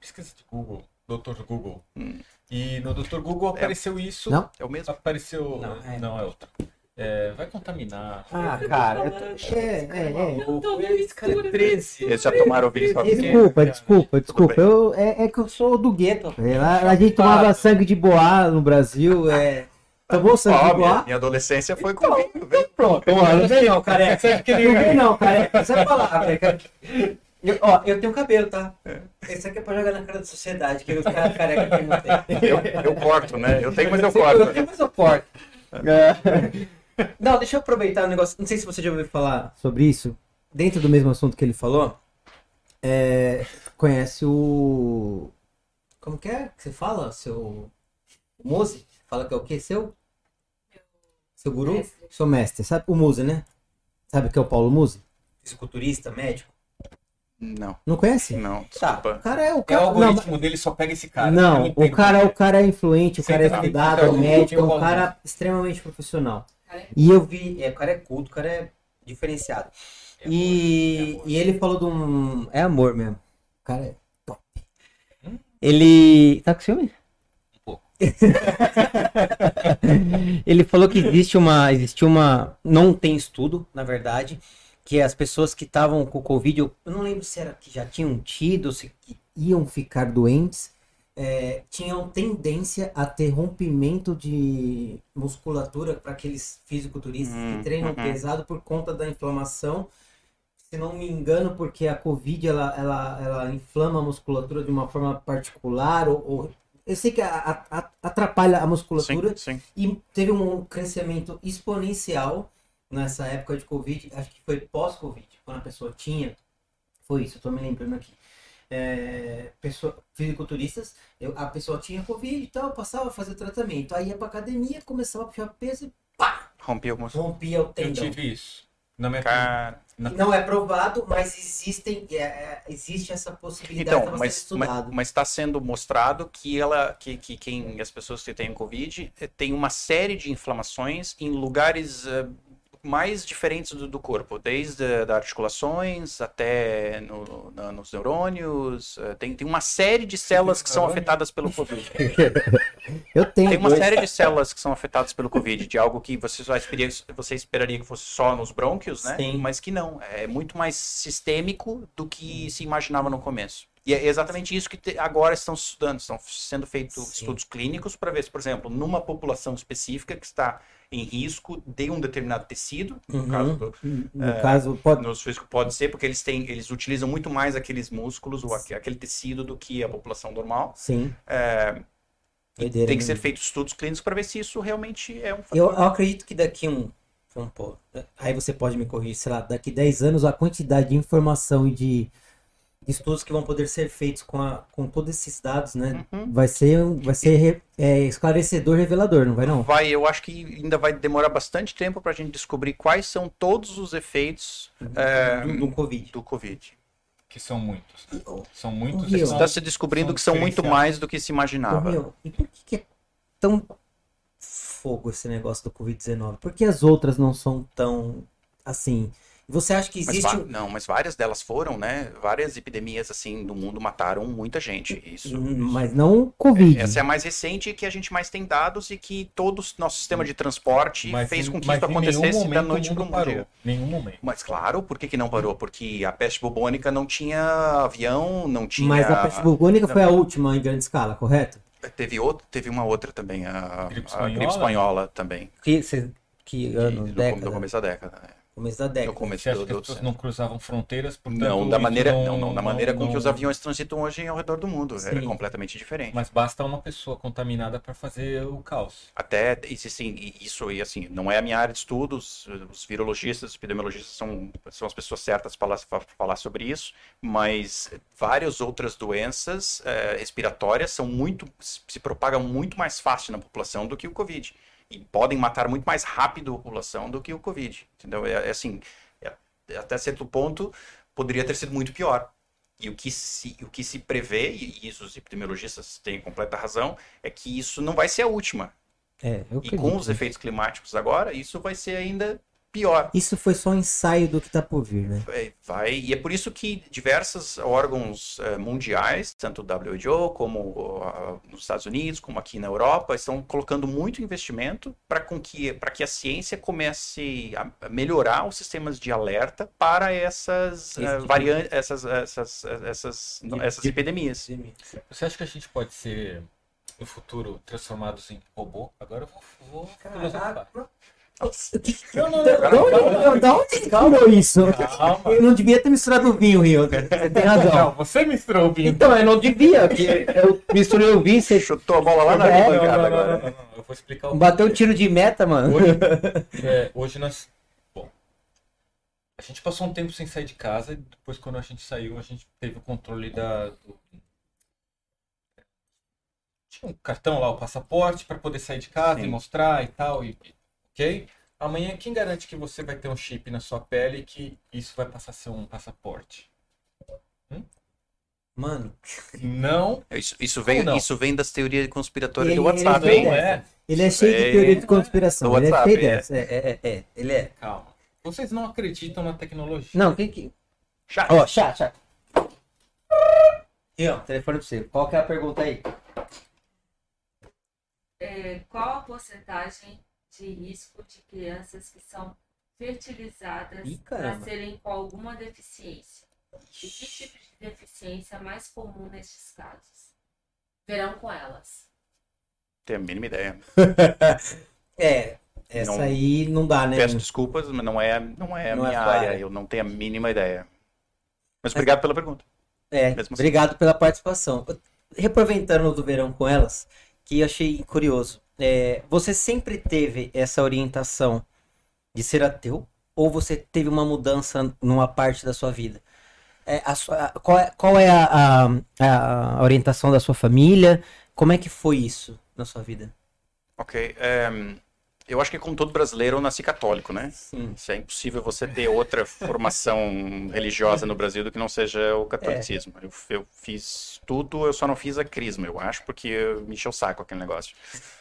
Pesquisa de Google, Dr. Google. Hum. E no Dr. Google apareceu isso. Não? É o mesmo? Apareceu. Não, Não, é. é, outra. É, vai contaminar. ah, cara, eu tô- é, é, é. Esse cara é 13. Eles já tomaram vírus pra Desculpa, desculpa, desculpa. Eu, é, é que eu sou do gueto. É, Lá, a gente tomava sangue de boá no Brasil. É... Tomou sangue Ó, de minha, boá? minha adolescência foi comigo, velho. Pronto, mano. Não vem não, careca. Não vem não, careca. É a palavra, cara. Eu, ó, eu tenho cabelo, tá? Esse aqui é pra jogar na cara da sociedade, que os caras careca que não tem. Eu, eu corto, né? Eu tenho, mas eu Eu corto. tenho, mas eu corto. É. Não, deixa eu aproveitar um negócio. Não sei se você já ouviu falar sobre isso. Dentro do mesmo assunto que ele falou. é, conhece o. Como que é que você fala? Seu. Mose? Fala que é o quê? Seu? Seu guru? Mestre. Seu mestre. Sabe o Muse, né? Sabe que é o Paulo Muse? Fisiculturista, médico. Não, Não conhece? não, Tá. desculpa. O cara é o É o cara. não, algoritmo dele só pega esse cara. Não, o entendo cara, o cara é influente, o cara é estudado, é médico, é um cara extremamente profissional. É- E eu vi, é, o cara é culto, o cara é diferenciado. E, e ele falou de um. É amor mesmo. O cara é top. Ele. Tá com ciúme? Um pouco. ele falou que existe uma. Existe uma. Não tem estudo, na verdade. Que as pessoas que estavam com Covid, eu não lembro se era que já tinham tido, se iam ficar doentes, é, tinham tendência a ter rompimento de musculatura para aqueles fisiculturistas Hum, que treinam uhum. pesado por conta da inflamação. Se não me engano, porque a Covid ela, ela, ela inflama a musculatura de uma forma particular, ou, ou- eu sei que a- a- atrapalha a musculatura Sim, sim. e teve um crescimento exponencial nessa época de Covid, acho que foi pós-Covid, quando a pessoa tinha, foi isso, eu tô me lembrando aqui. É, pessoa, fisiculturistas, eu- a pessoa tinha Covid e tal, passava a fazer tratamento, aí ia pra academia, começava a puxar peso e pá, Rompeu o músculo. rompia o Eu tendão. tive isso. Na minha Cara, Não é provado, mas existem, é, é, existe essa possibilidade Então, mas estudado. mas está sendo mostrado que ela, que, que quem as pessoas que têm covid eh, tem uma série de inflamações em lugares eh, mais diferentes do, do corpo, desde das articulações até no- na- nos neurônios. eh, Tem, tem uma série de células que são afetadas pelo covid. eu tenho Tem uma dois. série de células que são afetadas pelo Covid, de algo que você, só esperaria, você esperaria que fosse só nos brônquios, né? Sim. Mas que não. É muito mais sistêmico do que se imaginava no começo. E é exatamente isso que te- agora estão estudando. Estão sendo feitos estudos clínicos para ver se, por exemplo, numa população específica que está em risco de um determinado tecido, no Uhum. caso do, No caso, pode, no físico pode ser, porque eles têm, eles utilizam muito mais aqueles músculos ou aque- aquele tecido do que a população normal. sim. É, Doideira, tem que né? ser feitos estudos clínicos para ver se isso realmente é um fator. Eu, eu acredito que daqui um, vamos pôr, aí você pode me corrigir, sei lá, daqui 10 anos a quantidade de informação e de estudos que vão poder ser feitos com, a, com todos esses dados, né? Uhum. Vai ser, vai ser re- é, esclarecedor, revelador, não vai não? Vai, eu acho que ainda vai demorar bastante tempo para a gente descobrir quais são todos os efeitos é, Do, do Covid. do Covid. Que são muitos. São muitos Rio. Está se descobrindo são que são muito mais do que se imaginava. meu, e por que, que é tão fogo esse negócio do Covid-19? Por que as outras não são tão assim? Você acha que Mas existe um... Não, mas várias delas foram, né? Várias epidemias assim do mundo mataram muita gente. Isso. Hum, Mas não Covid. Essa é a mais recente que a gente mais tem dados e que todo o nosso sistema de transporte Mas fez com que mas isso acontecesse da noite o para mundo o parou. dia. Nenhum momento. Mas claro, por que, que não parou? Porque a peste bubônica não tinha avião, não tinha. Mas a peste bubônica foi a última em grande escala, correto? Teve, outro, teve uma outra também, a, Gripe a espanhola? gripe espanhola também. Que, cê- que ano, no, década? no começo da década. né? Começo da No década. começo Você acha do, que as do- pessoas não cruzavam fronteiras? portanto, Não, da isso maneira, não, não, da maneira com não- que os aviões transitam hoje ao redor do mundo. Era Sim. completamente diferente. Mas basta uma pessoa contaminada para fazer o caos. Até existem, e isso aí, assim, não é a minha área de estudos, os virologistas, os epidemiologistas são, são as pessoas certas para falar, sobre isso, mas várias outras doenças eh, respiratórias são muito, se propagam muito mais fácil na população do que o Covid. E podem matar muito mais rápido a população do que o Covid. Entendeu? É, é assim, é- até certo ponto, poderia ter sido muito pior. E o que se, o que se prevê, e isso os epidemiologistas têm completa razão, é que isso não vai ser a última. É, E com os efeitos climáticos agora, isso vai ser ainda pior. Isso foi só um ensaio do que tá por vir, né? É, Vai, e é por isso que diversos órgãos eh, mundiais, tanto o WHO como ah, nos Estados Unidos, como aqui na Europa, estão colocando muito investimento para que, que a ciência comece a melhorar os sistemas de alerta para essas Esse eh, tipo variantes, essas, essas, essas, essas de- epidemias. Você acha que a gente pode ser, no futuro, transformados em robô? Agora eu vou, vou filosofar. Não, não, não. Da onde ele isso? Calma. Eu não devia ter misturado o vinho, Rio. Você tem razão. Não, você misturou o vinho. Então, eu não devia, porque eu misturei o vinho, você Chutou a bola lá na É, arquibancada não, agora. não, não. Eu vou explicar o bateu um tiro de meta, mano. Hoje, é, hoje nós. Bom. A gente passou um tempo sem sair de casa e depois, quando a gente saiu, a gente teve o controle da. Do... Tinha um cartão lá, o passaporte, para poder sair de casa Sim. e mostrar e tal. E, ok? Amanhã, quem garante que você vai ter um chip na sua pele e que isso vai passar a ser um passaporte? Mano, Então, Não, Isso, isso, vem, não? isso vem das teorias conspiratórias Ele- do WhatsApp, ele hein? é. ele é cheio de Bem, teoria de conspiração. no Ele é WhatsApp, cheio é. dessa. É, é, é, é. Ele é. Calma. Vocês não acreditam na tecnologia. Não, quem que. Chat. Ó, chat, chat. Ian, telefone pra você. Qual que é a pergunta aí? É, qual a porcentagem de risco de crianças que são fertilizadas para serem com alguma deficiência? E que tipo de deficiência é mais comum nestes casos? Verão com elas. Tenho a mínima ideia. É, essa Não- aí não dá, né? Peço desculpas, mas não é, não é a Não é minha sua área. Eu não tenho a mínima ideia. Mas obrigado pela pergunta. É, Mesmo assim. obrigado pela participação. Reaproveitando do verão com elas, que eu achei curioso. É, você sempre teve essa orientação de ser ateu? Ou você teve uma mudança numa parte da sua vida? É, a sua- qual é, qual é a, a- a orientação da sua família? Como é que foi isso na sua vida? Ok. é, eu acho que como todo brasileiro, eu nasci católico, né? Sim. É impossível você ter outra formação religiosa no Brasil do que não seja o catolicismo. Eu, eu fiz tudo, eu só não fiz a crisma, eu acho, porque me encheu o saco aquele negócio.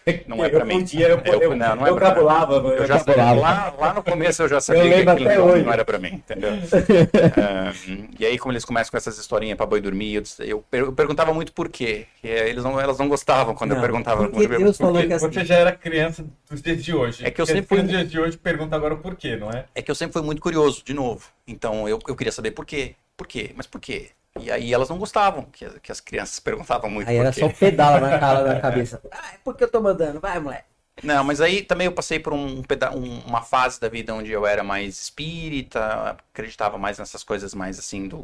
Não é pra mim. Eu- não, não é pra mim. Eu já lá, lá no começo eu já sabia Eu que aquilo não, era pra mim, entendeu? E aí, como eles começam com essas historinhas pra boi dormir, eu, disse- eu per- eu perguntava muito por quê. E aí eles não, elas não gostavam quando eu Não, perguntava. porque quando eu- Deus falou Porque que assim, Você já era criança dos dias de hoje. É que eu sempre fui- Nos dias de hoje pergunta agora o porquê, não é? É que eu sempre fui muito curioso, de novo. Então eu, eu queria saber por quê. Por quê? Mas por quê? E aí elas não gostavam que, que as crianças perguntavam muito aí por era quê. só o pedala na cara na cabeça. Ah, é porque eu tô mandando, vai, moleque. Não, mas aí também eu passei por um, peda- um- uma fase da vida onde eu era mais espírita, acreditava mais nessas coisas mais assim do,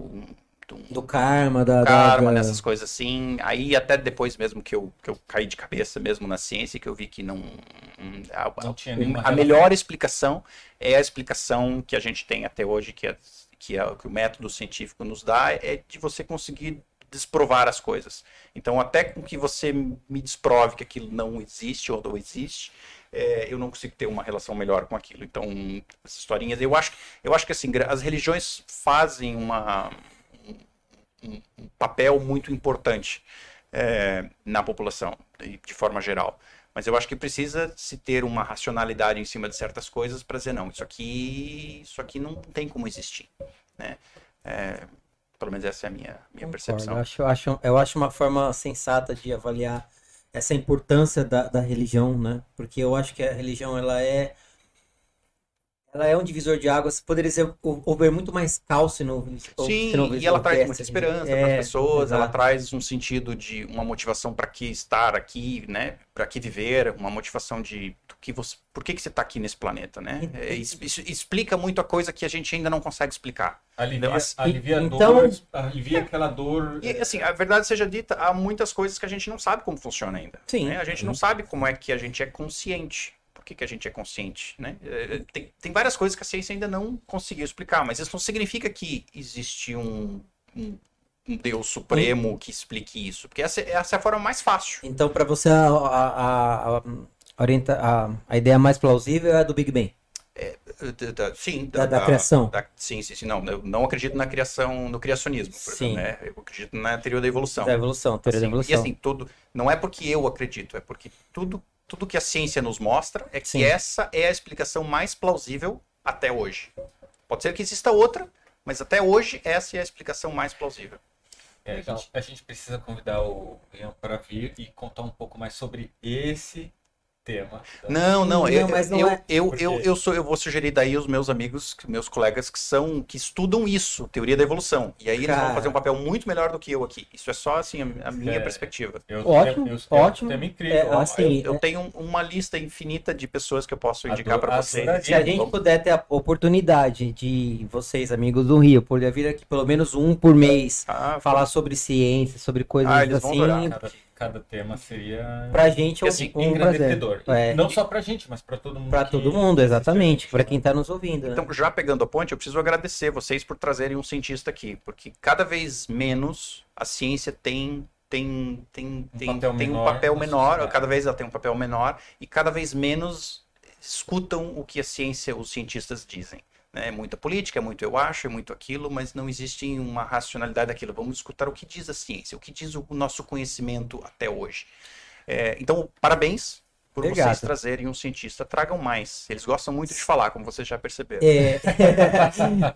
do, Do karma, da. karma, da- nessas coisas assim. Aí até depois mesmo que eu, que eu caí de cabeça mesmo na ciência, que eu vi que não. hum, A, Não tinha a- nenhuma a melhor explicação é a explicação que a gente tem até hoje, que, é, que, é, que o método científico nos dá, é de você conseguir desprovar as coisas. Então, até com que você me desprove que aquilo não existe ou não existe, é, eu não consigo ter uma relação melhor com aquilo. Então, essas historinhas, eu acho, eu acho que assim, as religiões fazem uma, um, um papel muito importante é, na população, de forma geral. Mas eu acho que precisa se ter uma racionalidade em cima de certas coisas para dizer, não, isso aqui, isso aqui não tem como existir. Né? É, pelo menos essa é a minha, minha Concordo. percepção. Eu acho, eu, acho, eu acho uma forma sensata de avaliar essa importância da, da religião, né? Porque eu acho que a religião ela é ela é um divisor de águas. Poderia ser houver muito mais cálcio no Sim, no, e ela traz muita esperança é, para as pessoas. Exato. Ela traz um sentido de uma motivação para que estar aqui, né? Para que viver, uma motivação de que você, por que, que você está aqui nesse planeta, né? É, isso, explica muita coisa que a gente ainda não consegue explicar. Alivia, alivia então, dor, alivia aquela dor. E assim, a verdade seja dita, há muitas coisas que a gente não sabe como funciona ainda. Sim. Né? A gente não sabe como é que a gente é consciente que, que a gente é consciente, né? É, é, tem, tem várias coisas que a ciência ainda não conseguiu explicar, mas isso não significa que existe um, um, um Deus supremo que explique isso, porque essa, essa é a forma mais fácil. Então, para você, a, a, a, orienta, a, a ideia mais plausível é a do Big Bang. É, da, sim, da, da, da criação. Da, sim, sim, sim. Não, eu não acredito na criação, no criacionismo. Sim. Né? Eu acredito na teoria da evolução. Da evolução, teoria assim, da evolução. E assim, tudo. Não é porque eu acredito, é porque tudo tudo que a ciência nos mostra é que Sim. essa é a explicação mais plausível até hoje. Pode ser que exista outra, mas até hoje essa é a explicação mais plausível. É, a, gente, a, gente, precisa convidar o Ian para vir e contar um pouco mais sobre esse tema. Não, não, eu, não eu, é... eu, eu, eu, sou, eu vou sugerir daí os meus amigos, meus colegas que são que estudam isso, teoria da evolução. E aí Cara... eles vão fazer um papel muito melhor do que eu aqui. Isso é só assim a, a minha é, perspectiva. Eu, ótimo, eu, ótimo. É incrível. assim, eu, tenho uma lista infinita de pessoas que eu posso indicar para vocês. Se a gente puder ter a oportunidade de vocês, amigos do Rio, poder vir aqui pelo menos um por mês, ah, falar sobre ciência, sobre coisas ah, assim cada tema seria pra gente é assim, um engrandecedor. É. Não só pra gente, mas pra todo mundo. Pra que... todo mundo, exatamente. Pra quem tá nos ouvindo. Né? Então, já pegando a ponte, eu preciso agradecer vocês por trazerem um cientista aqui, porque cada vez menos a ciência tem tem tem um tem, papel tem menor um papel menor, cada vez ela tem um papel menor e cada vez menos escutam o que a ciência, os cientistas dizem. É muita política, é muito eu acho, é muito aquilo, mas não existe uma racionalidade daquilo. Vamos escutar o que diz a ciência, o que diz o nosso conhecimento até hoje. É, então, parabéns por Obrigado. vocês trazerem um cientista. Tragam mais. Eles gostam muito de falar, como vocês já perceberam. É...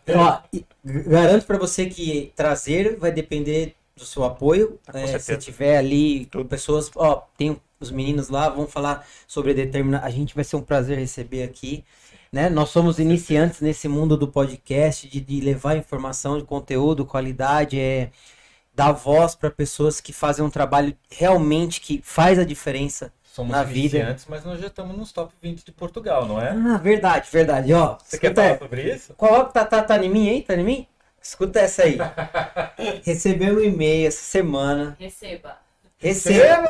ó, garanto para você que trazer vai depender do seu apoio. Ah, é, se tiver ali Tudo. pessoas, ó, tem os meninos lá, vão falar sobre determinado. A gente vai ser um prazer receber aqui. Né? Nós somos iniciantes nesse mundo do podcast, de, de levar informação, de conteúdo, qualidade, é dar voz para pessoas que fazem um trabalho realmente que faz a diferença somos na vida. iniciantes, mas nós já estamos nos top 20 de Portugal, não é? Ah, verdade, verdade. Ó, Você quer falar sobre isso? Coloca, tá, tá, tá em mim aí? Tá em mim? Escuta essa aí. Recebeu um e-mail essa semana. Receba. Receba!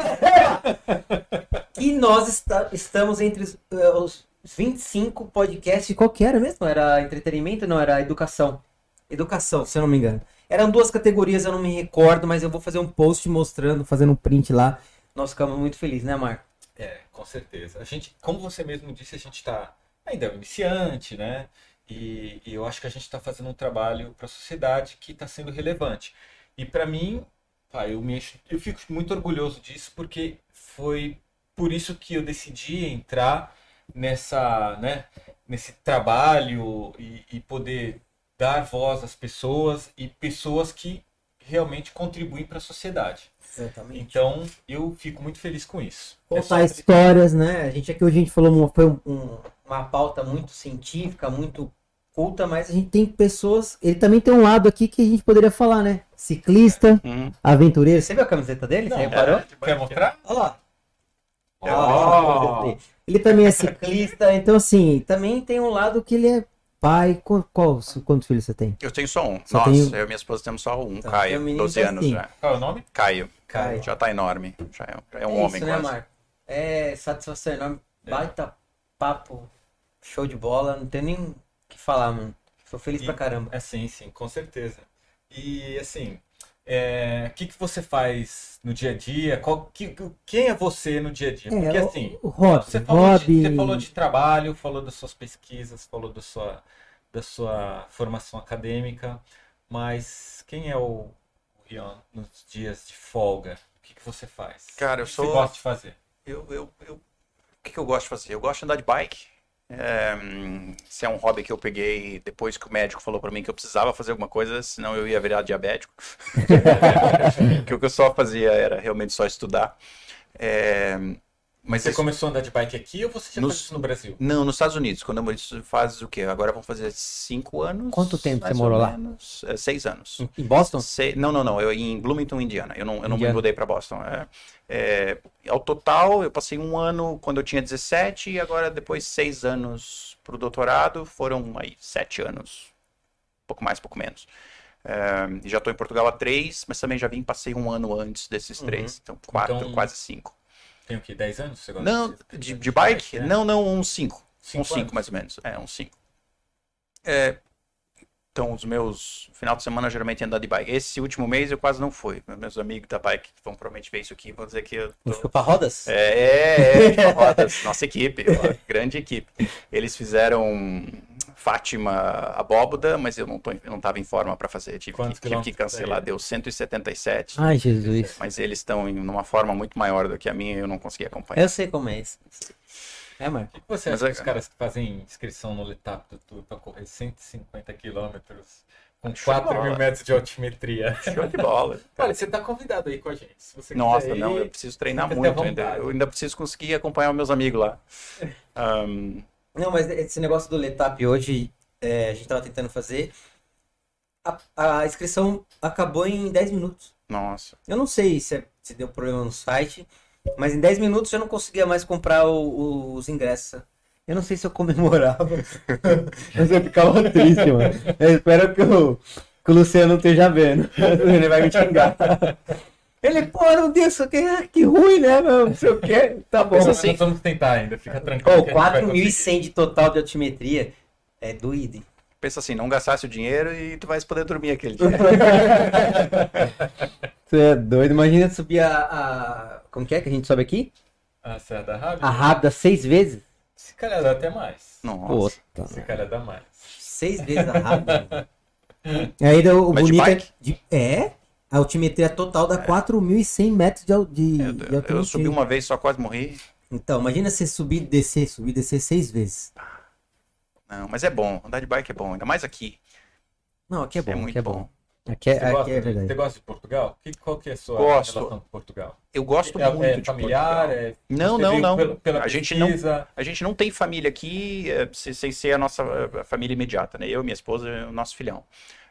que nós está, estamos entre os, uh, os 25 podcasts, qual que era mesmo? Era entretenimento? Não, era educação. Educação, se eu não me engano. Eram duas categorias, eu não me recordo, mas eu vou fazer um post mostrando, fazendo um print lá. Nós ficamos muito felizes, né, Marco? É, com certeza. A gente, como você mesmo disse, a gente está ainda iniciante, né? E, e, eu acho que a gente está fazendo um trabalho para a sociedade que está sendo relevante. E para mim, pá, eu, me, eu fico muito orgulhoso disso, porque foi por isso que eu decidi entrar nessa, né, nesse trabalho e, e poder dar voz às pessoas e pessoas que realmente contribuem para a sociedade. Exatamente. Então, eu fico muito feliz com isso. Contar é histórias, né? A gente aqui hoje a gente falou foi um, um, uma pauta muito científica, muito culta, mas a gente tem pessoas. Ele também tem um lado aqui que a gente poderia falar, né? Ciclista, uhum. aventureiro. Você viu a camiseta dele? Não, Você reparou? É, Quer mostrar? Olha lá. Oh. Ele também é ciclista, então assim, também tem um lado que ele é pai. Qual, qual quantos filhos você tem? Eu tenho só um. Só Nossa, tenho... eu e minha esposa temos só um, tá, Caio, 12 tá anos assim. já. Qual é o nome? Caio. Caio. Já tá enorme. Já é, já é um é homem isso, né, quase. Marco? É satisfação enorme. É. Baita papo. Show de bola. Não tem nem o que falar, mano. Sou feliz e, pra caramba. É sim, sim, com certeza. E assim, é, o que, que você faz no dia a dia? Qual, que, quem é você no dia a dia? Porque é, assim, o, hobby, você, falou hobby... De, você falou de trabalho, falou das suas pesquisas, falou da sua, da sua formação acadêmica, mas quem é o Rian nos dias de folga? O que, que você faz? Cara, eu o que sou. Você gosta de fazer? Eu, eu, eu... O que, que eu gosto de fazer? Eu gosto de andar de bike. É, se é um hobby que eu peguei depois que o médico falou para mim que eu precisava fazer alguma coisa, senão eu ia virar diabético. que o que eu só fazia era realmente só estudar. É, Mas Você isso- começou a andar de bike aqui ou você já Nos- faz isso no Brasil? Não, nos Estados Unidos. Quando eu isso faz o quê? Agora vão fazer cinco anos. Quanto tempo você morou ou lá? menos. É, seis anos. Em- Boston? Sei- não, não, não. Eu em Bloomington, Indiana. Eu não, eu não me mudei para Boston. É, é, ao total, eu passei um ano quando eu tinha 17 e agora depois seis anos para o doutorado. Foram aí sete anos. Pouco mais, pouco menos. É, e já estou em Portugal há três, mas também já vim passei um ano antes desses Uhum. três. Então, quatro, Então, quase cinco. Tem o quê? 10 anos? Você gosta Não, de- de, de bike? né? Não, não, uns cinco. Cinco uns cinco, anos. mais ou menos. É, uns cinco. É, então, os meus final de semana geralmente é andar de bike. Esse último mês eu quase não fui. Meus amigos da bike vão provavelmente ver isso aqui vão dizer que eu tô... Chupa Rodas? É, é, é, tipo, rodas. Nossa equipe, ó, grande equipe. Eles fizeram Fátima Abóboda, mas eu não, tô, eu não tava em forma para fazer. Tive, Quantos que, tive que cancelar. Deu 177. Ai, Jesus. Mas eles estão em numa forma muito maior do que a minha e eu não consegui acompanhar. Eu sei como é isso. É, Marco. O que você Mas acha é- dos caras que fazem inscrição no Letap do Tour pra correr 150 quilômetros com Show de 4 mil metros de altimetria? Show de bola. Olha, você tá convidado aí com a gente. Se você Nossa, quiser não, ir, eu preciso treinar muito ainda. Eu ainda preciso conseguir acompanhar os meus amigos lá. Ahn, Não, mas esse negócio do Letap hoje, é, a gente tava tentando fazer. A, a inscrição acabou em 10 minutos. nossa. Eu não sei se, é- se deu problema no site, mas em 10 minutos eu não conseguia mais comprar o- o- os ingressos. Eu não sei se eu comemorava. mas eu ficava triste, mano. Eu espero que o, que o Luciano esteja vendo. Ele vai me xingar. Ele, pô, não isso aqui. Ah, que ruim, né, meu? Não sei o quê. Tá bom. Mas Nós assim- vamos tentar ainda, fica tranquilo. Pô, que a gente vai 4.100 de total de altimetria é doído. hein? Pensa assim, não gastasse o dinheiro e tu vais poder dormir aquele dia. Você é doido. Imagina subir a, a- Como que é que a gente sobe aqui? A Serra da Rábida? A rápida seis vezes? Se calhar dá até mais. Nossa. Puta. Se calhar dá mais. Seis vezes a rápida. E aí o, o Mas de bonito é, bike? de- é. A altimetria total dá 4.100 metros de, de, Eu, de eu- eu altimetria. subi uma vez, só quase morri. Então, imagina você subir e descer, subir e descer seis vezes. Não, mas é bom. Andar de bike é bom, ainda mais aqui. Não, aqui é bom, muito aqui é bom. bom. Aqui é, Você, aqui gosta, é de- verdade. você gosta de Portugal? Que, qual que é a sua Gosto. relação com Portugal? Eu gosto é, muito é de familiar? Portugal. É, Não, não, não. Pela, pela A gente não-? A gente não tem família aqui se- sem ser a nossa família imediata, né? Eu, minha esposa e o nosso filhão.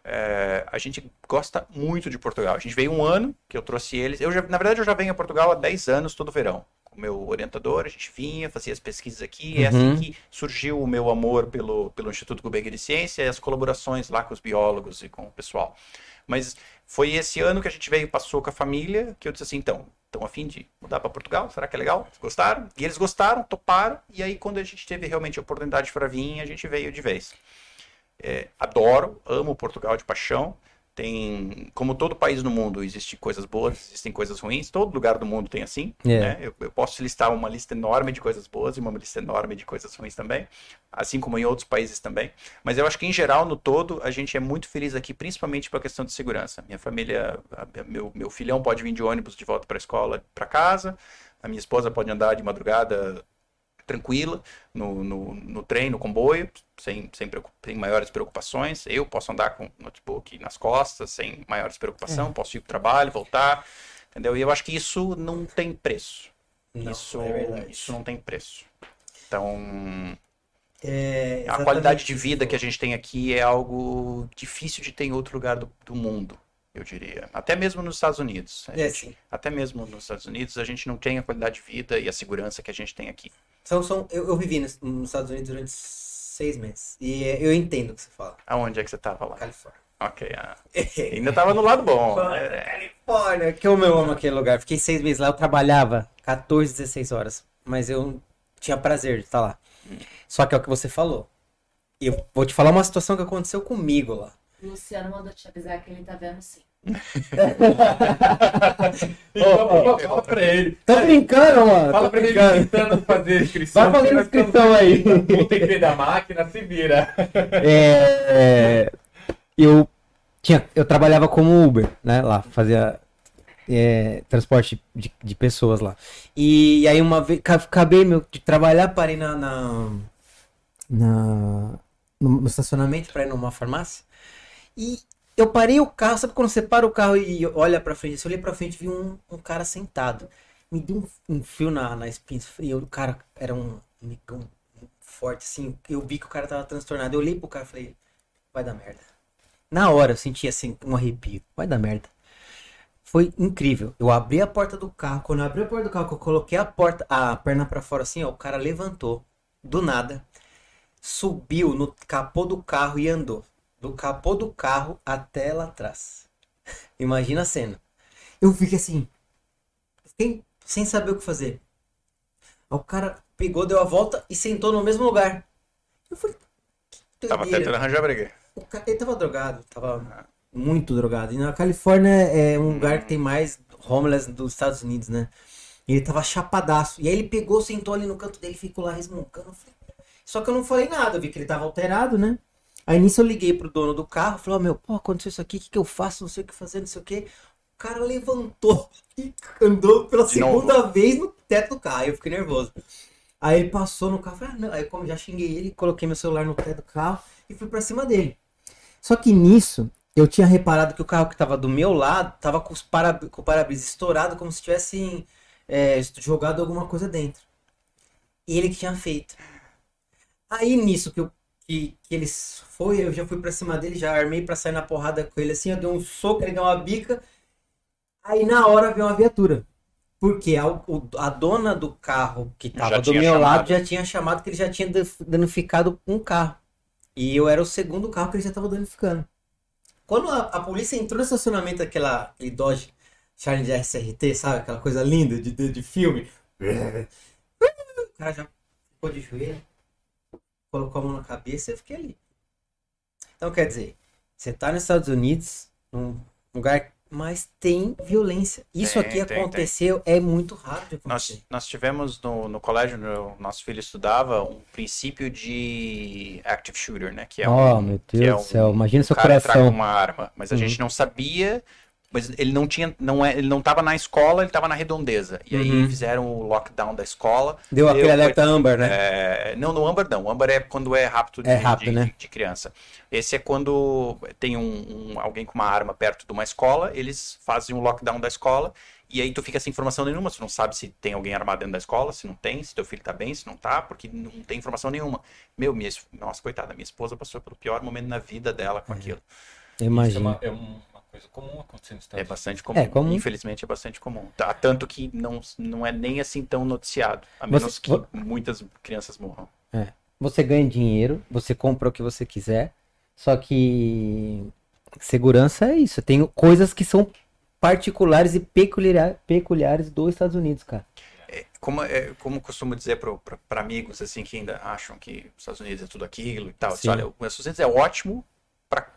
Eh, a gente gosta muito de Portugal. A gente veio um ano que eu trouxe eles. Eu já, na verdade, eu já venho a Portugal há 10 anos todo verão. Com o meu orientador, a gente vinha, fazia as pesquisas aqui. E é Uhum. assim que surgiu o meu amor pelo, pelo Instituto Gulbenkian de Ciência e as colaborações lá com os biólogos e com o pessoal. Mas foi esse ano que a gente veio, passou com a família, que eu disse assim, então, estão a fim de mudar para Portugal? Será que é legal? Gostaram? E eles gostaram, toparam, e aí quando a gente teve realmente a oportunidade para vir, a gente veio de vez. É, adoro, amo Portugal de paixão. Tem, como todo país no mundo, existem coisas boas, existem coisas ruins. Todo lugar do mundo tem assim. É. né? Eu, eu posso listar uma lista enorme de coisas boas e uma lista enorme de coisas ruins também, assim como em outros países também. Mas eu acho que em geral, no todo, a gente é muito feliz aqui, principalmente pela questão de segurança. Minha família, a- a- meu, meu filhão pode vir de ônibus de volta para a escola, para casa. A minha esposa pode andar de madrugada tranquila no, no, no trem, no comboio, sem, sem, sem maiores preocupações. Eu posso andar com o notebook nas costas, sem maiores preocupações. É. Posso ir para o trabalho, voltar, entendeu? E eu acho que isso não tem preço. Não, isso, é isso não tem preço. Então, É, a qualidade de vida que a gente tem aqui é algo difícil de ter em outro lugar do, do mundo, eu diria. Até mesmo nos Estados Unidos. É, gente- até mesmo nos Estados Unidos, a gente não tem a qualidade de vida e a segurança que a gente tem aqui. São, são, eu, eu vivi nos, nos Estados Unidos durante seis meses. E é, eu entendo o que você fala. Aonde é que você tava lá? Califórnia. Ok, ah, ainda tava no lado bom. É, Califórnia, que eu meu amo aquele lugar. Fiquei seis meses lá, eu trabalhava 14, 16 horas. Mas eu tinha prazer de estar lá. Só que é o que você falou. Eu vou te falar uma situação que aconteceu comigo lá. O Luciano mandou te avisar que ele tá vendo sim. Então, fala pra ele. Tô brincando, mano. Fala tô pra ele brincando. tentando fazer inscrição. Vai estamos- inscrição aí. Vou ter que ver da máquina, se vira. É, eu tinha, eu trabalhava como Uber, né? Lá, fazia é, transporte de, de pessoas lá. E, aí uma vez ca- acabei meu, de trabalhar, parei na, na, na- no, no estacionamento para ir numa farmácia. E eu parei o carro, sabe quando você para o carro e olha pra frente? Eu olhei pra frente e vi um, um cara sentado. me deu um, um fio na, na espinha. E eu, o cara era um negão forte, assim. Eu vi que o cara tava transtornado. Eu olhei pro cara e falei, vai dar merda. Na hora eu senti assim, um arrepio. Vai dar merda. Foi incrível. Eu abri a porta do carro. Quando eu abri a porta do carro, eu coloquei a porta, a perna pra fora assim, ó, o cara levantou. Do nada. Subiu no capô do carro e andou. Do capô do carro até lá atrás. Imagina a cena. Eu fiquei assim. Fiquei sem saber o que fazer. Aí O cara pegou, deu a volta e sentou no mesmo lugar. Eu falei, que Tava tentando arranjar briga. O ca- Ele tava drogado, tava muito drogado. E na Califórnia é um lugar que tem mais homeless dos Estados Unidos, né? E ele tava chapadaço. E aí ele pegou, sentou ali no canto dele e ficou lá resmungando. Só que eu não falei nada, eu vi que ele tava alterado, né? Aí nisso eu liguei pro dono do carro, falei, ó, meu, pô, aconteceu isso aqui, o que, que eu faço? Não sei o que fazer, não sei o que. O cara levantou e andou pela De novo. segunda vez no teto do carro. Aí eu fiquei nervoso. Aí ele passou no carro, falei, ah, não. Aí como já xinguei ele, coloquei meu celular no teto do carro e fui pra cima dele. Só que nisso, eu tinha reparado que o carro que tava do meu lado tava com, os para, com o para-brisa estourado, como se tivessem é, jogado alguma coisa dentro. E ele que tinha feito. Aí nisso que, eu, que, que ele foi, eu já fui pra cima dele, já armei pra sair na porrada com ele assim, eu dei um soco, ele deu uma bica. Aí na hora veio uma viatura. Porque a, a dona do carro que tava Já do meu chamado. lado já tinha chamado que ele já tinha danificado um carro. E eu era o segundo carro que ele já estava danificando. Quando a, a polícia entrou no estacionamento daquela aquele Dodge Challenger SRT, sabe? Aquela coisa linda de, de, de filme. O cara já ficou de joelho, colocou a mão na cabeça e eu fiquei ali. Então, quer dizer, você tá nos Estados Unidos, num lugar, mas tem violência. Isso Tem, aqui tem, tem. aconteceu, é muito raro de Nós, nós tivemos no, no colégio, no, nosso filho estudava um princípio de active shooter, né? Que é oh, um, meu que Deus é do um- céu, imagina seu o cara traga coração. uma arma, mas a Uhum. gente não sabia, mas ele não tinha, não é, ele não estava na escola, ele estava na redondeza. E aí Uhum. fizeram o lockdown da escola. Deu aquele alerta Amber, né? É, não, no Amber não. O Amber é quando é rápido de, É rápido, de- né? de criança. Esse é quando tem um, um- alguém com uma arma perto de uma escola, eles fazem um lockdown da escola e aí tu fica sem informação nenhuma, tu não sabe se tem alguém armado dentro da escola, se não tem, se teu filho tá bem, se não tá, porque não tem informação nenhuma. Meu, minha, nossa, coitada, minha esposa passou pelo pior momento na vida dela com aquilo. Isso é Imagina. uma, é uma coisa comum acontecendo nos Estados É bastante comum. É comum. Infelizmente é bastante comum. Tá, tanto que não, não é nem assim tão noticiado, a menos Você- que vo- muitas crianças morram. Você ganha dinheiro, você compra o que você quiser, só que segurança é isso. Tem coisas que são particulares e peculiar, peculiares dos Estados Unidos, cara. Como, é, como costumo dizer para amigos assim que ainda acham que os Estados Unidos é tudo aquilo e tal, eu disse, Sim. olha, os Estados Unidos é ótimo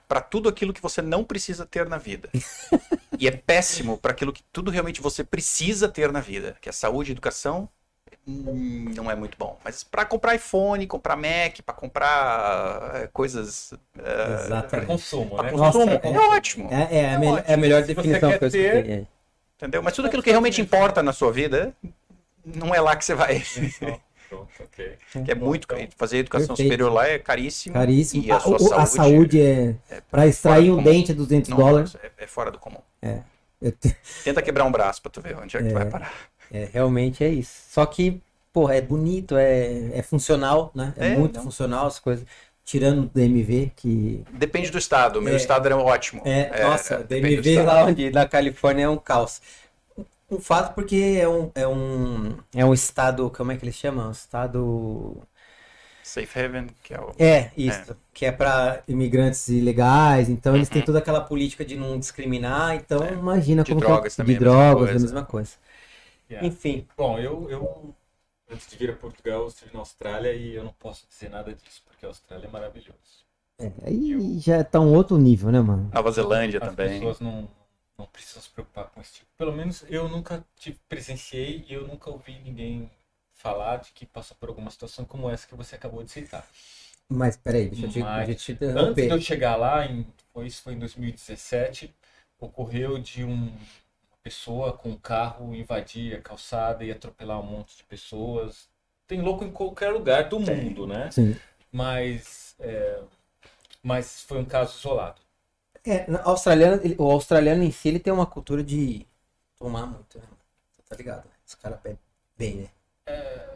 para tudo aquilo que você não precisa ter na vida. e é péssimo para aquilo que tudo realmente você precisa ter na vida, que é saúde e educação. hum, Não é muito bom. Mas para comprar iPhone, comprar Mac, para comprar é, coisas é, Para Exatamente. consumo, para né? consumo, Nossa, é, é- ótimo. É, é a, me- é a melhor definição que eu ter- escutei. é. Entendeu? Mas tudo aquilo que realmente importa na sua vida, não é lá que você vai. Ok. Que é muito Então, fazer educação Perfeito. superior lá é caríssimo. Caríssimo. E a A, sua o- a saúde, saúde é. é Pra extrair um dente é 200 Não, dólares. É, é fora do comum. Eu te- Tenta quebrar um braço pra tu ver onde é que tu É. vai parar. É, realmente é isso. Só que, porra, é bonito, é, é funcional, né? É, É, muito não. funcional as coisas. Tirando do DMV, que. Depende do estado. O meu É. estado era ótimo. É, nossa, depende do DMV lá onde na Califórnia é um caos. Um fato porque é um, é um, é um estado, como é que eles chamam? Um estado. Safe Haven, que é o. É, isso. Que é para imigrantes ilegais, então eles têm Uhum. toda aquela política de não discriminar, então imagina De como que é- drogas também de é a mesma drogas, é a mesma coisa. Yeah. Enfim, Bom, eu, eu, antes de vir a Portugal, eu estive na Austrália e eu não posso dizer nada disso, porque a Austrália é maravilhoso. é, aí já tá um outro nível, né, mano? Nova Zelândia As também. pessoas não, não precisam se preocupar com esse tipo. Pelo menos eu nunca tive, presenciei e eu nunca ouvi ninguém falar de que passou por alguma situação como essa que você acabou de citar. Mas peraí, deixa eu te, Mas, deixa eu te Antes interromper. de eu chegar lá, em, foi, isso foi em 2017, ocorreu de um- uma pessoa com um carro invadir a calçada e atropelar um monte de pessoas. Tem louco em qualquer lugar do mundo, né? Sim. Mas, é, mas foi um caso isolado. É, na- australiano, ele- o australiano em si, ele tem uma cultura de tomar muito, né? Tá ligado? né? Os caras bebem bem, né? É,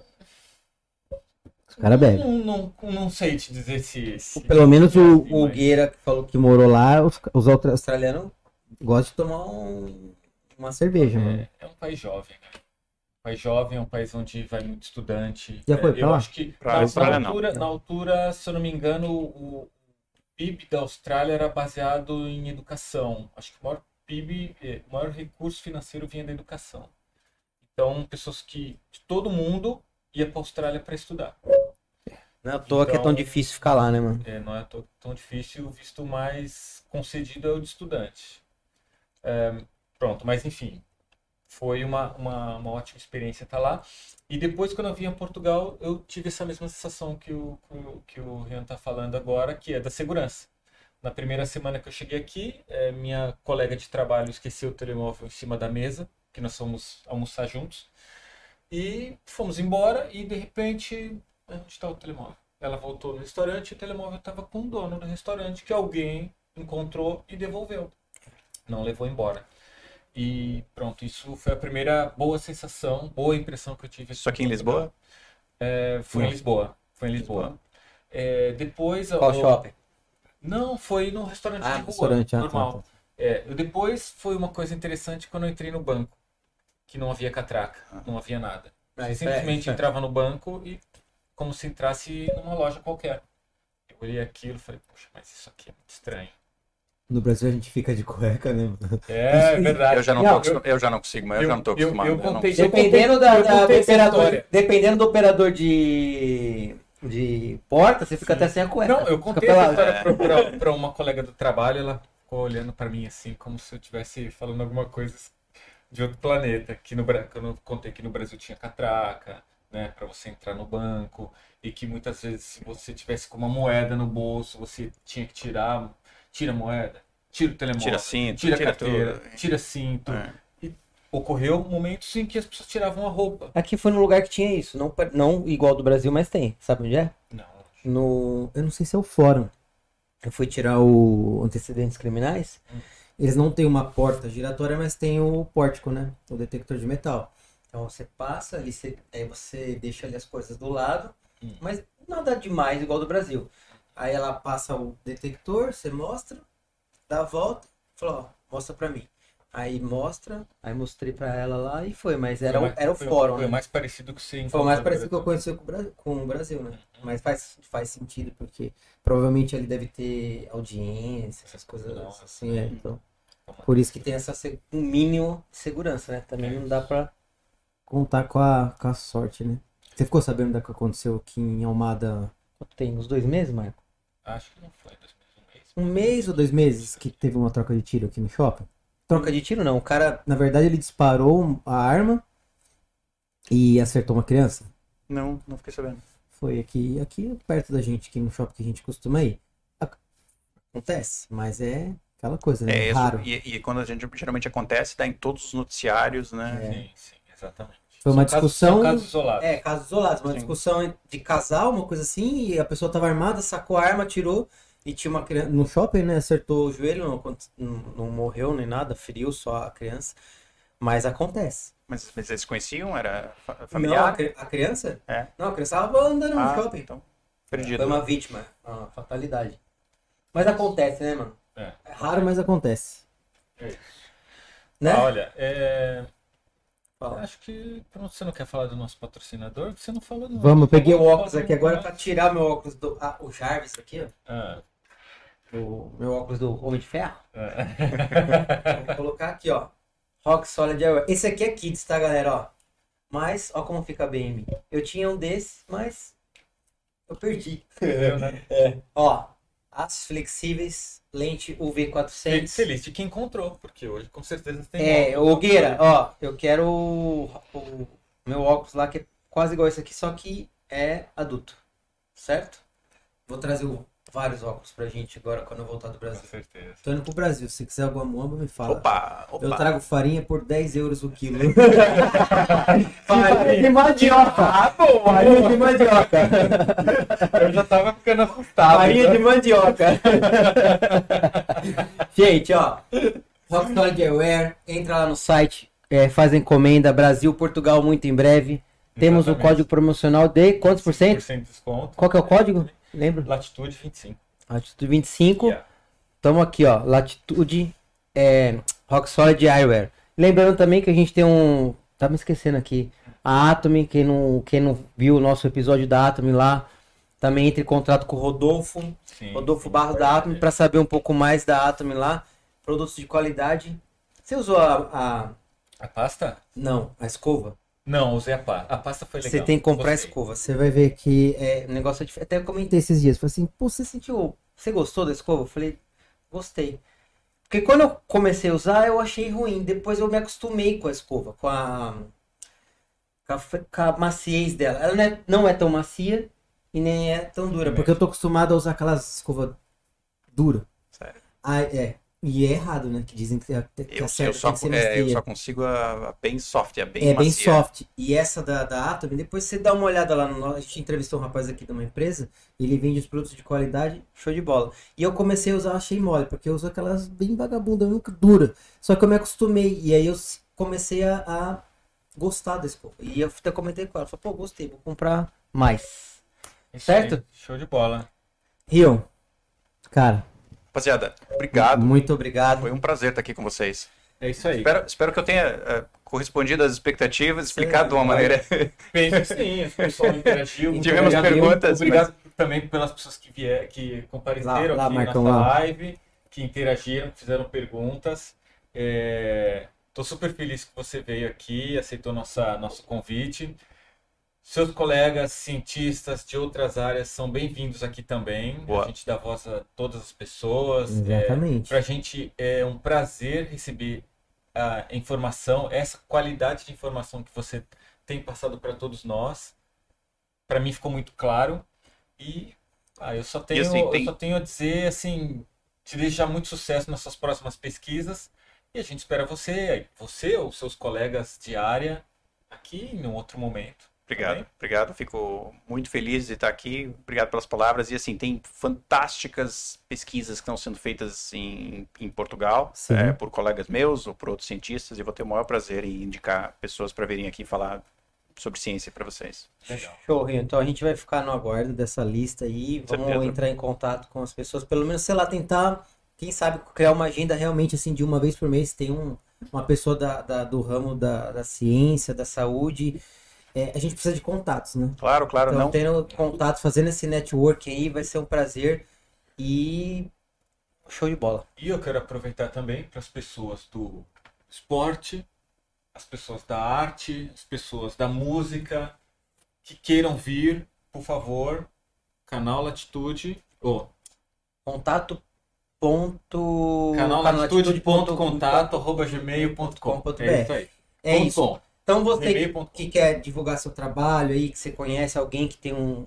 Os caras bebem. Não, não, não sei te dizer se. se Pelo menos o, o Gueira que falou que morou lá, os, os outros australianos gostam de tomar um- uma cerveja, mano. É, é um país jovem, né? Um país jovem é um país onde vai muito estudante. Já É, foi pra eu lá? acho que Pra na, altura, na altura, se eu não me engano, o PIB da Austrália era baseado em educação. Acho que o maior PIB, eh, o maior recurso financeiro vinha da educação. Então, pessoas que de todo mundo ia para a Austrália para estudar. Não é à toa que é tão Então- difícil ficar lá, né, mano? É, não é tão, tão difícil, o visto mais concedido é o de estudante. É, pronto, mas enfim, foi uma, uma, uma ótima experiência estar lá. E depois, quando eu vim a Portugal, eu tive essa mesma sensação que o, que o, Rian está falando agora, que é da segurança. Na primeira semana que eu cheguei aqui, eh, minha colega de trabalho esqueceu o telemóvel em cima da mesa, que nós fomos almoçar juntos. E fomos embora e de repente, onde está o telemóvel? Ela voltou no restaurante e o telemóvel estava com o dono do restaurante que alguém encontrou e devolveu. Não levou embora. E pronto, isso foi a primeira boa sensação, boa impressão que eu tive. Isso aqui em Lisboa? É, foi em Lisboa. Foi em Lisboa. É, depois. Qual o- shopping? Não, foi no restaurante Ah, de rua, restaurante, ah, tá, normal. tá. É, eu depois foi uma coisa interessante quando eu entrei no banco, que não havia catraca, não havia nada. Você Ah, isso é- simplesmente é- entrava no banco e como se entrasse numa loja qualquer. Eu olhei aquilo e falei, poxa, mas isso aqui é muito estranho. No Brasil a gente fica de cueca, né, mano? É verdade. Eu já não, Não, tô acostum- eu já não consigo, mas eu, já não tô eu- acostumado. eu eu não- contei- Dependendo eu da, contei- eu da- do operador, dependendo do operador de, de porta, você fica Sim. até sem a cueca. Não, eu contei essa história pra, pra- pra uma colega do trabalho, ela ficou olhando pra mim assim, como se eu estivesse falando alguma coisa de outro planeta. Que no, eu contei que no Brasil tinha catraca, né, pra você entrar no banco, e que muitas vezes se você tivesse com uma moeda no bolso, você tinha que tirar, tira moeda, tira o telemóvel, Tira cinto, tira tira carteira, tudo. tira cinto. É. Ocorreu momentos em que as pessoas tiravam a roupa. Aqui foi num lugar que tinha isso, não, não igual do Brasil, mas tem. Sabe onde é? Não. No, eu não sei se é o fórum. Eu fui tirar o antecedentes criminais. Hum. Eles não têm uma porta giratória, mas tem o pórtico, né? O detector de metal. Então você passa ali, você, aí você deixa ali as coisas do lado, Hum. mas nada demais igual do Brasil. Aí ela passa o detector, você mostra, dá a volta, fala, ó, mostra pra mim. Aí mostra, aí mostrei pra ela lá e foi, mas era, o- Foi mais- era o foi- fórum, Foi né? o mais parecido que você Foi mais parecido que eu Brasil. conheci com o Bra- com o Brasil, né? Mas faz, faz sentido, porque provavelmente ele deve ter audiência, essas coisas Nossa. assim, é. Então, por isso que tem essa um mínimo de segurança, né? Também não dá pra contar com a, com a sorte, né? Você ficou sabendo da que aconteceu aqui em Almada? Tem? Uns dois meses, Marco? Acho que não foi dois meses, um mês. Um mês ou dois meses que teve uma troca de tiro aqui no shopping? Troca de tiro não, o cara, na verdade, ele disparou a arma e acertou uma criança. Não, não fiquei sabendo. Foi aqui, aqui perto da gente, aqui no shopping que a gente costuma ir. Ac- Acontece, mas é aquela coisa, né? É, isso, Raro. e, e quando a gente geralmente acontece, dá em todos os noticiários, né? É. Sim, sim, exatamente. Foi uma São casos- discussão- são casos isolados. É, casos isolados, uma Sim. discussão de casal, uma coisa assim, e a pessoa tava armada, sacou a arma, atirou, e tinha uma criança no shopping, né? Acertou o joelho, não, não, não morreu nem nada, feriu só a criança. Mas acontece. Mas, mas eles conheciam? Era fa- Não, a, familiar? a criança? É. Não, a criança tava andando no Ah, shopping. então, perdido. Foi uma vítima, uma fatalidade. Mas acontece, né, mano? É. É raro, mas acontece. É isso. Né? Ah, olha, é... Fala. acho que pronto, você não quer falar do nosso patrocinador? Você não falou do Vamos, eu peguei o óculos aqui agora pra tirar meu óculos do. Ah, o Jarvis aqui, ó. Ah, O meu óculos do Homem de Ferro. ah. Vou colocar aqui, ó. Rock Solid Airwear. Esse aqui é Kids, tá, galera? Ó. Mas, ó como fica bem em mim. Eu tinha um desse, mas eu perdi. Entendeu, né? Ó, aços flexíveis, lente UV400. Feliz de quem encontrou, porque hoje com certeza tem. É, o Gueira, ó, eu quero o, o meu óculos lá que é quase igual esse aqui, só que é adulto. Certo? Vou trazer o- vários óculos pra gente agora quando eu voltar do Com Brasil. certeza. Tô indo pro Brasil, se quiser alguma bomba, me fala. Opa, opa. Eu trago farinha por 10 euros o quilo. Farinha de mandioca. Ah, Farinha de mandioca. eu já tava ficando assustado. Farinha de mandioca. Gente, ó. Rock Solid Airwear, entra lá no site é, faz encomenda Brasil, Portugal muito em breve. Temos o código promocional de quantos por cento? 5% de desconto. Qual que é o código? Lembra? Latitude 25. Latitude 25. Yeah. Tamo aqui, ó. Latitude é, Rock Solid Eyewear. Lembrando também que a gente tem um. Tá me esquecendo aqui. A Atomy, quem não, quem não viu o nosso episódio da Atomy lá, também entre em contato com o Rodolfo. Sim. Rodolfo Barros da Atomy para saber um pouco mais da Atomy lá. Produtos de qualidade. Você usou a. a- A pasta? Não, a escova? Não, usei a pasta. A pasta foi legal. Você tem que comprar a Gostei. escova. Você vai ver que é, o negócio é diferente. Até eu comentei esses dias. Falei assim, pô, você sentiu. Você gostou da escova? Eu falei, gostei. Porque quando eu comecei a usar, eu achei ruim. Depois eu me acostumei com a escova, com a. com a, com a maciez dela. Ela não é, não é tão macia e nem é tão dura. Porque eu tô acostumado a usar aquelas escovas duras. Sério. Ah, é. E é errado, né? Que dizem que, a- que Eu, a eu, só, tem que ser é, eu só consigo a, a bem soft, a bem É bem macia. soft. E essa da, da Atomy, depois você dá uma olhada lá no. A gente entrevistou um rapaz aqui de uma empresa, ele vende os produtos de qualidade, show de bola. E eu comecei a usar, achei mole, porque eu uso aquelas bem vagabundas, nunca dura. Só que eu me acostumei. E aí eu comecei a, a gostar escova. E eu até comentei com ela, falei, pô, gostei, vou comprar mais. Isso Certo? aí, Show de bola. Rio, cara, Rapaziada, obrigado. muito obrigado. Foi um prazer estar aqui com vocês. É isso aí. Espero, espero que eu tenha eh, correspondido às expectativas, explicado de uma maneira. Penso que sim, o pessoal interagiu. Muito Tivemos obrigado. perguntas, Obrigado também pelas pessoas que vier, que compareceram Lá- lá, aqui na Marcão, nossa lá. live, que interagiram, que fizeram perguntas. Estou super feliz que você veio aqui, aceitou nossa, nosso convite. Seus colegas cientistas de outras áreas são bem-vindos aqui também. Boa. A gente dá voz a todas as pessoas. Exatamente. Para a gente é um prazer receber a informação, essa qualidade de informação que você tem passado para todos nós. Para mim ficou muito claro. E ah, eu, só tenho, assim, tem- eu só tenho a dizer assim, te desejar muito sucesso nas suas próximas pesquisas. E a gente espera você, você ou seus colegas de área aqui em um outro momento. Obrigado, Também. obrigado. Fico muito feliz de estar aqui. Obrigado pelas palavras. E assim, tem fantásticas pesquisas que estão sendo feitas em, em Portugal, eh, por colegas meus ou por outros cientistas. E vou ter o maior prazer em indicar pessoas para virem aqui falar sobre ciência para vocês. Legal. Show, Rio. Então a gente vai ficar no aguardo dessa lista aí. Vamos Certeza. entrar em contato com as pessoas. Pelo menos, sei lá, tentar, quem sabe, criar uma agenda realmente assim de uma vez por mês. Tem um, uma pessoa da, da- do ramo da, da ciência, da saúde. É, a gente precisa de contatos, né? Claro, claro, Então, não. tendo contatos, fazendo esse network aí, vai ser um prazer. E. Show de bola. E eu quero aproveitar também para as pessoas do esporte, as pessoas da arte, as pessoas da música que queiram vir, por favor, canal Latitude, ou Contato. Ponto. canal latitude ponto latitude.contato arroba gmail.com. ponto É isso aí. É Ponto isso. com. Então você que quer divulgar seu trabalho aí, que você conhece alguém que tem um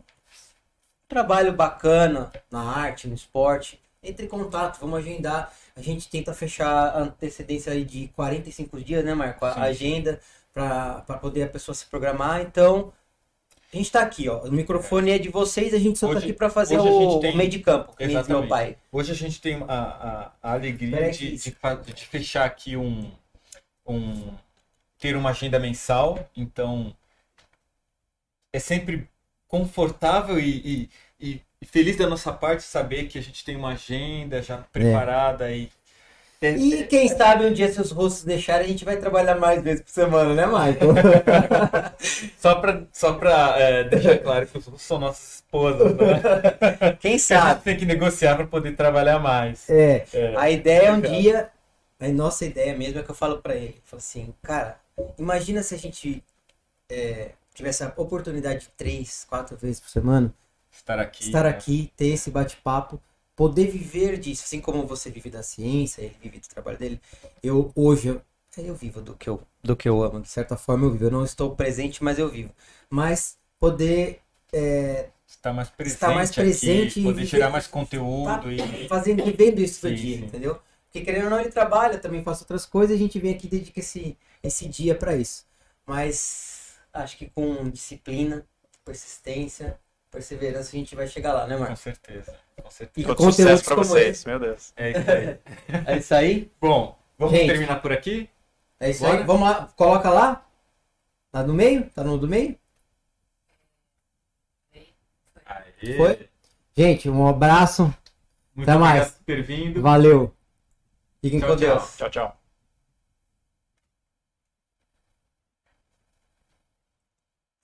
trabalho bacana na arte, no esporte, entre em contato, vamos agendar. A gente tenta fechar a antecedência aí de 45 dias, né, Marco? A Sim. agenda para poder a pessoa se programar. Então, a gente tá aqui, ó. O microfone é de vocês, a gente só tá Hoje- aqui para fazer o, tem- o meio de campo, que diz meu pai. Hoje a gente tem a, a, a alegria de, de, de fechar aqui um, um. Ter uma agenda mensal, então é sempre confortável e, e, e- e feliz da nossa parte saber que a gente tem uma agenda já preparada e. é- E quem sabe um dia, se os rostos deixarem, a gente vai trabalhar mais vezes por semana, né, Michael? Só para só pra, é, deixar claro que os russos são nossas esposas, né? quem A sabe? gente tem que negociar para poder trabalhar mais. É. É. A ideia é um Legal. dia. A nossa ideia mesmo é que eu falo pra ele. Eu falo assim, cara, imagina se a gente é, tivesse a oportunidade de três, quatro vezes por semana Estar aqui. estar né? aqui, ter esse bate-papo, poder viver disso, assim como você vive da ciência, ele vive do trabalho dele. Eu hoje eu, eu vivo do que eu do que eu amo, de certa forma eu vivo. Eu não estou presente, mas eu vivo. Mas poder é, Estar mais presente, Estar mais presente aqui, e poder viver- gerar mais conteúdo tá e fazendo, vivendo isso Sim, dia, sim. entendeu? Porque querendo ou não, ele trabalha, também faz outras coisas, e a gente vem aqui e dedica esse, esse dia pra isso. Mas acho que com disciplina, persistência, perseverança, a gente vai chegar lá, né, com Marcos? certeza. Com E certeza. Todo conteúdos sucesso para como vocês, meu Deus. É isso aí. É isso aí? Bom, vamos Gente. terminar por aqui? É isso Bora? aí. Vamos lá. Coloca lá. Lá no meio? Tá no do meio? Aê. Foi? Gente, um abraço. Muito Até obrigado mais. por ter vindo. Valeu. Fiquem Tchau, com tchau. Deus. Tchau, tchau.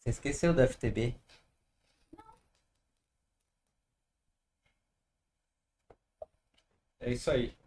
Você esqueceu do FTB? É isso aí.